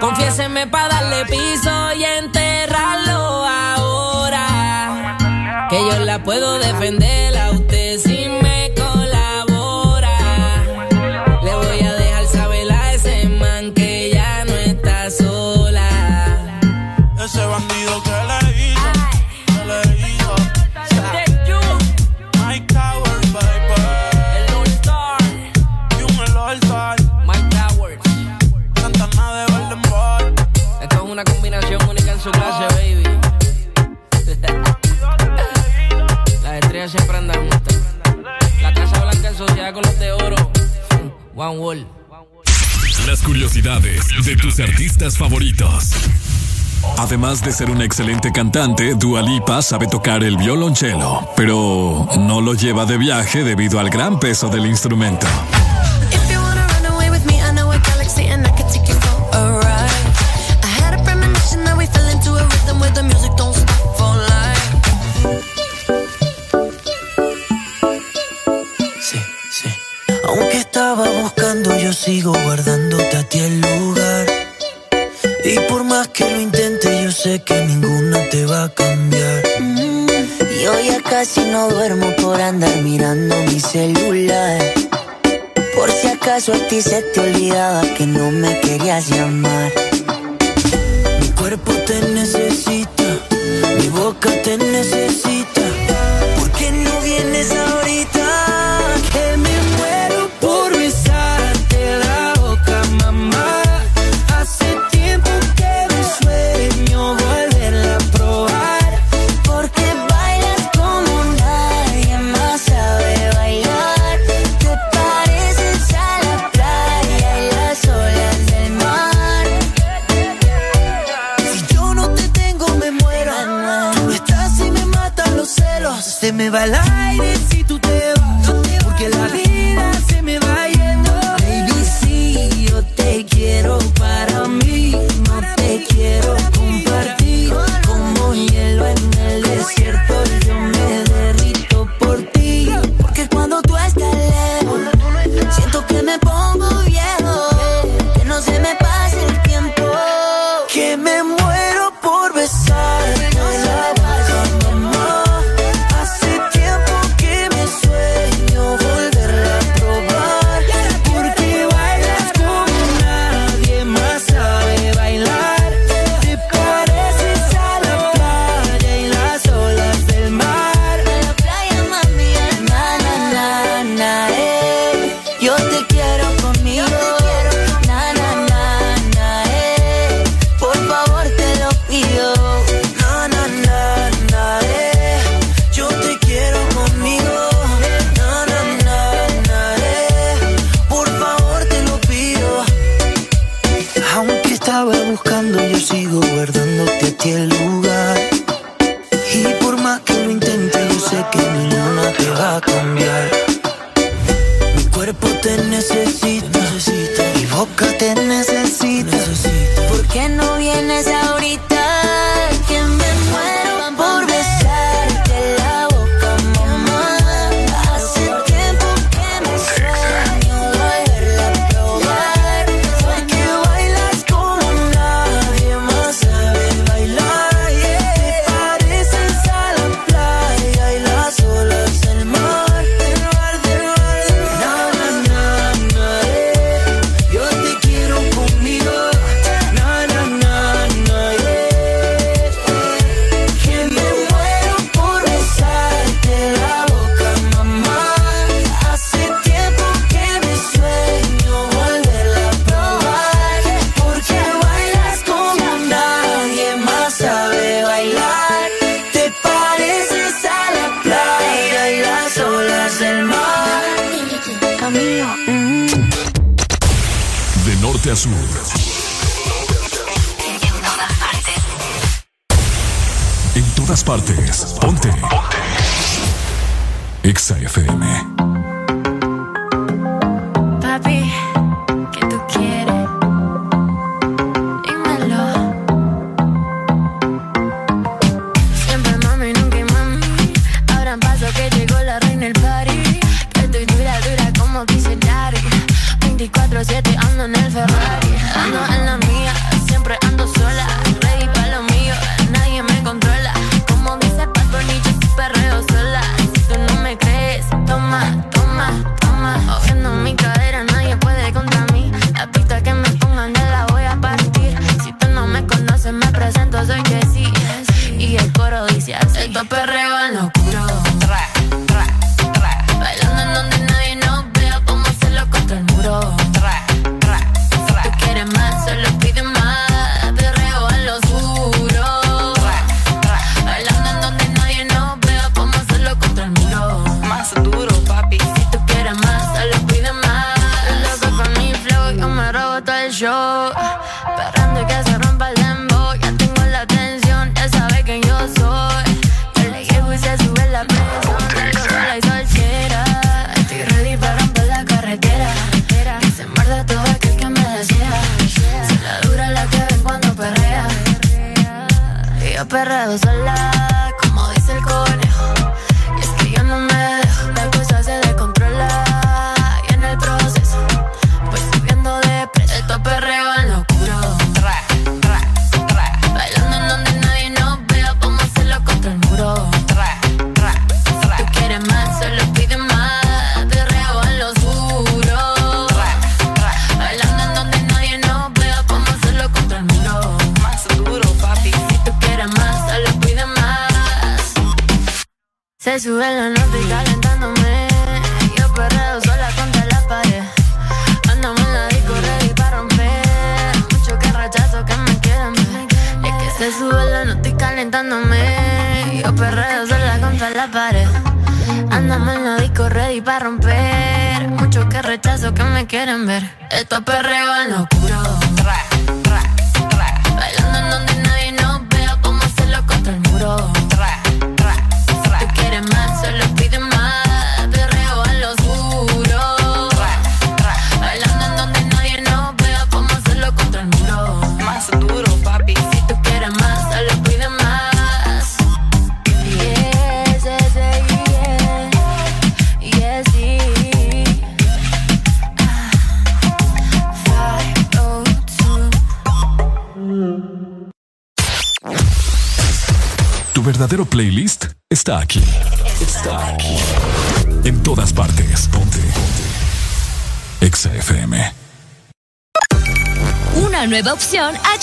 Confiéseme para darle piso y enterrarlo ahora. Que yo la puedo defender a usted si Las curiosidades de tus artistas favoritos. Además de ser una excelente cantante, Dua Lipa sabe tocar el violonchelo, pero no lo lleva de viaje debido al gran peso del instrumento. Sé que ninguna te va a cambiar. Mm, Yo ya casi no duermo por andar mirando mi celular. Por si acaso a ti se te olvidaba que no me querías llamar. Mi cuerpo te necesita, mi boca te necesita.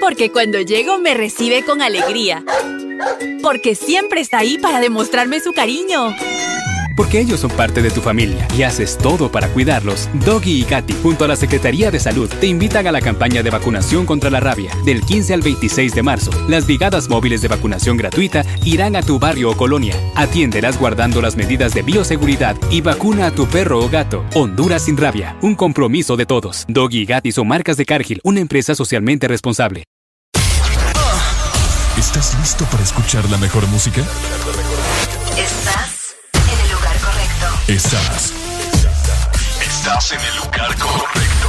Porque cuando llego me recibe con alegría. Porque siempre está ahí para demostrarme su cariño porque ellos son parte de tu familia y haces todo para cuidarlos. Doggy y Katy, junto a la Secretaría de Salud, te invitan a la campaña de vacunación contra la rabia. Del 15 al 26 de marzo, las brigadas móviles de vacunación gratuita irán a tu barrio o colonia. Atiéndelas guardando las medidas de bioseguridad y vacuna a tu perro o gato. Honduras sin rabia, un compromiso de todos. Doggy y Katy son marcas de Cargill, una empresa socialmente responsable. ¿Estás listo para escuchar la mejor música? Estás. Estás en el lugar correcto.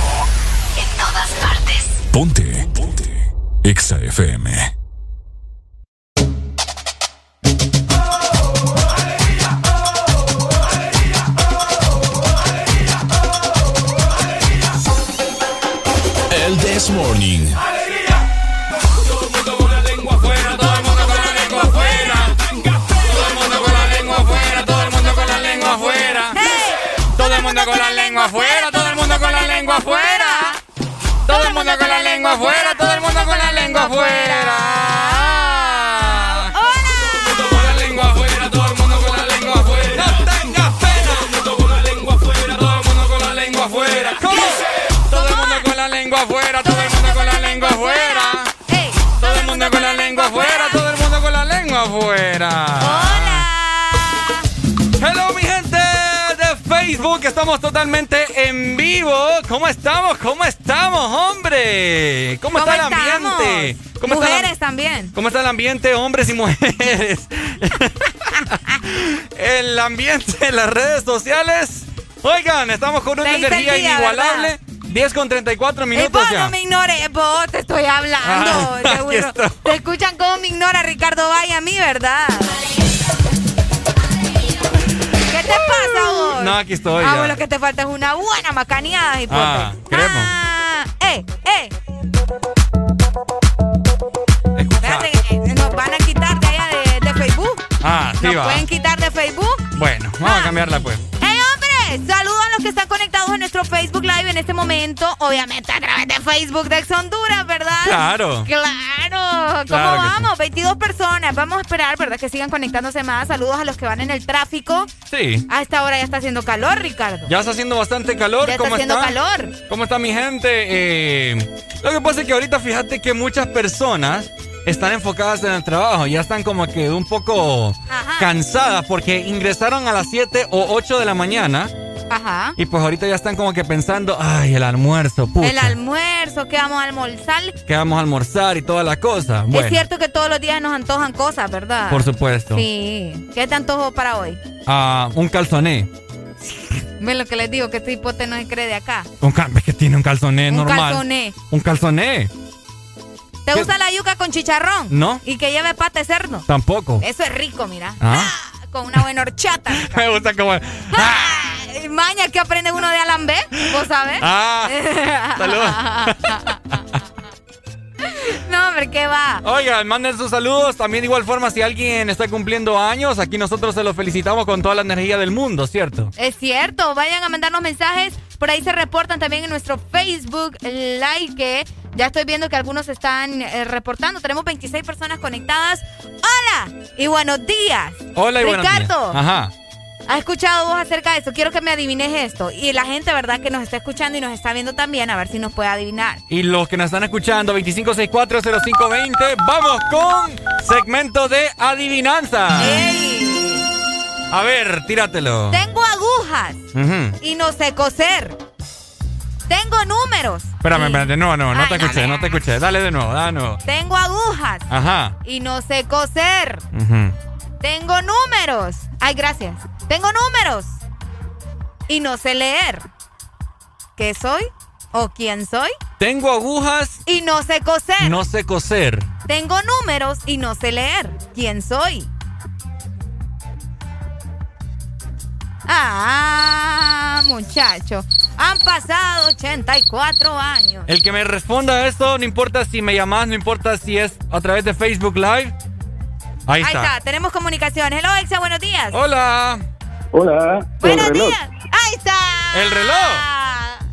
En todas partes. Ponte. Ponte. Exa FM. El This Morning. mundo con la lengua afuera, todo el mundo con la lengua afuera. Todo el mundo con la lengua afuera, todo el mundo con la lengua afuera. Todo el mundo con la lengua afuera, todo el mundo con la lengua afuera. Todo el mundo con la lengua afuera, todo el mundo con la lengua afuera. Todo el mundo con la lengua afuera, todo el mundo con la lengua afuera. Todo el mundo con la lengua afuera, todo el mundo con la lengua afuera. Facebook, estamos totalmente en vivo. ¿Cómo estamos? ¿Cómo estamos, hombre? ¿Cómo, está el ambiente? ¿Cómo está Mujeres también. ¿Cómo está el ambiente, hombres y mujeres? el ambiente en las redes sociales. Oigan, estamos con una energía día, inigualable. 10 con 34 Ey, minutos vos ya. no me ignores, vos te estoy hablando. Ah. Te escuchan cómo me ignora Ricardo Valle a mí, ¿verdad? ¿Qué te pasa vos? No, aquí estoy. Ah, vos lo que te falta es una buena macaneada, hipote. Ah, queremos. Ah, eh, eh. Espérate, eh, nos van a quitar de allá de, de Facebook. Ah, sí Nos va. pueden quitar de Facebook. Bueno, vamos a cambiarla pues. Saludos a los que están conectados en nuestro Facebook Live en este momento. Obviamente a través de Facebook de Ex Honduras, ¿verdad? Claro. Claro. ¿Cómo Claro vamos? 22 personas. Vamos a esperar, ¿verdad? Que sigan conectándose más. Saludos a los que van en el tráfico. Sí. A esta hora ya está haciendo calor, Ricardo. Ya está haciendo bastante calor. Ya está ¿Cómo haciendo está? calor. ¿Cómo está mi gente? Eh, lo que pasa es que ahorita fíjate que muchas personas están enfocadas en el trabajo. Ya están como que un poco cansadas porque ingresaron a las 7 o 8 de la mañana. Ajá. Y pues ahorita ya están como que pensando, ay, el almuerzo, pucha. El almuerzo, que vamos a almorzar. que vamos a almorzar y toda la cosa. Bueno, Es cierto que todos los días nos antojan cosas, ¿verdad? por supuesto. Sí. ¿Qué te antojo para hoy? Ah, un calzoné. Ven lo que les digo, que este hipote no se cree de acá. Un que tiene un calzoné Un normal. calzoné. Un calzoné. ¿Te ¿Qué? gusta la yuca con chicharrón? No. Y que lleve pata de cerdo. Tampoco. Eso es rico, mira. Ah. Con una buena horchata. Me gusta como. Ay, Maña, que aprende uno de Alan B? ¿Vos sabés? Ah, saludos. no, hombre, ¿qué va? Oigan, manden sus saludos. También de igual forma, si alguien está cumpliendo años, aquí nosotros se lo felicitamos con toda la energía del mundo, ¿cierto? Es cierto, vayan a mandarnos mensajes. Por ahí se reportan también en nuestro Facebook Live que ya estoy viendo que algunos están eh, reportando. Tenemos 26 personas conectadas. ¡Hola! Y buenos días. Hola y buenos días. Ricardo, Ajá. ¿has escuchado vos acerca de esto? Quiero que me adivines esto. Y la gente, ¿verdad? Que nos está escuchando y nos está viendo también, a ver si nos puede adivinar. Y los que nos están escuchando, 25640520, vamos con segmento de adivinanza. A ver, tíratelo. Tengo agujas y no sé coser. Tengo números. Espérame, espérate, no, no, no Ay, te escuché, no te escuché. Dale de nuevo, dale de nuevo. Tengo agujas Ajá. y no sé coser. Tengo números. Ay, gracias. Tengo números. Y no sé leer. ¿Qué soy? ¿O quién soy? Tengo agujas, Y no sé coser. no sé coser. Tengo números y no sé leer. ¿Quién soy? Ah, muchacho. Han pasado 84 años. El que me responda a esto, no importa si me llamas, no importa si es a través de Facebook Live. Ahí está. tenemos comunicación. Hello, Exa, buenos días. Hola. Hola. Buenos días. Ahí está. El reloj.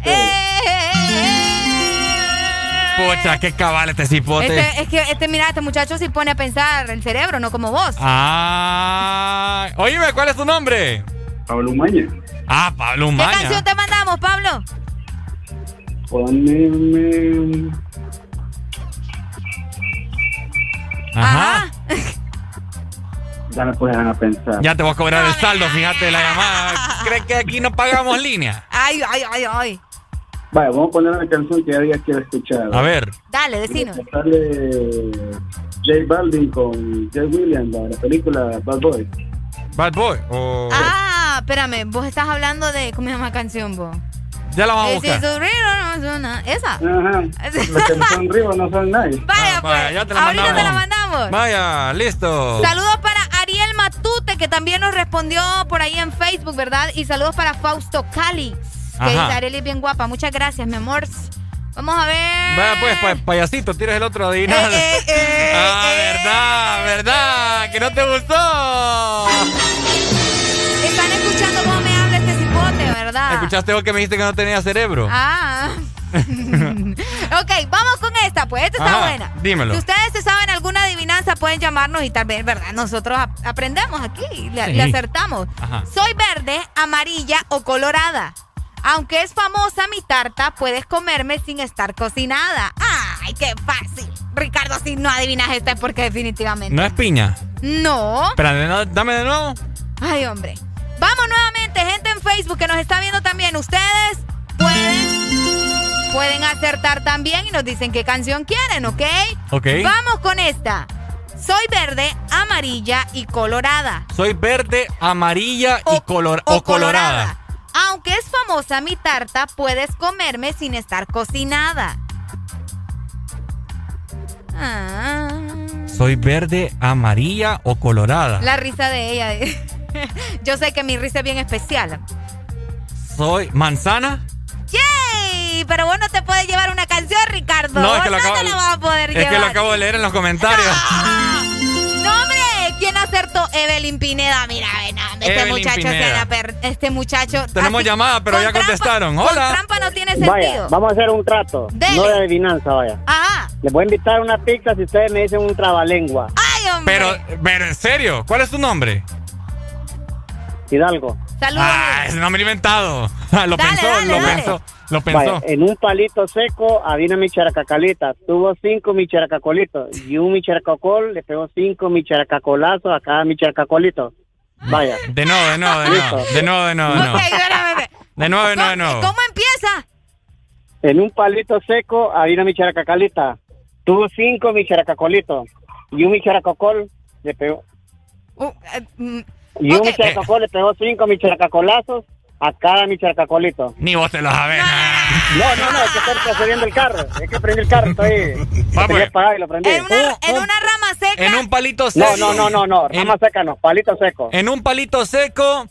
Eh, Pucha, qué cabal este cipote. Este, es que, este, mira, este muchacho sí pone a pensar el cerebro, no como vos. Ah. Oíme, ¿cuál es tu nombre? Pablo Maña. Ah, Pablo ¿Qué Umaña. canción te mandamos, Pablo? Poneme. Ajá. Ya me puedes a pensar. Ya te voy a cobrar el saldo, fíjate la llamada. ¿Crees que aquí no pagamos línea? Ay, ay, ay, ay. Vale, vamos a poner una canción que alguien quiere escuchar. A ver. Dale, decinos. Sale J Balvin con Jay Williams, la, la película Bad Boy. Bad Boy. o- Ah, espérame, vos estás hablando de. ¿Cómo se llama la canción, vos? Ya la vamos a Ese buscar. es un río, no es una- ¿Esa? Ajá. Los que no son ríos no son nadie. Vaya, Ah, pues. vaya, ya te la Ahorita te la mandamos. mandamos. Vaya, listo. Saludos para Ariel Matute, que también nos respondió por ahí en Facebook, ¿verdad? Y saludos para Fausto Cali, que Ajá. dice Ariel es bien guapa. Muchas gracias, mi amor. Vamos a ver. Vaya pues, pa- payasito, tienes el otro adivinado. Eh, ah, verdad, verdad, que no te gustó. ¿Verdad? ¿Escuchaste vos que me dijiste que no tenía cerebro? Ah. ok, vamos con esta, pues. Esta está buena. dímelo. Si ustedes se saben alguna adivinanza, pueden llamarnos y tal vez, ¿verdad? Nosotros ap- aprendemos aquí le, Sí. le acertamos. Ajá. Soy verde, amarilla o colorada. Aunque es famosa mi tarta, puedes comerme sin estar cocinada. ¡Ay, qué fácil! Ricardo, si no adivinas esta es porque definitivamente. No es piña. No. Espera, dame de nuevo. Ay, hombre. Vamos nuevamente, gente en Facebook que nos está viendo también. Ustedes pueden, pueden acertar también y nos dicen qué canción quieren, ¿ok? Ok. Vamos con esta. Soy verde, amarilla y colorada. Soy verde, amarilla y color o, colorada. Aunque es famosa mi tarta, puedes comerme sin estar cocinada. Ah, Soy verde, amarilla o colorada. la risa de ella. Yo sé que mi risa es bien especial. Soy manzana. ¡Yay! Pero vos no te puedes llevar una canción, Ricardo. No, es que lo no acabo- te la vas a poder Es llevar. que lo acabo de leer en los comentarios. No, hombre, ¿quién acertó? Evelyn Pineda. Mira, ven, hombre, este muchacho, se Pineda. la per- este muchacho. Tenemos así, llamada, pero con ya trampa- contestaron. Con Hola. trampa no tiene Vaya, sentido. vamos a hacer un trato. Dele. No de adivinanza, vaya. Ajá. Les voy a invitar una pizza si ustedes me dicen un trabalengua. Ay, hombre. Pero, pero en serio, ¿cuál es tu nombre? Hidalgo. Saludos. Ah, es un nombre inventado. lo Dale, pensó, dale, lo dale. pensó, lo pensó. Vaya, en un palito seco había una micharacacalita. Tuvo cinco micharacacolitos. Y un micharacacol le pegó cinco micharacacolazos a cada micharacacolito. Vaya. De nuevo, de nuevo, de nuevo. De nuevo, de nuevo, de nuevo. De nuevo, de nuevo, de nuevo. ¿Cómo empieza? En un palito seco había una micharacacalita. Tuvo cinco micharacacolitos. Y un micharacacol le pegó. Uh, eh, Y un Ok. micharacacol le pegó cinco micharacacolazos a cada micharacacolito. Ni vos te lo sabés. No, no, no, es que estoy procediendo el carro. Es que prendí el carro, estoy. Va, lo quería pagar y lo prendí. en, una, en una rama seca. En un palito seco. No, no, no, no, no. Rama seca no. Palito seco. En un palito seco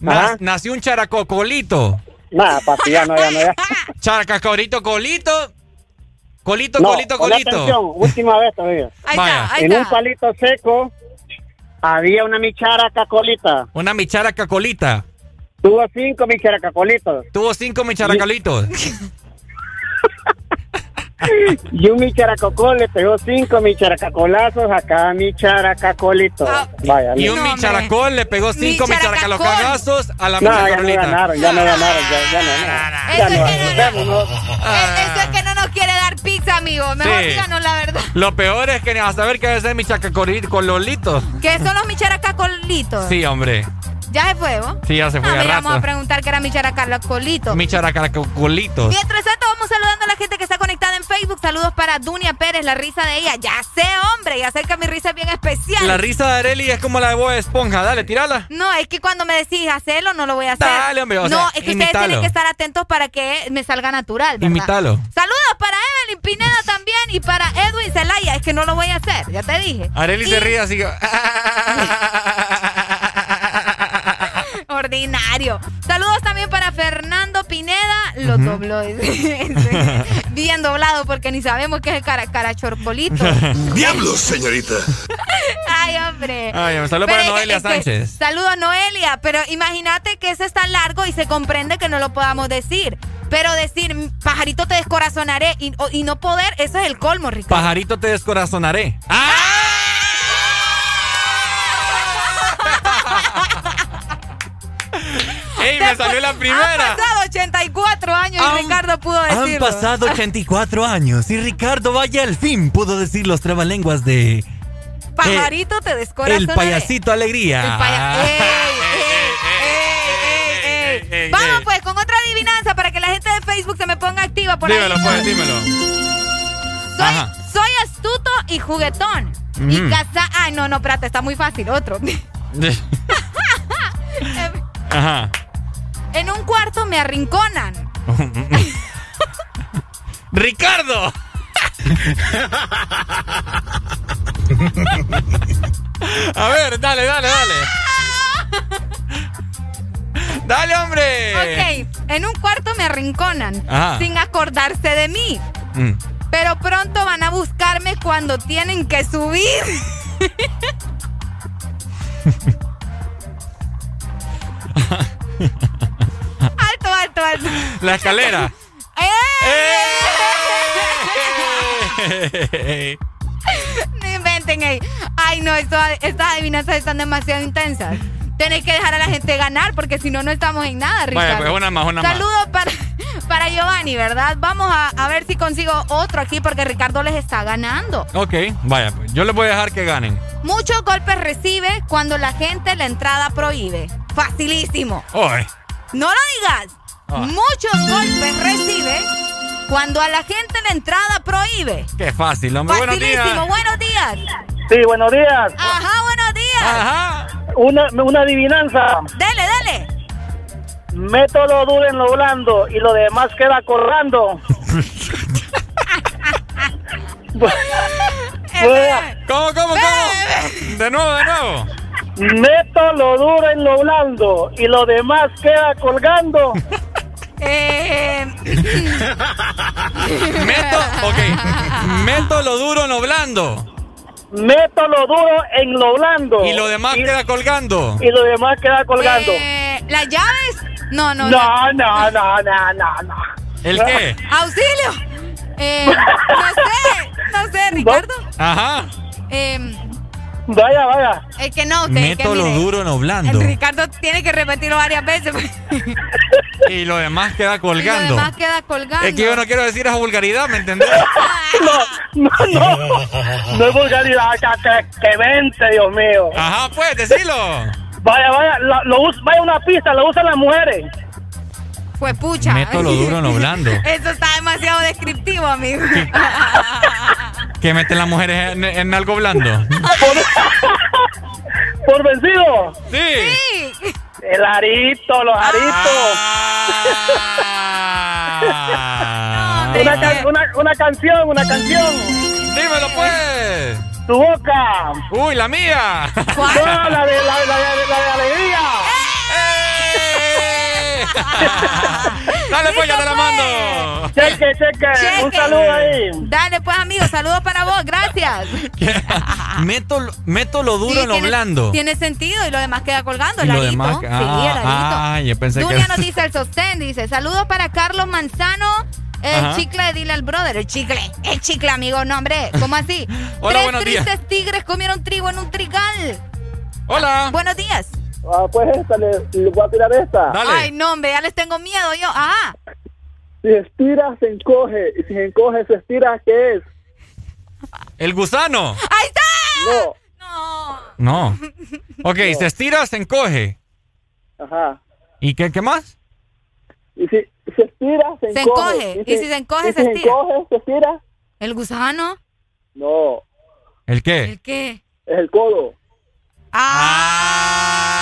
na- nació un characocolito. Nada, papi, ya no, ya no, ya. Characacorito, colito. Colito, No, colito, colito. atención, última vez todavía. Ahí Vaya. está, ahí En está. un palito seco había una micharacacolita. Una micharacacolita. Tuvo cinco micharacacolito. Tuvo cinco micharacolitos. Y un micharacocol le pegó cinco micharacacolazos a cada micharacacolito. Vaya, Y un micharacol le pegó cinco micharacalocagazos a la No, ya no ganaron, ya no ganaron, ya, ya no. Ya Eso no, es que no- vámonos. Eso es que no nos quiere dar pizza, amigo. Mejor Sí. díganos la verdad. Lo peor es que a saber que debe ser micharacacolito. ¿Qué son los micharacacolitos? Sí, hombre. ¿Ya se fue, vos? Sí, ya se fue Ah, a mira, vamos a rato. preguntar que era micharacacolitos. Micharacacolitos. Mientras tanto, vamos saludando a la gente que está conectada en Facebook. Saludos para Dunia Pérez, la risa de ella. Ya sé, hombre, ya sé que mi risa es bien especial. La risa de Areli es como la de Bob Esponja. Dale, tírala. No, es que cuando me decís hacerlo, no lo voy a hacer. Dale, hombre, o no, sea, es que ustedes tienen que estar atentos para que me salga natural, ¿verdad? Saludos para Evelyn Pineda también y para Edwin Zelaya. Es que no lo voy a hacer, ya te dije. Areli se ríe así que... Saludos también para Fernando Pineda. Lo dobló. Bien doblado porque ni sabemos qué es el cara, carachorcolito. Diablos, señorita. Ay, hombre. Ay, un saludo Pero para Noelia es que- Sánchez. Saludo a Noelia, pero imagínate que ese está largo y se comprende que no lo podamos decir. Pero decir, "Mm, pajarito te descorazonaré y no poder, eso es el colmo, Ricardo. Pajarito te descorazonaré. ¡Ah! ¡Ey, me salió la Han primera! pasado 84 años y Ricardo pudo Han decirlo. pasado 84 años y Ricardo vaya al fin pudo decir los trabalenguas de Pajarito te descorazonaré. El payasito alegría. El paya- Ah. ¡Ey, ey, ey, ey, ey! Vamos pues con otra adivinanza para que la gente de Facebook se me ponga activa por dímelo, ahí. pues, dímelo. Soy, Ajá. soy astuto y juguetón. Y Ujú. casa... Ay, no, no, espérate, está muy fácil. Otro. Ajá. En un cuarto me arrinconan. ¡Ricardo! A ver, dale, dale, dale. Dale, hombre. Ok, en un cuarto me arrinconan. Ajá. Sin acordarse de mí. Mm. Pero pronto van a buscarme cuando tienen que subir. Alto, alto, alto. La escalera. ¡Eh! No inventen, ey. Ay, no, esto- estas adivinanzas están demasiado intensas. Tenéis que dejar a la gente ganar porque si no, no estamos en nada, Ricardo. Vaya, pues una más, una más. Saludos para, para Giovanni, ¿verdad? Vamos a, a ver si consigo otro aquí porque Ricardo les está ganando. Ok, vaya, pues yo les voy a dejar que ganen. Muchos golpes recibe cuando la gente la entrada prohíbe. Facilísimo. Oye. No lo digas. Ah. Muchos golpes recibe cuando a la gente la entrada prohíbe. Qué fácil, hombre. Buenos Facilísimo. días. Buenos días. Sí, buenos días. Ajá, buenos días. Ajá. Una, una adivinanza. Dele, dale. Meto lo duro en lo blando y lo demás queda colgando. ¿Cómo, cómo, cómo? De nuevo, de nuevo. Meto lo duro en lo blando y lo demás queda colgando. Eh, Meto, ok. Meto lo duro en lo blando. Meto lo duro en lo blando. Y lo demás queda colgando. Y lo demás queda colgando. eh, ¿Las llaves? No, no. No, no, no, no, no, no. ¿El qué? ¡Auxilio! Eh, no sé, no sé, Ricardo. Ajá. Eh, Vaya, vaya. es que no, usted. es que Meto lo mire, duro en lo blando. el Ricardo tiene que repetirlo varias veces. Y lo demás queda Y lo colgando. demás queda colgando. Es que yo no quiero decir esa vulgaridad, ¿me entendés? No, no, no. No es vulgaridad, que, que, que vente, Dios mío. Ajá, pues, decilo. Vaya, vaya, lo, lo vaya una pista, lo usan las mujeres. Pucha. Meto lo duro en lo blando. Eso está demasiado descriptivo, amigo. Que meten las mujeres en, en algo blando. ¿Por vencido? Sí. Sí. El arito, los aritos. Ah. Una, can- una, una canción, una canción. Dímelo, pues. Tu boca. Uy, la mía. No, la de, la, de- la, de- la de alegría. Dale, pues, ya te la mando. Cheque, cheque. Un saludo ahí. Dale, pues, amigo, saludos para vos, gracias. meto, lo- meto lo duro Sí, en lo tiene- blando. Tiene sentido y lo demás queda colgando. Y El lo arito. demás- sí, ah, el arito. ah, yo pensé que Dunia era- nos dice el sostén, dice, saludos para Carlos Manzano. El Ajá. chicle de dile al brother, el chicle, el chicle, amigo, no, hombre, ¿cómo así? Hola, Tres buenos días. tristes tigres comieron trigo en un trigal. Hola. Buenos días. Ah, pues esta, le, le voy a tirar esta. Ay, no, hombre, ya les tengo miedo yo. Ajá. Si estira, se encoge. Y si se encoge, se estira, ¿qué es? El gusano. ¡Ahí está! No. No. Ok, se estira, se encoge. Ajá. ¿Y qué, qué más? Y si se estira, se, Se encoge. encoge. Y si se encoge, y se si estira. se encoge, se estira. ¿El gusano? No. ¿El qué? ¿El qué? Es el codo. Ah,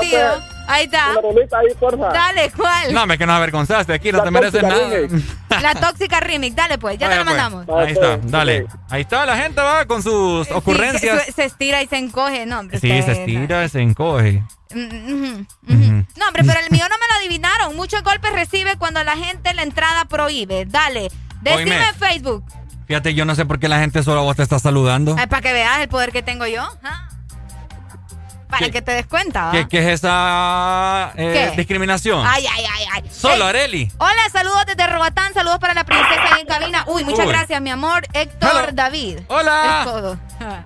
Tiene sentido. Ahí está. Una rolita ahí, porfa. Dale, ¿cuál? No, me que nos avergonzaste aquí, no La te mereces nada. La tóxica remix. Dale, pues, ya te la pues. mandamos. Ahí está, dale. Ahí está la gente, va, con sus Sí, ocurrencias. se, se estira y se encoge. No, hombre. Sí, se estira, se encoge. Mm, ujú. Ujú. No, hombre, pero el mío no me lo adivinaron. Muchos golpes recibe cuando la gente la entrada prohíbe. Dale. Decime en Facebook. Fíjate, yo no sé por qué la gente solo a vos te está saludando. Ay, para que veas el poder que tengo yo. ¿ah? Para ¿Qué? que te des cuenta. ¿Qué, qué es esa eh, ¿Qué? discriminación? Ay, ay, ay, ay. Solo, Ey, Areli. Hola, saludos desde Robatán, saludos para la princesa ahí en cabina. Uy, muchas Uy. gracias, mi amor. Héctor Hello. David. Hola.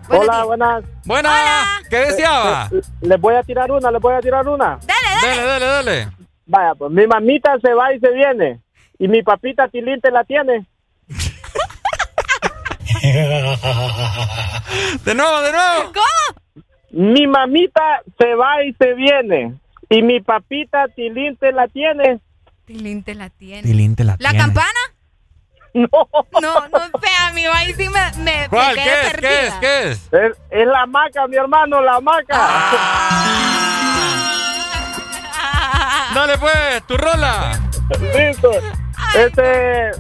Hola, días. buenas. Buena. ¿Qué deseaba? Eh, eh, Les voy a tirar una, les voy a tirar una. Dale, Dale, dale, dale. Vaya, pues mi mamita se va y se viene. Y mi papita Tilín te la tiene. De nuevo, de nuevo. ¿Cómo? Mi mamita se va y se viene. Y mi papita Tilín te la tiene. Tilín te la tiene. Tilín te la ¿La tiene. campana? No. No, no sé, amigo. Ahí sí me, me, me ¿Cuál? quedé ¿Qué es? perdida. ¿Qué es? ¿Qué es? Es, es la maca, mi hermano, la maca. Dale, pues, tu rola. Listo. Este.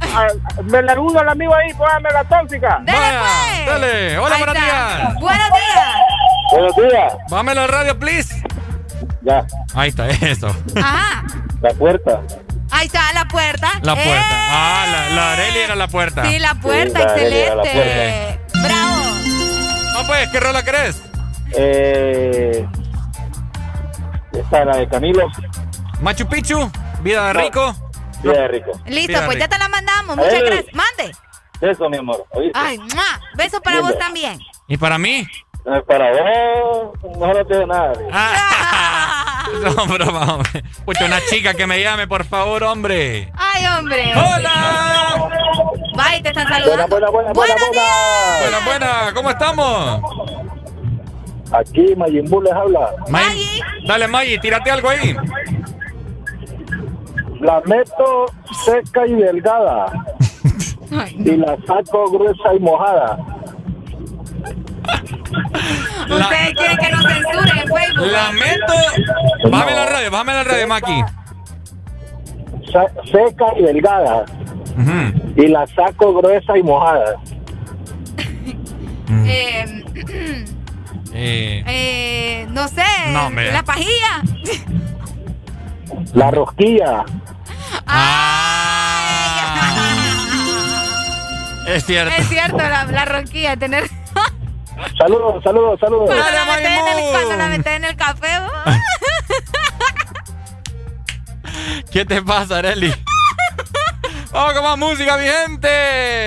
Ah, me ayudo al amigo ahí, póngame la tóxica. Dale, Vaya, pues. dale. Hola, buenos días. Buenos días. Buenos días. Al radio, please. Ya, Ahí está, eso. Ajá. la puerta. Ahí está la puerta. La puerta. ¡Eh! Ah, la, la Areli era la puerta. Sí, la puerta, Sí, la la excelente. Bravo. No, pues, ¿qué rola querés? Eh, esta es la de Camilo. Machu Picchu, Vida de No. Rico. Bien rico. Listo, Bien pues ya te la mandamos. Muchas Eli. gracias. Mande. Eso, mi amor. ¿oíste? Ay, ¡mua! Beso para Bien, vos también. ¿Y para mí? Eh, Para vos, no te digo nada. Ah. No, broma, hombre. Pucha, una chica que me llame, por favor, hombre. Ay, hombre. ¡Hola! Bye, te están saludando. Buena, buena, buena, Buenos días. Buena, buena, ¿cómo estamos? Aquí Mayimbu les habla. May- Dale, Maggie, tírate algo ahí. La meto seca y delgada. Y la saco gruesa y mojada. Ustedes quieren que nos censuren en Facebook. Lamento. Bájame la radio, bájame la radio, Maki. Seca y delgada. Y la saco gruesa y mojada. Eh, Eh, eh, no sé. No. La pajilla. La rosquilla. Es cierto. Es cierto, la, la. Tener. Saludos, saludos, saludos. Cuando la metes en el, cuando la metes en el café. ¿Qué te pasa, Areli? Vamos con más música, mi gente.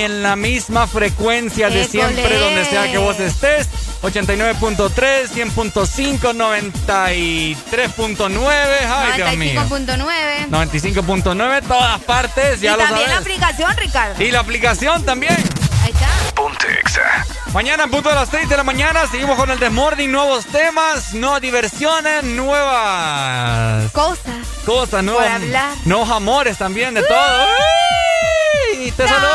y en la misma frecuencia de siempre, donde sea que vos estés. 89.3, 100.5, 93.9, ay Dios mío. 95.9. 95.9, todas partes, ya y lo también la sabes. aplicación, Ricardo. Y la aplicación también. Ahí está. Mañana en punto de las 6 de la mañana seguimos con el Desmorning, nuevos temas, nuevas diversiones, nuevas Cosas. cosas, hablar. nuevos amores también de todo. ¡Uy! Te saludo.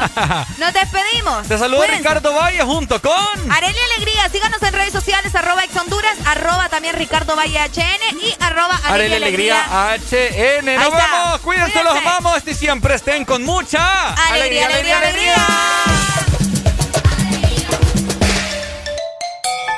Nos despedimos. Te saludo Cuídense. Ricardo Valle junto con Arelia Alegría, síganos en redes sociales, arroba ex Honduras, arroba también Ricardo Valle HN y arroba Arelia Alegría HN. Nos vemos, cuídense, los amamos y siempre estén con mucha Alegría, alegría, alegría.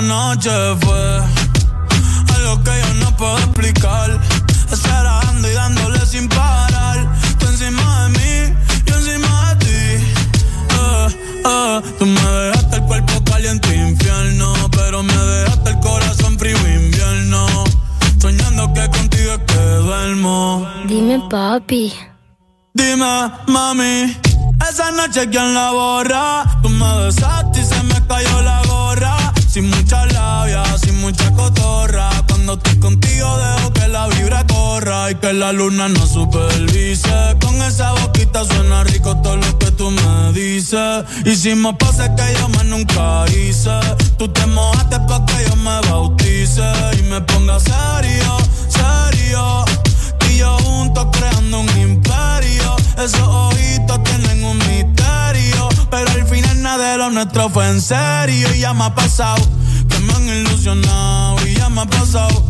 la noche fue algo que yo no puedo explicar. Estar dando y dándole sin parar. Tú encima de mí, yo encima de ti. Eh, eh, tú me dejaste el cuerpo caliente infierno, pero me dejaste el corazón frío invierno. Soñando que contigo es que duermo. Dime, papi. Dime, mami, esa noche quién la borra. Tú me besaste la luna no supervise. Con esa boquita suena rico todo lo que tú me dices. Hicimos pases que yo más nunca hice. Tú te mojaste pa' que yo me bautice y me ponga serio, serio. Tú y yo juntos creando un imperio. Esos ojitos tienen un misterio. Pero al final nada de lo nuestro fue en serio. Y ya me ha pasado que me han ilusionado. Y ya me ha pasado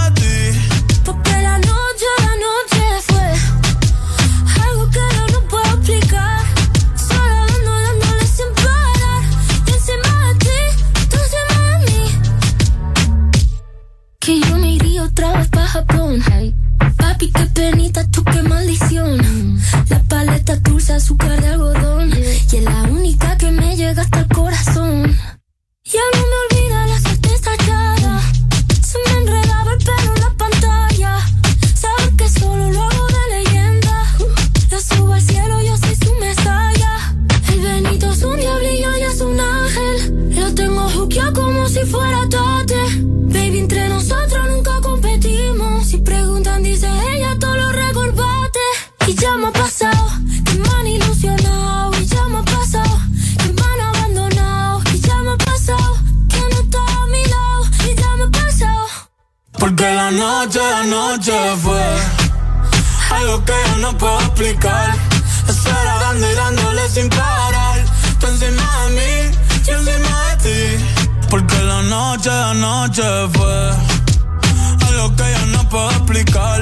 de Papi, qué penita, la noche fue algo que yo no puedo explicar. Estar dando y dándole sin parar. Tú encima de mí, yo encima de ti. Porque la noche, la noche fue algo que yo no puedo explicar.